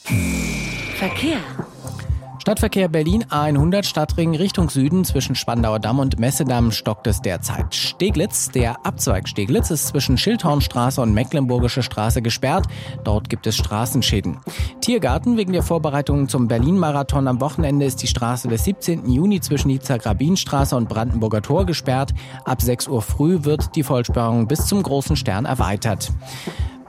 Verkehr. Stadtverkehr Berlin A100 Stadtring Richtung Süden zwischen Spandauer Damm und Messedamm stockt es derzeit. Steglitz, der Abzweig Steglitz, ist zwischen Schildhornstraße und Mecklenburgische Straße gesperrt. Dort gibt es Straßenschäden. Tiergarten wegen der Vorbereitungen zum Berlin-Marathon am Wochenende ist die Straße des 17. Juni zwischen Nizza-Grabinstraße und Brandenburger Tor gesperrt. Ab 6 Uhr früh wird die Vollsperrung bis zum Großen Stern erweitert.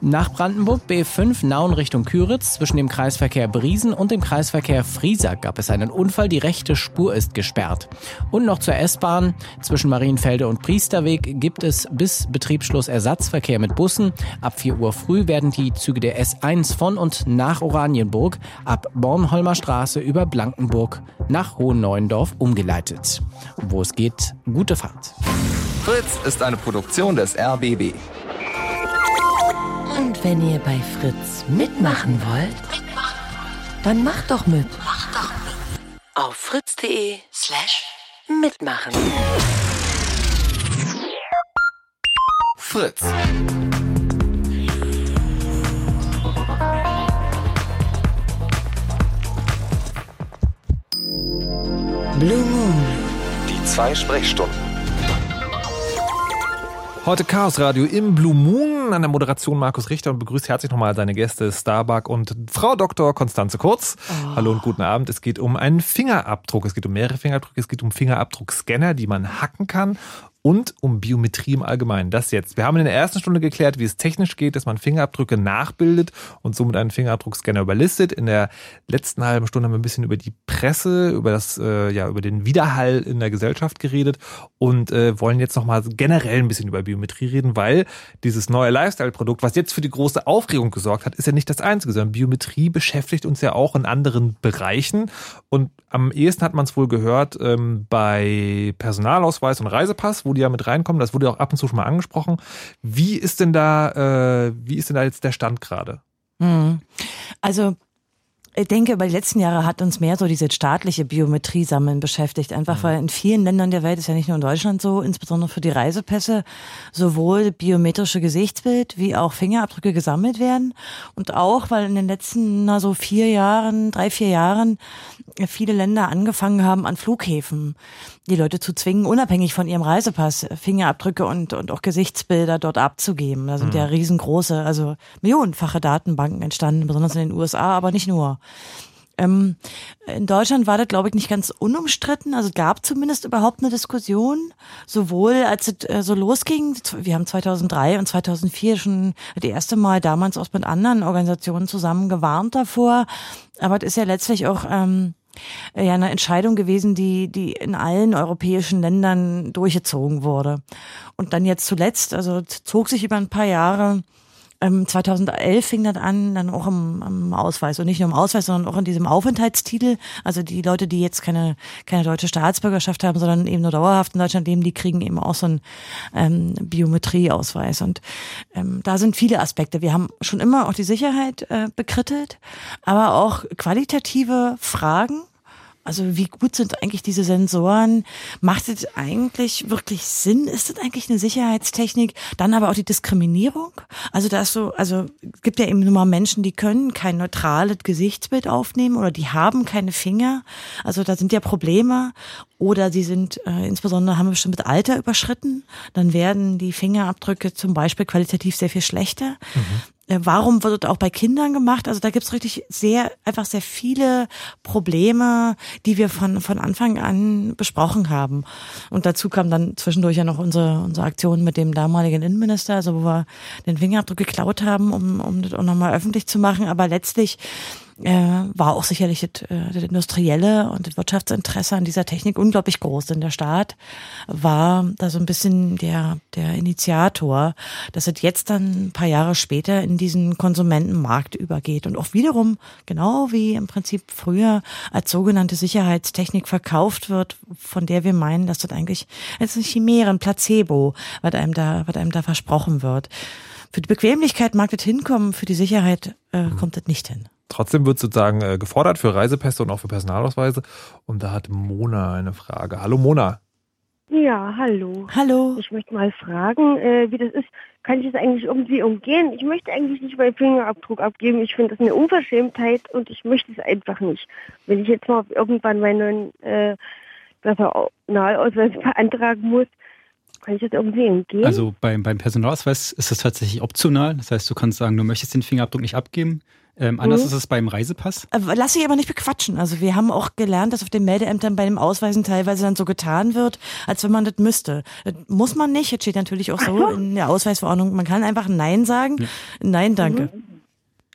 Nach Brandenburg B5 Nauen Richtung Küritz zwischen dem Kreisverkehr Briesen und dem Kreisverkehr Friesack gab es einen Unfall. Die rechte Spur ist gesperrt. Und noch zur S-Bahn. Zwischen Marienfelde und Priesterweg gibt es bis Betriebsschluss Ersatzverkehr mit Bussen. Ab 4 Uhr früh werden die Züge der S1 von und nach Oranienburg ab Bornholmer Straße über Blankenburg nach Hohenneuendorf umgeleitet. Wo es geht, gute Fahrt. Fritz ist eine Produktion des RBB. Und wenn ihr bei Fritz mitmachen wollt, dann macht doch mit. Auf fritz.de slash mitmachen. Fritz. Blue Moon. Die zwei Sprechstunden. Heute Chaos Radio im Blue Moon an der Moderation Markus Richter und begrüßt herzlich nochmal seine Gäste Starbuck und Frau Dr. Konstanze Kurz. Hallo und guten Abend. Es geht um einen Fingerabdruck. Es geht um mehrere Fingerabdrücke. Es geht um Fingerabdruckscanner, die man hacken kann und um Biometrie im Allgemeinen. Das jetzt. Wir haben in der ersten Stunde geklärt, wie es technisch geht, dass man Fingerabdrücke nachbildet und somit einen Fingerabdruckscanner überlistet. In der letzten halben Stunde haben wir ein bisschen über die Presse, über das, äh, ja, über den Widerhall in der Gesellschaft geredet und äh, wollen jetzt nochmal generell ein bisschen über Biometrie reden, weil dieses neue Lifestyle-Produkt, was jetzt für die große Aufregung gesorgt hat, ist ja nicht das einzige, sondern Biometrie beschäftigt uns ja auch in anderen Bereichen und am ehesten hat man es wohl gehört ähm, bei Personalausweis und Reisepass, wo die ja mit reinkommen. Das wurde auch ab und zu schon mal angesprochen. Wie ist denn da, äh, wie ist denn da jetzt der Stand gerade? Hm. Also ich denke, über die letzten Jahre hat uns mehr so diese staatliche Biometrie sammeln beschäftigt. Einfach weil in vielen Ländern der Welt, ist ja nicht nur in Deutschland so, insbesondere für die Reisepässe, sowohl biometrische Gesichtsbild wie auch Fingerabdrücke gesammelt werden. Und auch, weil in den letzten, na so vier Jahren, drei, vier Jahren, viele Länder angefangen haben, an Flughäfen die Leute zu zwingen, unabhängig von ihrem Reisepass, Fingerabdrücke und, und auch Gesichtsbilder dort abzugeben. Da sind Mhm. ja riesengroße, also millionenfache Datenbanken entstanden, besonders in den USA, aber nicht nur. Ähm, in Deutschland war das, glaube ich, nicht ganz unumstritten. Also es gab zumindest überhaupt eine Diskussion, sowohl als es äh, so losging, wir haben 2003 und 2004 schon das erste Mal damals auch mit anderen Organisationen zusammen gewarnt davor. Aber es ist ja letztlich auch ähm, ja eine Entscheidung gewesen, die, die in allen europäischen Ländern durchgezogen wurde. Und dann jetzt zuletzt, also zog sich über ein paar Jahre, ähm, 2011 fing das an, dann auch im, im Ausweis und nicht nur im Ausweis, sondern auch in diesem Aufenthaltstitel. Also die Leute, die jetzt keine keine deutsche Staatsbürgerschaft haben, sondern eben nur dauerhaft in Deutschland leben, die kriegen eben auch so einen ähm, Biometrieausweis. Und ähm, da sind viele Aspekte. Wir haben schon immer auch die Sicherheit äh, bekrittelt, aber auch qualitative Fragen. Also wie gut sind eigentlich diese Sensoren? Macht es eigentlich wirklich Sinn? Ist das eigentlich eine Sicherheitstechnik? Dann aber auch die Diskriminierung. Also da ist so, also gibt ja eben nur mal Menschen, die können kein neutrales Gesichtsbild aufnehmen oder die haben keine Finger. Also da sind ja Probleme. Oder sie sind äh, insbesondere haben bestimmt mit Alter überschritten. Dann werden die Fingerabdrücke zum Beispiel qualitativ sehr viel schlechter. Äh, Warum wird das auch bei Kindern gemacht? Also da gibt's richtig sehr, einfach sehr viele Probleme, die wir von, von Anfang an besprochen haben. Und dazu kam dann zwischendurch ja noch unsere, unsere Aktion mit dem damaligen Innenminister, also wo wir den Fingerabdruck geklaut haben, um, um das auch nochmal öffentlich zu machen. Aber letztlich äh, war auch sicherlich das, äh, das industrielle und das Wirtschaftsinteresse an dieser Technik unglaublich groß. Denn der Staat war da so ein bisschen der, der Initiator, dass es jetzt dann ein paar Jahre später in diesen Konsumentenmarkt übergeht und auch wiederum, genau wie im Prinzip früher, als sogenannte Sicherheitstechnik verkauft wird, von der wir meinen, dass das eigentlich als eine Chimäre, ein Placebo, was einem da, was einem da versprochen wird. Für die Bequemlichkeit mag das hinkommen, für die Sicherheit äh, kommt das nicht hin. Trotzdem wird sozusagen äh, gefordert für Reisepässe und auch für Personalausweise. Und da hat Mona eine Frage. Hallo Mona. Ja, hallo. Hallo. Ich möchte mal fragen, äh, wie das ist. Kann ich das eigentlich irgendwie umgehen? Ich möchte eigentlich nicht meinen Fingerabdruck abgeben. Ich finde das eine Unverschämtheit und ich möchte es einfach nicht. Wenn ich jetzt mal irgendwann meinen äh, Personalausweis beantragen muss, kann ich das irgendwie umgehen? Also beim, beim Personalausweis ist es tatsächlich optional. Das heißt, du kannst sagen, du möchtest den Fingerabdruck nicht abgeben. Ähm, anders Mhm. ist es beim Reisepass. Äh, Lass dich aber nicht bequatschen. Also wir haben auch gelernt, dass auf den Meldeämtern bei dem Ausweisen teilweise dann so getan wird, als wenn man das müsste. Das muss man nicht. Jetzt steht natürlich auch so in der Ausweisverordnung, man kann einfach Nein sagen. Nein, danke.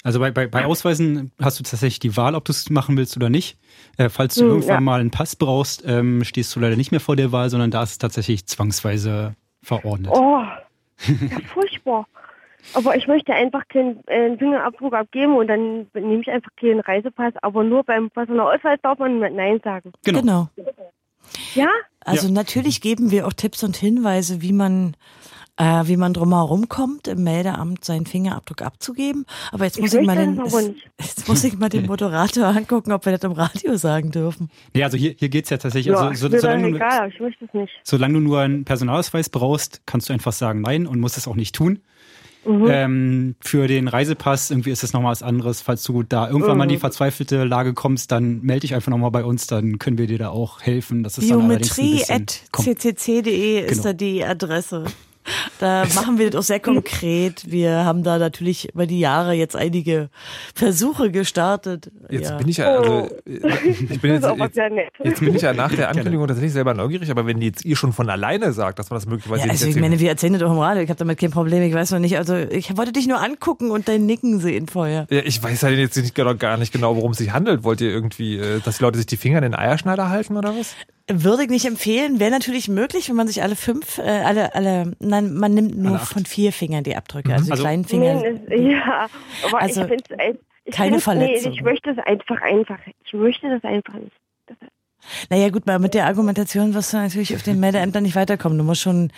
Also bei, bei, bei Ausweisen hast du tatsächlich die Wahl, ob du es machen willst oder nicht. Äh, falls du Hm, irgendwann ja. mal einen Pass brauchst, ähm, stehst du leider nicht mehr vor der Wahl, sondern da ist es tatsächlich zwangsweise verordnet. Oh, ja, furchtbar. Aber ich möchte einfach keinen äh, Fingerabdruck abgeben und dann nehme ich einfach keinen Reisepass. Aber nur beim Personalausweis darf man Nein sagen. Genau. Ja? Also natürlich geben wir auch Tipps und Hinweise, wie man äh, wie man drumherum kommt, im Meldeamt seinen Fingerabdruck abzugeben. Aber jetzt Ich muss ich, mal möchte den, es- nicht. jetzt muss ich mal den Moderator angucken, ob wir das im Radio sagen dürfen. Nee, also hier, hier geht's ja tatsächlich, Ja, also so, mir solange, dann du, egal, ich möchte es nicht. solange du nur einen Personalausweis brauchst, kannst du einfach sagen Nein und musst es auch nicht tun. Mhm. Ähm, für den Reisepass irgendwie ist es nochmal was anderes. Falls du da irgendwann mal in die Mhm. verzweifelte Lage kommst, dann melde dich einfach nochmal bei uns, dann können wir dir da auch helfen. Das ist dann allerdings ein bisschen ist Genau. da die Adresse. Da machen wir das auch sehr konkret. Wir haben da natürlich über die Jahre jetzt einige Versuche gestartet. Jetzt ja. bin ich ja, also, äh, ich bin jetzt, jetzt, bin ich ja nach der Ankündigung tatsächlich selber neugierig, aber wenn jetzt ihr schon von alleine sagt, dass man das möglicherweise Ja, also ich meine, wir erzählen das doch im Radio. Ich habe damit kein Problem. Ich weiß noch nicht. Also ich wollte dich nur angucken und dein Nicken sehen vorher. Ja, ich weiß halt jetzt nicht, genau- gar nicht genau, worum es sich handelt. Wollt ihr irgendwie, äh, dass die Leute sich die Finger in den Eierschneider halten oder was? Würde ich nicht empfehlen. Wäre natürlich möglich, wenn man sich alle fünf, äh, alle, alle, nein, man nimmt nur von vier Fingern die Abdrücke. Also, die Also- kleinen Finger. Mindest- ja, aber Also, ich finde es ich keine Verletzung. Nee, ich möchte es einfach, einfach. Ich möchte das einfach nicht. Naja, gut, aber mit der Argumentation wirst du natürlich auf den Meldeämtern nicht weiterkommen. Du musst schon,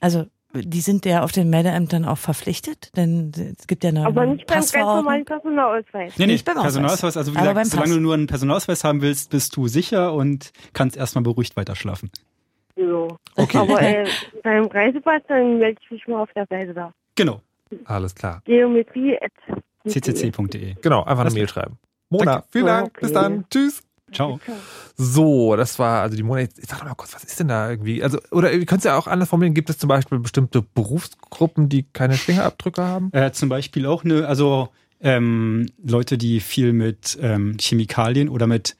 also die sind ja auf den Meldeämtern auch verpflichtet, denn es gibt ja eine Aber nicht beim ganz normalen Personalausweis. Nee, nee, Nicht beim Ausweis. Personalausweis, also wie Aber gesagt, beim solange du nur einen Personalausweis haben willst, bist du sicher und kannst erstmal beruhigt weiter schlafen. Ja. Okay. Aber äh, beim Reisepass, dann melde ich mich mal auf der Seite da. Genau, Alles klar. Geometrie. ccc.de. Genau, einfach eine Mail schreiben. Mona, vielen Dank. Okay. Bis dann. Tschüss. Ciao. So, das war also die Mona. Jetzt sag doch mal kurz, was ist denn da irgendwie? Also, oder ihr könnt es ja auch anders formulieren. Gibt es zum Beispiel bestimmte Berufsgruppen, die keine Fingerabdrücke haben? Äh, zum Beispiel auch eine, also ähm, Leute, die viel mit ähm, Chemikalien oder mit,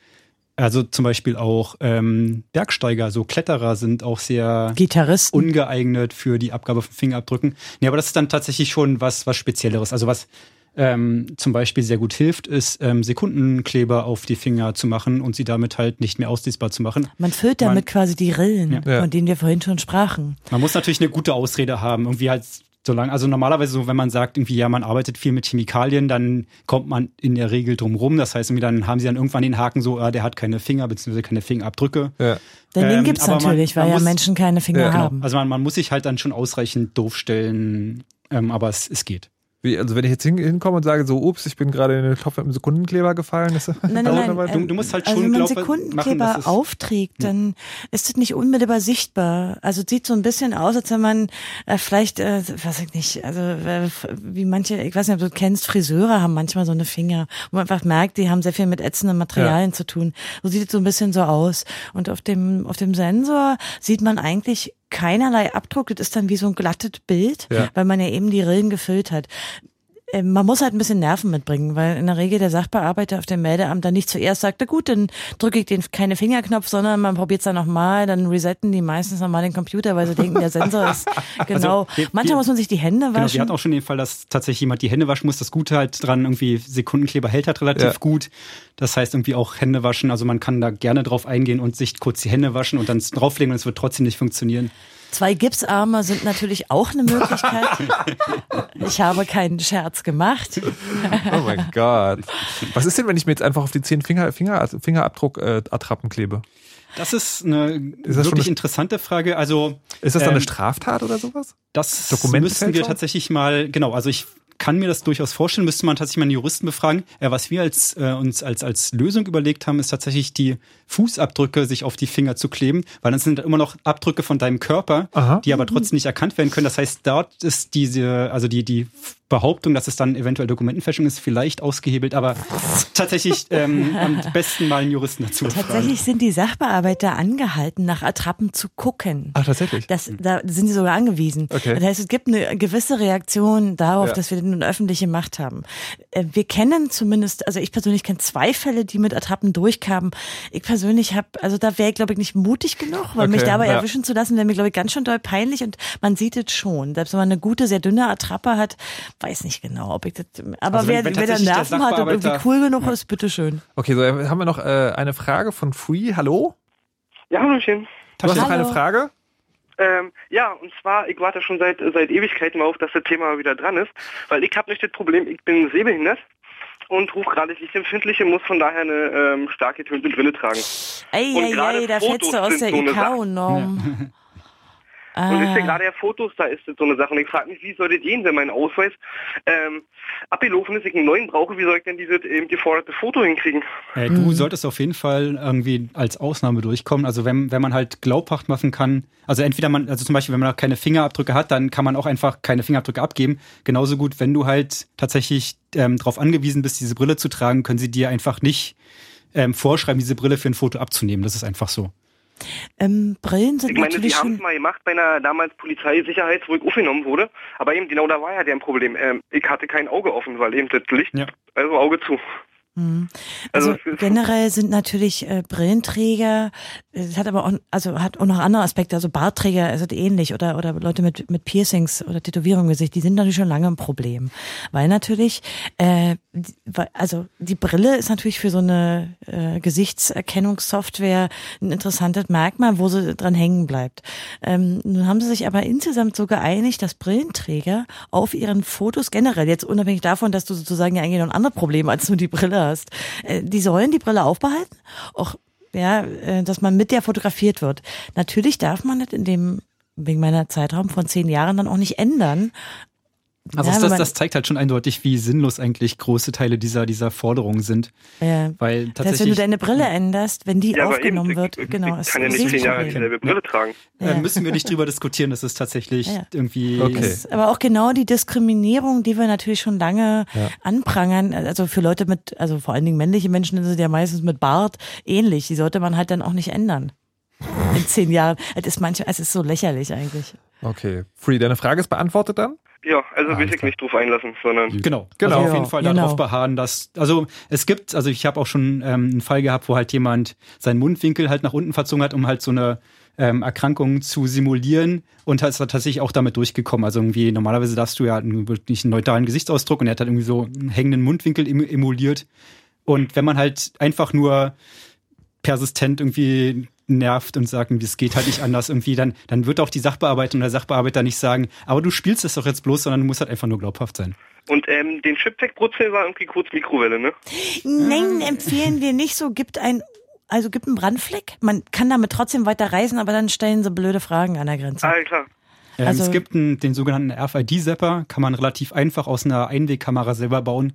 also zum Beispiel auch ähm, Bergsteiger, so Kletterer sind auch sehr Gitarristen. ungeeignet für die Abgabe von Fingerabdrücken. Nee, aber das ist dann tatsächlich schon was, was Spezielleres. Also was ähm, zum Beispiel sehr gut hilft, ist ähm, Sekundenkleber auf die Finger zu machen und sie damit halt nicht mehr auslesbar zu machen. Man füllt damit Man- quasi die Rillen, Ja. von denen wir vorhin schon sprachen. Man muss natürlich eine gute Ausrede haben. Irgendwie halt Solange, also normalerweise so, wenn man sagt, irgendwie, ja, man arbeitet viel mit Chemikalien, dann kommt man in der Regel drum rum. Das heißt, irgendwie dann haben sie dann irgendwann den Haken so, ah, der hat keine Finger, beziehungsweise keine Fingerabdrücke. Ja. Denn den Ähm, gibt's aber man- natürlich, weil man ja muss- Menschen keine Finger Ja, genau. haben. Also man, man muss sich halt dann schon ausreichend doof stellen, ähm, aber es, es geht. Wie, also wenn ich jetzt hin, hinkomme und sage so, ups, ich bin gerade in den Topf mit einem Sekundenkleber gefallen, ist Nein, nein, dauert nein. dabei- ähm, du musst halt also schon wenn man Sekundenkleber machen, aufträgt, dann ist es nicht unmittelbar sichtbar. Also es sieht so ein bisschen aus, als wenn man äh, vielleicht, äh, weiß ich nicht, also äh, wie manche, ich weiß nicht, ob du kennst, Friseure haben manchmal so eine Finger, wo man einfach merkt, die haben sehr viel mit ätzenden Materialien zu tun. So sieht es so ein bisschen so aus. Und auf dem auf dem Sensor sieht man eigentlich keinerlei Abdruck. Das ist dann wie so ein glattes Bild, Ja. weil man ja eben die Rillen gefüllt hat. Äh, Man muss halt ein bisschen Nerven mitbringen, weil in der Regel der Sachbearbeiter auf dem Meldeamt dann nicht zuerst sagt, na gut, dann drücke ich den keine Fingerknopf, sondern man probiert es dann nochmal, dann resetten die meistens nochmal den Computer, weil sie denken, der Sensor ist genau. Also, wir- Manchmal wir- muss man sich die Hände Genau, wir waschen. hatten auch schon den Fall, dass tatsächlich jemand die Hände waschen muss. Das Gute halt dran, irgendwie Sekundenkleber hält halt relativ Ja. gut. Das heißt irgendwie auch Hände waschen. Also man kann da gerne drauf eingehen und sich kurz die Hände waschen und dann drauflegen und es wird trotzdem nicht funktionieren. Zwei Gipsarme sind natürlich auch eine Möglichkeit. ich habe keinen Scherz gemacht. Oh mein Gott. Was ist denn, wenn ich mir jetzt einfach auf die zehn Finger, Finger, Fingerabdruck äh, Attrappen klebe? Das ist eine das schon wirklich eine- interessante Frage. Also Ist das dann eine ähm, Straftat oder sowas? Das müssten wir tatsächlich mal, genau, also ich kann mir das durchaus vorstellen, müsste man tatsächlich mal einen Juristen befragen. Äh, was wir als, äh, uns als, als Lösung überlegt haben, ist tatsächlich die Fußabdrücke sich auf die Finger zu kleben, weil dann sind immer noch Abdrücke von deinem Körper, Aha. die aber trotzdem nicht erkannt werden können. Das heißt, dort ist diese, also die, die Behauptung, dass es dann eventuell Dokumentenfälschung ist, vielleicht ausgehebelt, aber tatsächlich ähm, am besten mal einen Juristen dazu. Tatsächlich sind die Sachbearbeiter angehalten, nach Attrappen zu gucken. Ach, tatsächlich? Das, da sind sie sogar angewiesen. Okay. Das heißt, es gibt eine gewisse Reaktion darauf, Ja. dass wir eine öffentliche Macht haben. Äh, Wir kennen zumindest, also ich persönlich kenne zwei Fälle, die mit Attrappen durchkamen. Ich persönlich habe, also da wäre ich glaube ich nicht mutig genug, weil mich Okay, dabei ja. erwischen zu lassen, wäre mir glaube ich ganz schön doll peinlich und man sieht es schon. Selbst wenn man eine gute, sehr dünne Attrappe hat, weiß nicht genau, ob ich das, aber Also wenn- wer, wenn wer da Nerven hat und irgendwie cool genug ist, bitteschön. Okay, so haben wir noch äh, eine Frage von Free. Hallo? Ja, Hallöchen. Du hast noch Hallo. eine Frage? Ähm, ja, und zwar, ich warte schon seit, seit Ewigkeiten auf, dass das Thema wieder dran ist, weil ich habe nicht das Problem, ich bin sehbehindert und hochgradig lichtempfindlich und muss von daher eine ähm, stark getönte Brille tragen. Ey, Und ey, gerade ey, da fällst du Fotos aus der sind ICAO-Norm. Und ihr, Ah. gerade ja Fotos, da ist so eine Sache. Und ich frage mich, wie soll das gehen, wenn mein Ausweis ähm, abgelaufen ist, ich einen neuen brauche, wie soll ich denn dieses eben geforderte Foto hinkriegen? Äh, du solltest auf jeden Fall irgendwie als Ausnahme durchkommen. Also wenn, wenn man halt glaubhaft machen kann, also entweder man, also zum Beispiel, wenn man auch keine Fingerabdrücke hat, dann kann man auch einfach keine Fingerabdrücke abgeben. Genauso gut, wenn du halt tatsächlich ähm, darauf angewiesen bist, diese Brille zu tragen, können sie dir einfach nicht ähm, vorschreiben, diese Brille für ein Foto abzunehmen. Das ist einfach so. Ähm, Brillen sind Ich meine, die natürlich haben schon. es mal gemacht bei einer damals Polizeisicherheit, wo ich aufgenommen wurde. Aber eben genau da war ja der Problem. Ähm, ich hatte kein Auge offen, weil eben das Licht, Ja. also Auge zu. Mhm. Also Also generell sind natürlich äh, Brillenträger, es hat aber auch, also hat auch noch andere Aspekte, also Bartträger ist es ähnlich oder, oder Leute mit, mit Piercings oder Tätowierungen im Gesicht, die sind natürlich schon lange ein Problem. Weil natürlich, äh, also die Brille ist natürlich für so eine äh, Gesichtserkennungssoftware ein interessantes Merkmal, wo sie dran hängen bleibt. Ähm, nun haben sie sich aber insgesamt so geeinigt, dass Brillenträger auf ihren Fotos generell, jetzt unabhängig davon, dass du sozusagen ja eigentlich noch ein anderes Problem als nur die Brille hast, äh, die sollen die Brille aufbehalten, auch ja, äh, dass man mit der fotografiert wird. Natürlich darf man das in dem wegen meiner Zeitraum von zehn Jahren dann auch nicht ändern. Also Ja, das, das, man- das zeigt halt schon eindeutig, wie sinnlos eigentlich große Teile dieser, dieser Forderungen sind. äh, Weil das heißt, wenn du tatsächlich deine Brille änderst, wenn die Ja, aufgenommen eben, wird, ich, genau. ich ist kann ja nicht zehn Jahre dieselbe Brille tragen. äh, Ja. müssen wir nicht drüber diskutieren. Das ist tatsächlich Ja. irgendwie. Okay. Das ist aber auch genau die Diskriminierung, die wir natürlich schon lange Ja. anprangern. Also für Leute mit, also vor allen Dingen männliche Menschen sind ja meistens mit Bart ähnlich. Die sollte man halt dann auch nicht ändern. In zehn Jahren. Es ist manchmal, es ist so lächerlich eigentlich. Okay. Free, deine Frage ist beantwortet dann? Ja, also will ich nicht drauf einlassen, sondern Genau, Genau. Also auf jeden Fall genau. darauf beharren, dass, also es gibt, also ich habe auch schon ähm, einen Fall gehabt, wo halt jemand seinen Mundwinkel halt nach unten verzogen hat, um halt so eine ähm, Erkrankung zu simulieren und halt ist er tatsächlich auch damit durchgekommen. Also irgendwie, normalerweise darfst du ja einen, wirklich einen neutralen Gesichtsausdruck und er hat halt irgendwie so einen hängenden Mundwinkel em emuliert. Und wenn man halt einfach nur persistent irgendwie nervt und sagt, es geht halt nicht anders irgendwie, dann, dann wird auch die Sachbearbeiterin oder der Sachbearbeiter nicht sagen, aber du spielst es doch jetzt bloß, sondern du musst halt einfach nur glaubhaft sein. Und ähm, den Chiptech-Prozessor irgendwie kurz Mikrowelle, ne? Nein, empfehlen wir nicht so. Gibt ein, also gibt einen Brandfleck. Man kann damit trotzdem weiter reisen, aber dann stellen sie blöde Fragen an der Grenze. Ah, klar. Ähm, Also- es gibt einen, den sogenannten RFID-Zapper, kann man relativ einfach aus einer Einwegkamera selber bauen.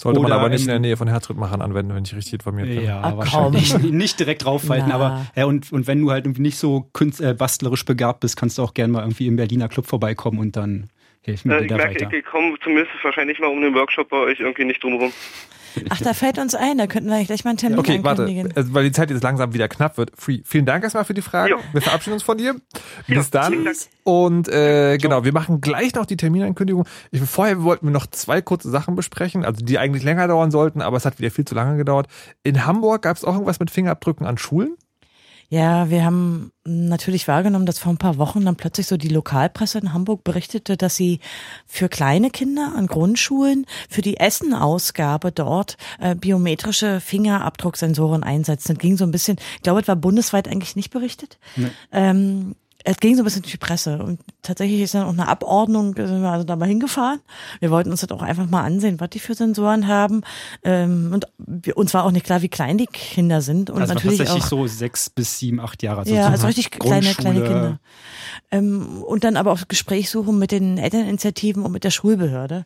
Sollte man Oder aber nicht in der Nähe von Herzschrittmachern anwenden, wenn ich richtig informiert bin. Ja, Ach, wahrscheinlich. komm. Nicht direkt draufhalten, Na. aber ja, und, und wenn du halt irgendwie nicht so künst, äh, bastlerisch begabt bist, kannst du auch gerne mal irgendwie im Berliner Club vorbeikommen und dann helfen wir Äh, dir ich da merke, weiter. ich komme zumindest wahrscheinlich mal um den Workshop bei euch irgendwie nicht drumherum. Ach, da fällt uns ein, da könnten wir gleich mal einen Termin Okay, warte, ankündigen. äh, weil die Zeit jetzt langsam wieder knapp wird. Free. Vielen Dank erstmal für die Fragen. Jo. Wir verabschieden uns von dir. Bis Ja, dann. Und äh, genau, wir machen gleich noch die Terminankündigung. Ich, vorher wollten wir noch zwei kurze Sachen besprechen, also die eigentlich länger dauern sollten, aber es hat wieder viel zu lange gedauert. In Hamburg gab es auch irgendwas mit Fingerabdrücken an Schulen. Ja, wir haben natürlich wahrgenommen, dass vor ein paar Wochen dann plötzlich so die Lokalpresse in Hamburg berichtete, dass sie für kleine Kinder an Grundschulen für die Essenausgabe dort äh, biometrische Fingerabdrucksensoren einsetzen. Das ging so ein bisschen, ich glaube, es war bundesweit eigentlich nicht berichtet. Ähm, es ging so ein bisschen durch die Presse und tatsächlich ist dann auch eine Abordnung, da sind wir also da mal hingefahren. Wir wollten uns das auch einfach mal ansehen, was die für Sensoren haben. Ähm, und wir, uns war auch nicht klar, wie klein die Kinder sind. Und Also natürlich tatsächlich auch, so sechs bis sieben, acht Jahre. Also ja, so also richtig kleine, kleine. Kinder. Ähm, und dann aber auch Gespräch suchen mit den Elterninitiativen und mit der Schulbehörde.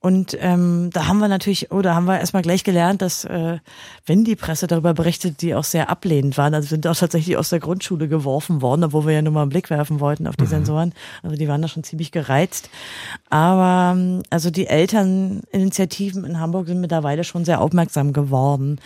Und ähm, da haben wir natürlich, oder haben wir erstmal gleich gelernt, dass äh, wenn die Presse darüber berichtet, die auch sehr ablehnend waren, also sind auch tatsächlich aus der Grundschule geworfen worden, obwohl wir ja nur mal einen Blick werfen wollten auf die Sensoren. Also die waren da schon ziemlich gereizt. Aber ähm, also die Elterninitiativen in Hamburg sind mittlerweile schon sehr aufmerksam geworden.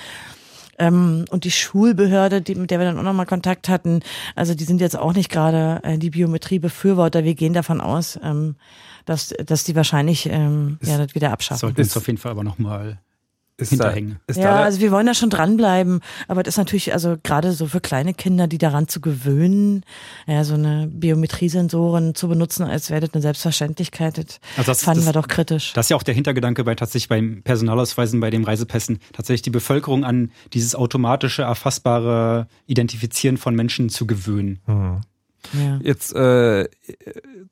Ähm, und die Schulbehörde, die, mit der wir dann auch nochmal Kontakt hatten, also die sind jetzt auch nicht gerade äh, die Biometrie-Befürworter. Wir gehen davon aus, ähm, dass, dass die wahrscheinlich ähm, ja, das wieder abschaffen. Sollten uns auf jeden Fall aber nochmal Ist hinterhängen. Da, ist Ja, also wir wollen da schon dranbleiben, aber das ist natürlich, also gerade so für kleine Kinder, die daran zu gewöhnen, ja, so eine Biometriesensoren zu benutzen, als wäre das eine Selbstverständlichkeit, das, Also das- fanden das- wir doch kritisch. Das ist ja auch der Hintergedanke bei tatsächlich beim Personalausweisen, bei den Reisepässen, tatsächlich die Bevölkerung an dieses automatische, erfassbare Identifizieren von Menschen zu gewöhnen. Hm. Ja. Jetzt, äh,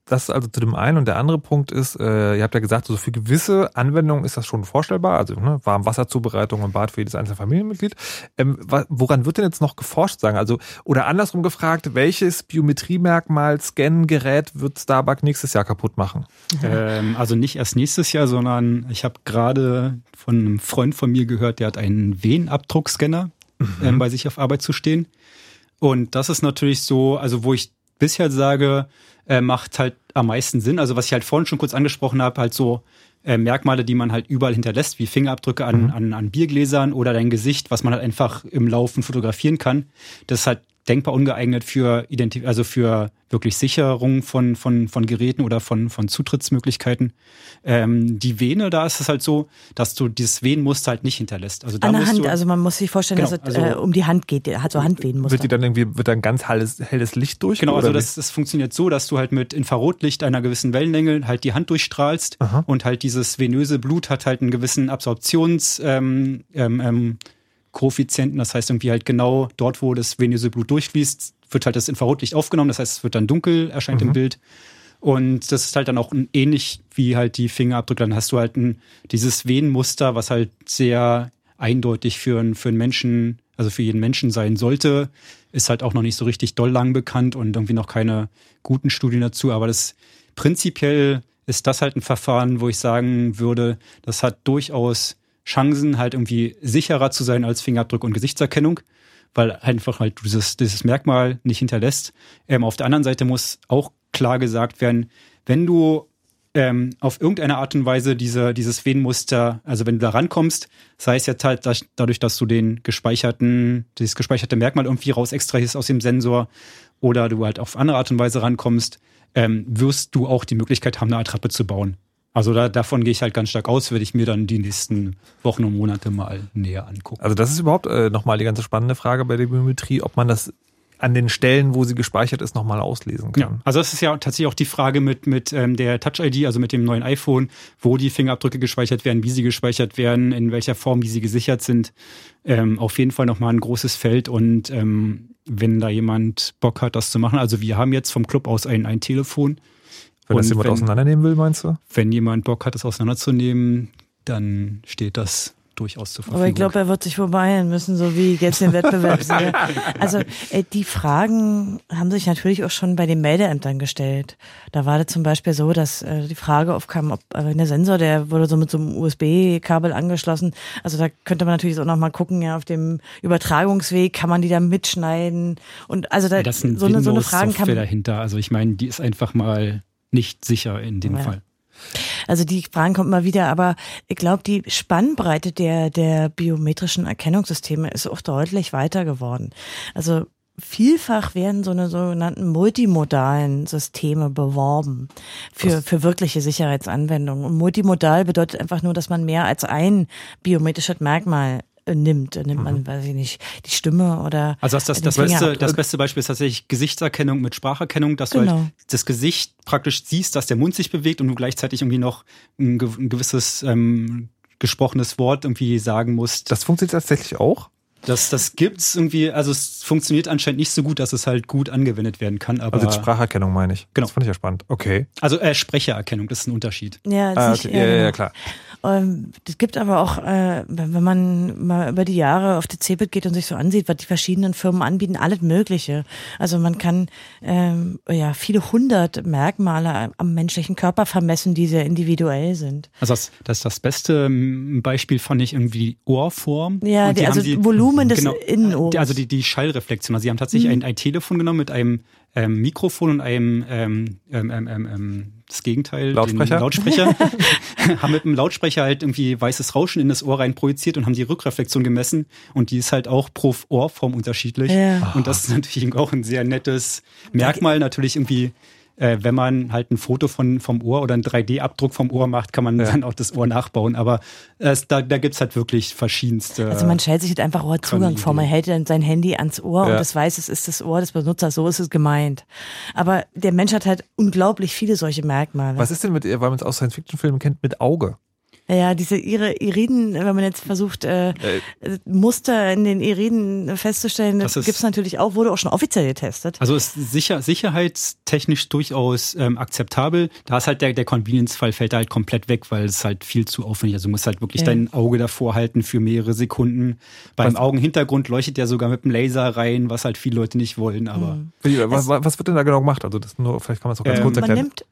das also zu dem einen und der andere Punkt ist, äh, ihr habt ja gesagt, so für gewisse Anwendungen ist das schon vorstellbar, also ne, Warmwasserzubereitung und Bad für jedes einzelne Familienmitglied. Ähm, woran wird denn jetzt noch geforscht, sagen? Also, oder andersrum gefragt, welches Biometriemerkmal, Scan-Gerät wird Starbucks nächstes Jahr kaputt machen? Ähm, also nicht erst nächstes Jahr, sondern ich habe gerade von einem Freund von mir gehört, der hat einen Venenabdruckscanner ähm, bei sich auf Arbeit zu stehen. Und das ist natürlich so, also wo ich bisher sage, äh, macht halt am meisten Sinn. Also was ich halt vorhin schon kurz angesprochen habe, halt so äh, Merkmale, die man halt überall hinterlässt, wie Fingerabdrücke an, an, an Biergläsern oder dein Gesicht, was man halt einfach im Laufen fotografieren kann. Das ist halt denkbar ungeeignet für Identif also für wirklich Sicherung von, von, von Geräten oder von, von Zutrittsmöglichkeiten. Ähm, die Vene, da ist es halt so, dass du dieses Venenmuster halt nicht hinterlässt. Also da An der Hand, du, also man muss sich vorstellen, Genau, dass es also- äh, um die Hand geht, hat so Handwehenmuster. Wird die dann irgendwie, wird dann ganz helles, helles Licht durch? Genau, also das, das funktioniert so, dass du halt mit Infrarotlicht einer gewissen Wellenlänge halt die Hand durchstrahlst Aha. und halt dieses venöse Blut hat halt einen gewissen Absorptions ähm, ähm, ähm, Koeffizienten. Das heißt irgendwie halt genau dort, wo das venöse Blut durchfließt, wird halt das Infrarotlicht aufgenommen. Das heißt, es wird dann dunkel, erscheint im Bild. Und das ist halt dann auch ähnlich wie halt die Fingerabdrücke. Dann hast du halt ein, dieses Venenmuster, was halt sehr eindeutig für, einen- für einen Menschen, also für jeden Menschen sein sollte, ist halt auch noch nicht so richtig doll lang bekannt und irgendwie noch keine guten Studien dazu. Aber das prinzipiell ist das halt ein Verfahren, wo ich sagen würde, das hat durchaus Chancen, halt irgendwie sicherer zu sein als Fingerabdruck und Gesichtserkennung, weil einfach halt dieses, dieses Merkmal nicht hinterlässt. Ähm, auf der anderen Seite muss auch klar gesagt werden, wenn du ähm, auf irgendeine Art und Weise diese, dieses Venenmuster, also wenn du da rankommst, sei es jetzt halt dadurch, dass du den gespeicherten, dieses gespeicherte Merkmal irgendwie raus extrahierst aus dem Sensor oder du halt auf andere Art und Weise rankommst, ähm, wirst du auch die Möglichkeit haben, eine Attrappe zu bauen. Also da, davon gehe ich halt ganz stark aus, werde ich mir dann die nächsten Wochen und Monate mal näher angucken. Also das ist überhaupt äh, nochmal die ganze spannende Frage bei der Biometrie, ob man das an den Stellen, wo sie gespeichert ist, nochmal auslesen kann. Ja, also das ist ja tatsächlich auch die Frage mit, mit ähm, der Touch-ID, also mit dem neuen iPhone, wo die Fingerabdrücke gespeichert werden, wie sie gespeichert werden, in welcher Form, wie sie gesichert sind. Ähm, auf jeden Fall nochmal ein großes Feld und ähm, wenn da jemand Bock hat, das zu machen, also wir haben jetzt vom Club aus ein, ein Telefon. Wenn das Und jemand auseinandernehmen will, meinst du? Wenn jemand Bock hat, das auseinanderzunehmen, dann steht das durchaus zur Verfügung. Aber ich glaube, er wird sich vorbeilen müssen, so wie jetzt den Wettbewerb sehe. Also äh, die Fragen haben sich natürlich auch schon bei den Meldeämtern gestellt. Da war das zum Beispiel so, dass äh, die Frage aufkam, ob äh, der Sensor, der wurde so mit so einem USB-Kabel angeschlossen. Also da könnte man natürlich auch noch mal gucken, ja, auf dem Übertragungsweg kann man die da mitschneiden. Und also da das ist ein so, eine, so eine Fragen kann dahinter. Also ich meine, die ist einfach mal nicht sicher in dem Ja. Fall. Also die Fragen kommen immer wieder, aber ich glaube, die Spannbreite der, der biometrischen Erkennungssysteme ist auch deutlich weiter geworden. Also vielfach werden so eine sogenannten multimodalen Systeme beworben für, für wirkliche Sicherheitsanwendungen. Und multimodal bedeutet einfach nur, dass man mehr als ein biometrisches Merkmal äh, nimmt. Da nimmt man, weiß ich nicht, die Stimme oder Also das, das, den das, beste, das beste Beispiel ist tatsächlich Gesichtserkennung mit Spracherkennung, dass du Genau. halt das Gesicht praktisch siehst, dass der Mund sich bewegt und du gleichzeitig irgendwie noch ein, ge- ein gewisses ähm, gesprochenes Wort irgendwie sagen musst. Das funktioniert tatsächlich auch? Das, das gibt's irgendwie, also es funktioniert anscheinend nicht so gut, dass es halt gut angewendet werden kann. Aber Also Spracherkennung meine ich. Genau. Das fand ich ja spannend. Okay. Also äh, Sprechererkennung, das ist ein Unterschied. Ja, Ah, okay. Ja, ja, ja, genau. klar. Ähm, Es gibt aber auch, äh, wenn man mal über die Jahre auf die CeBIT geht und sich so ansieht, was die verschiedenen Firmen anbieten, alles Mögliche. Also man kann ähm, ja viele hundert Merkmale am menschlichen Körper vermessen, die sehr individuell sind. Also das, das, das beste ähm, Beispiel fand ich irgendwie die Ohrform. Ja, Und die- also haben Volumen des Innenohres. die- Also die, die Schallreflexion. Also sie haben tatsächlich Mhm. ein, ein Telefon genommen mit einem ähm, Mikrofon und einem ähm, ähm, ähm, ähm, ähm, das Gegenteil, Lautsprecher? Den Lautsprecher. haben mit einem Lautsprecher halt irgendwie weißes Rauschen in das Ohr rein projiziert und haben die Rückreflexion gemessen und die ist halt auch pro Ohrform unterschiedlich. Ja. Und das ist natürlich auch ein sehr nettes Merkmal. Natürlich irgendwie, äh, wenn man halt ein Foto von, vom Ohr oder einen 3D-Abdruck vom Ohr macht, kann man dann auch das Ohr nachbauen. Aber es, da, da gibt's halt wirklich verschiedenste. Also man stellt sich jetzt einfach Ohrzugang vor. Man hält dann sein Handy ans Ohr Ja. und das weiß, es ist das Ohr des Benutzers. So ist es gemeint. Aber der Mensch hat halt unglaublich viele solche Merkmale. Was ist denn mit, weil man es aus Science-Fiction-Filmen kennt, mit Auge? Ja, diese ihre Iriden, wenn man jetzt versucht, äh, Muster in den Iriden festzustellen, das, Das gibt's natürlich auch, wurde auch schon offiziell getestet. Also ist sicher, sicherheitstechnisch durchaus ähm, akzeptabel. Da ist halt der, der Convenience-Fall fällt da halt komplett weg, weil es halt viel zu aufwendig ist. Also du musst halt wirklich Ja. dein Auge davor halten für mehrere Sekunden. Beim Augenhintergrund leuchtet der sogar mit dem Laser rein, was halt viele Leute nicht wollen, aber. Wie, was, was wird denn da genau gemacht? Also das nur, vielleicht kann man es auch ganz Ähm, kurz man erklären. nimmt,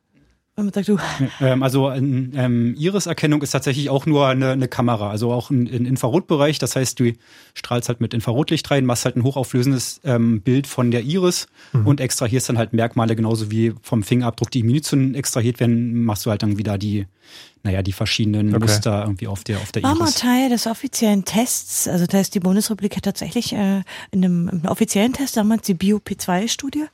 sag du, Ähm, also ähm, ähm, Iris-Erkennung ist tatsächlich auch nur eine, eine Kamera, also auch ein, ein Infrarotbereich. Das heißt, du strahlst halt mit Infrarotlicht rein, machst halt ein hochauflösendes ähm, Bild von der Iris Mhm. und extrahierst dann halt Merkmale, genauso wie vom Fingerabdruck die Munition extrahiert werden, machst du halt dann wieder die, naja, die verschiedenen Okay. Muster irgendwie auf der, auf der war mal Iris. Teil des offiziellen Tests. Also das heißt, die Bundesrepublik hat tatsächlich äh, in, einem, im offiziellen Test damals die BioP2-Studie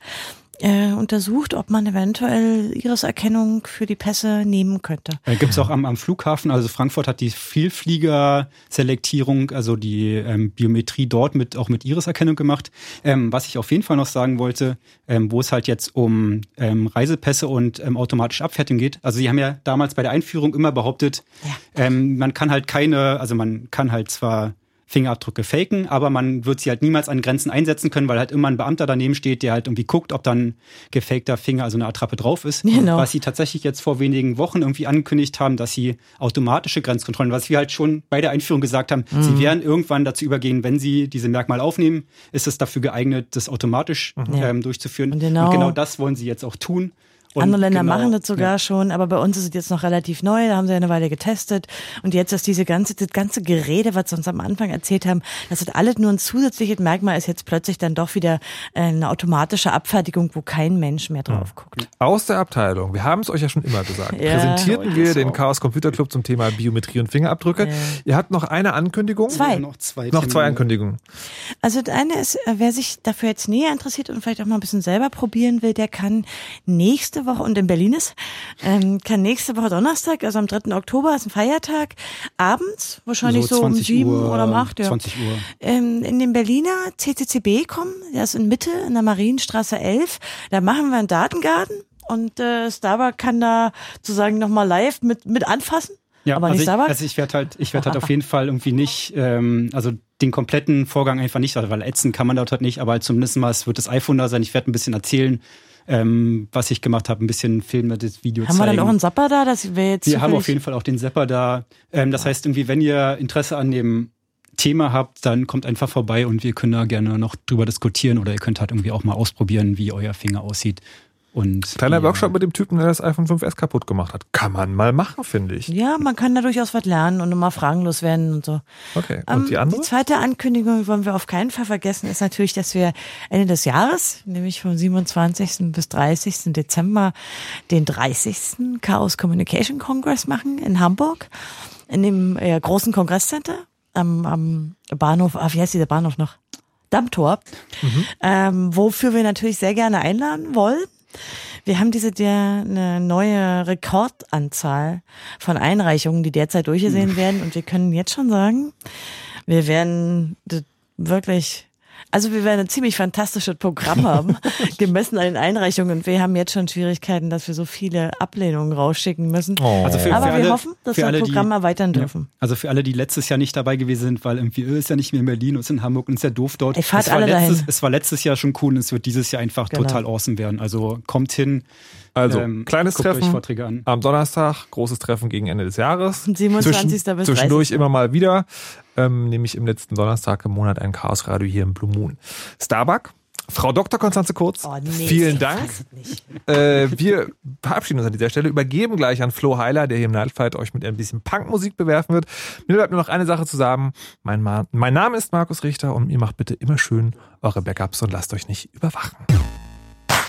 äh, untersucht, ob man eventuell Iriserkennung für die Pässe nehmen könnte. Äh, gibt's auch am, am Flughafen, also Frankfurt hat die Vielflieger-Selektierung, also die ähm, Biometrie dort mit auch mit Iriserkennung gemacht. Ähm, was ich auf jeden Fall noch sagen wollte, ähm, wo es halt jetzt um ähm, Reisepässe und ähm, automatische Abfertigung geht. Also sie haben ja damals bei der Einführung immer behauptet, ähm, man kann halt keine, also man kann halt zwar Fingerabdrücke faken, aber man wird sie halt niemals an Grenzen einsetzen können, weil halt immer ein Beamter daneben steht, der halt irgendwie guckt, ob dann gefakter Finger, also eine Attrappe drauf ist. Genau. Was sie tatsächlich jetzt vor wenigen Wochen irgendwie angekündigt haben, dass sie automatische Grenzkontrollen, was wir halt schon bei der Einführung gesagt haben, Mhm. sie werden irgendwann dazu übergehen, wenn sie diese Merkmale aufnehmen, ist es dafür geeignet, das automatisch Ja. ähm, durchzuführen. genau- Und genau das wollen sie jetzt auch tun. Und Andere Länder genau, machen das sogar ja. schon, aber bei uns ist es jetzt noch relativ neu, da haben sie ja eine Weile getestet. Und jetzt ist diese ganze, das ganze Gerede, was sie uns am Anfang erzählt haben, dass das alles nur ein zusätzliches Merkmal ist, jetzt plötzlich dann doch wieder äh, eine automatische Abfertigung, wo kein Mensch mehr drauf guckt. Aus der Abteilung, wir haben es euch ja schon immer gesagt, Ja. präsentierten wir den Chaos Computer Club zum Thema Biometrie und Fingerabdrücke. Ja. Ihr habt noch eine Ankündigung? Zwei. Noch zwei, Noch zwei. Ankündigungen. Also das eine ist, äh, wer sich dafür jetzt näher interessiert und vielleicht auch mal ein bisschen selber probieren will, der kann nächste nächste Woche und in Berlin ist, ähm, kann nächste Woche Donnerstag, also am 3. Oktober, ist ein Feiertag, abends, wahrscheinlich so, um 20 sieben Uhr, oder um acht, ja. 20 Uhr. ähm, in den Berliner CCCB kommen. Der ist in Mitte in der Marienstraße 11. Da machen wir einen Datengarten und äh, Starbuck kann da sozusagen nochmal live mit, mit anfassen. Ja, aber also nicht ich, Starbuck. also ich werde halt, ich werde halt auf jeden Fall irgendwie nicht, ähm, also den kompletten Vorgang einfach nicht, also weil ätzen kann man dort halt nicht, aber halt zumindest mal, es wird das iPhone da sein. Ich werde ein bisschen erzählen, ähm, was ich gemacht habe, ein bisschen filmen, das Video haben wir zeigen. dann auch einen Zapper da? Das wäre jetzt Wir haben auf jeden Fall auch den Zapper da. Ähm, das heißt irgendwie, wenn ihr Interesse an dem Thema habt, dann kommt einfach vorbei und wir können da gerne noch drüber diskutieren oder ihr könnt halt irgendwie auch mal ausprobieren, wie euer Finger aussieht. Und Kleiner ja. Workshop mit dem Typen, der das iPhone 5S kaputt gemacht hat. Kann man mal machen, finde ich. Ja, man kann da durchaus was lernen und immer fragenlos werden und so. Okay. Ähm, Und die andere? zweite Ankündigung wollen wir auf keinen Fall vergessen, ist natürlich, dass wir Ende des Jahres, nämlich vom 27. bis 30. Dezember, den 30. Chaos Communication Congress machen in Hamburg, in dem äh, großen Kongresscenter am, am Bahnhof, ah, wie heißt dieser Bahnhof noch? Dammtor, ähm, wofür wir natürlich sehr gerne einladen wollen. Wir haben diese der eine neue Rekordanzahl von Einreichungen, die derzeit durchgesehen werden. Und wir können jetzt schon sagen, wir werden wirklich also wir werden ein ziemlich fantastisches Programm haben, gemessen an den Einreichungen. Und wir haben jetzt schon Schwierigkeiten, dass wir so viele Ablehnungen rausschicken müssen. Also für, Aber für wir alle, hoffen, dass wir alle, das Programm die, erweitern Ja. dürfen. Also für alle, die letztes Jahr nicht dabei gewesen sind, weil irgendwie äh, ist ja nicht mehr in Berlin und ist in Hamburg und ist ja doof dort. Ey, fahrt es, war alle letztes, dahin. es war letztes Jahr schon cool und es wird dieses Jahr einfach Genau. total awesome werden. Also kommt hin. Also, ähm, kleines guckt euch Treffen Vorträge an. am Donnerstag, großes Treffen gegen Ende des Jahres. 27. bis 30. Zwischendurch immer mal wieder, ähm, nämlich im letzten Donnerstag im Monat ein Chaosradio hier im Blue Moon. Starbuck, Frau Dr. Konstanze Kurz, Oh, nee, vielen ich Dank. fass es nicht. Äh, wir verabschieden uns an dieser Stelle, übergeben gleich an Flo Heiler, der hier im Nightfight euch mit ein bisschen Punkmusik bewerfen wird. Mir bleibt nur noch eine Sache zu sagen. Mein, Ma mein Name ist Markus Richter und ihr macht bitte immer schön eure Backups und lasst euch nicht überwachen.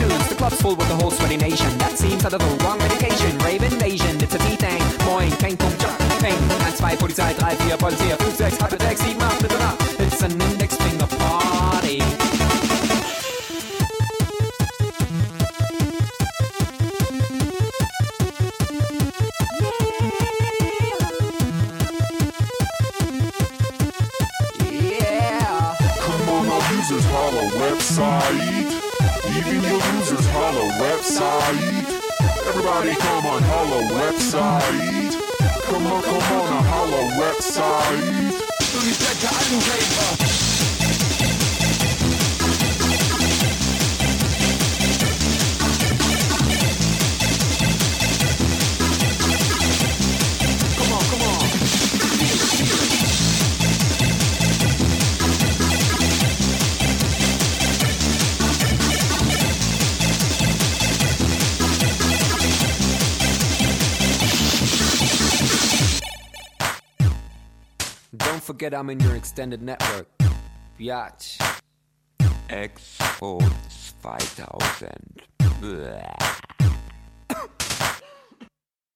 afternoons. The club's full with the whole sweaty nation. That seems out of the wrong medication. Rave invasion, it's a T-Thing. Moin, Peng, Pum, Jump, Peng. 1, 2, Polizei, 3, 4, Polizei, 5, 6, 8, 6, 7, 8, Mitternacht. It's an index finger party. Yeah. Come on, our users holla website holla website. Everybody come on holla website. Come on, come on, a holla website. Look at that guy. Forget I'm in your extended network. Biatch. Expo 2000. Bäh.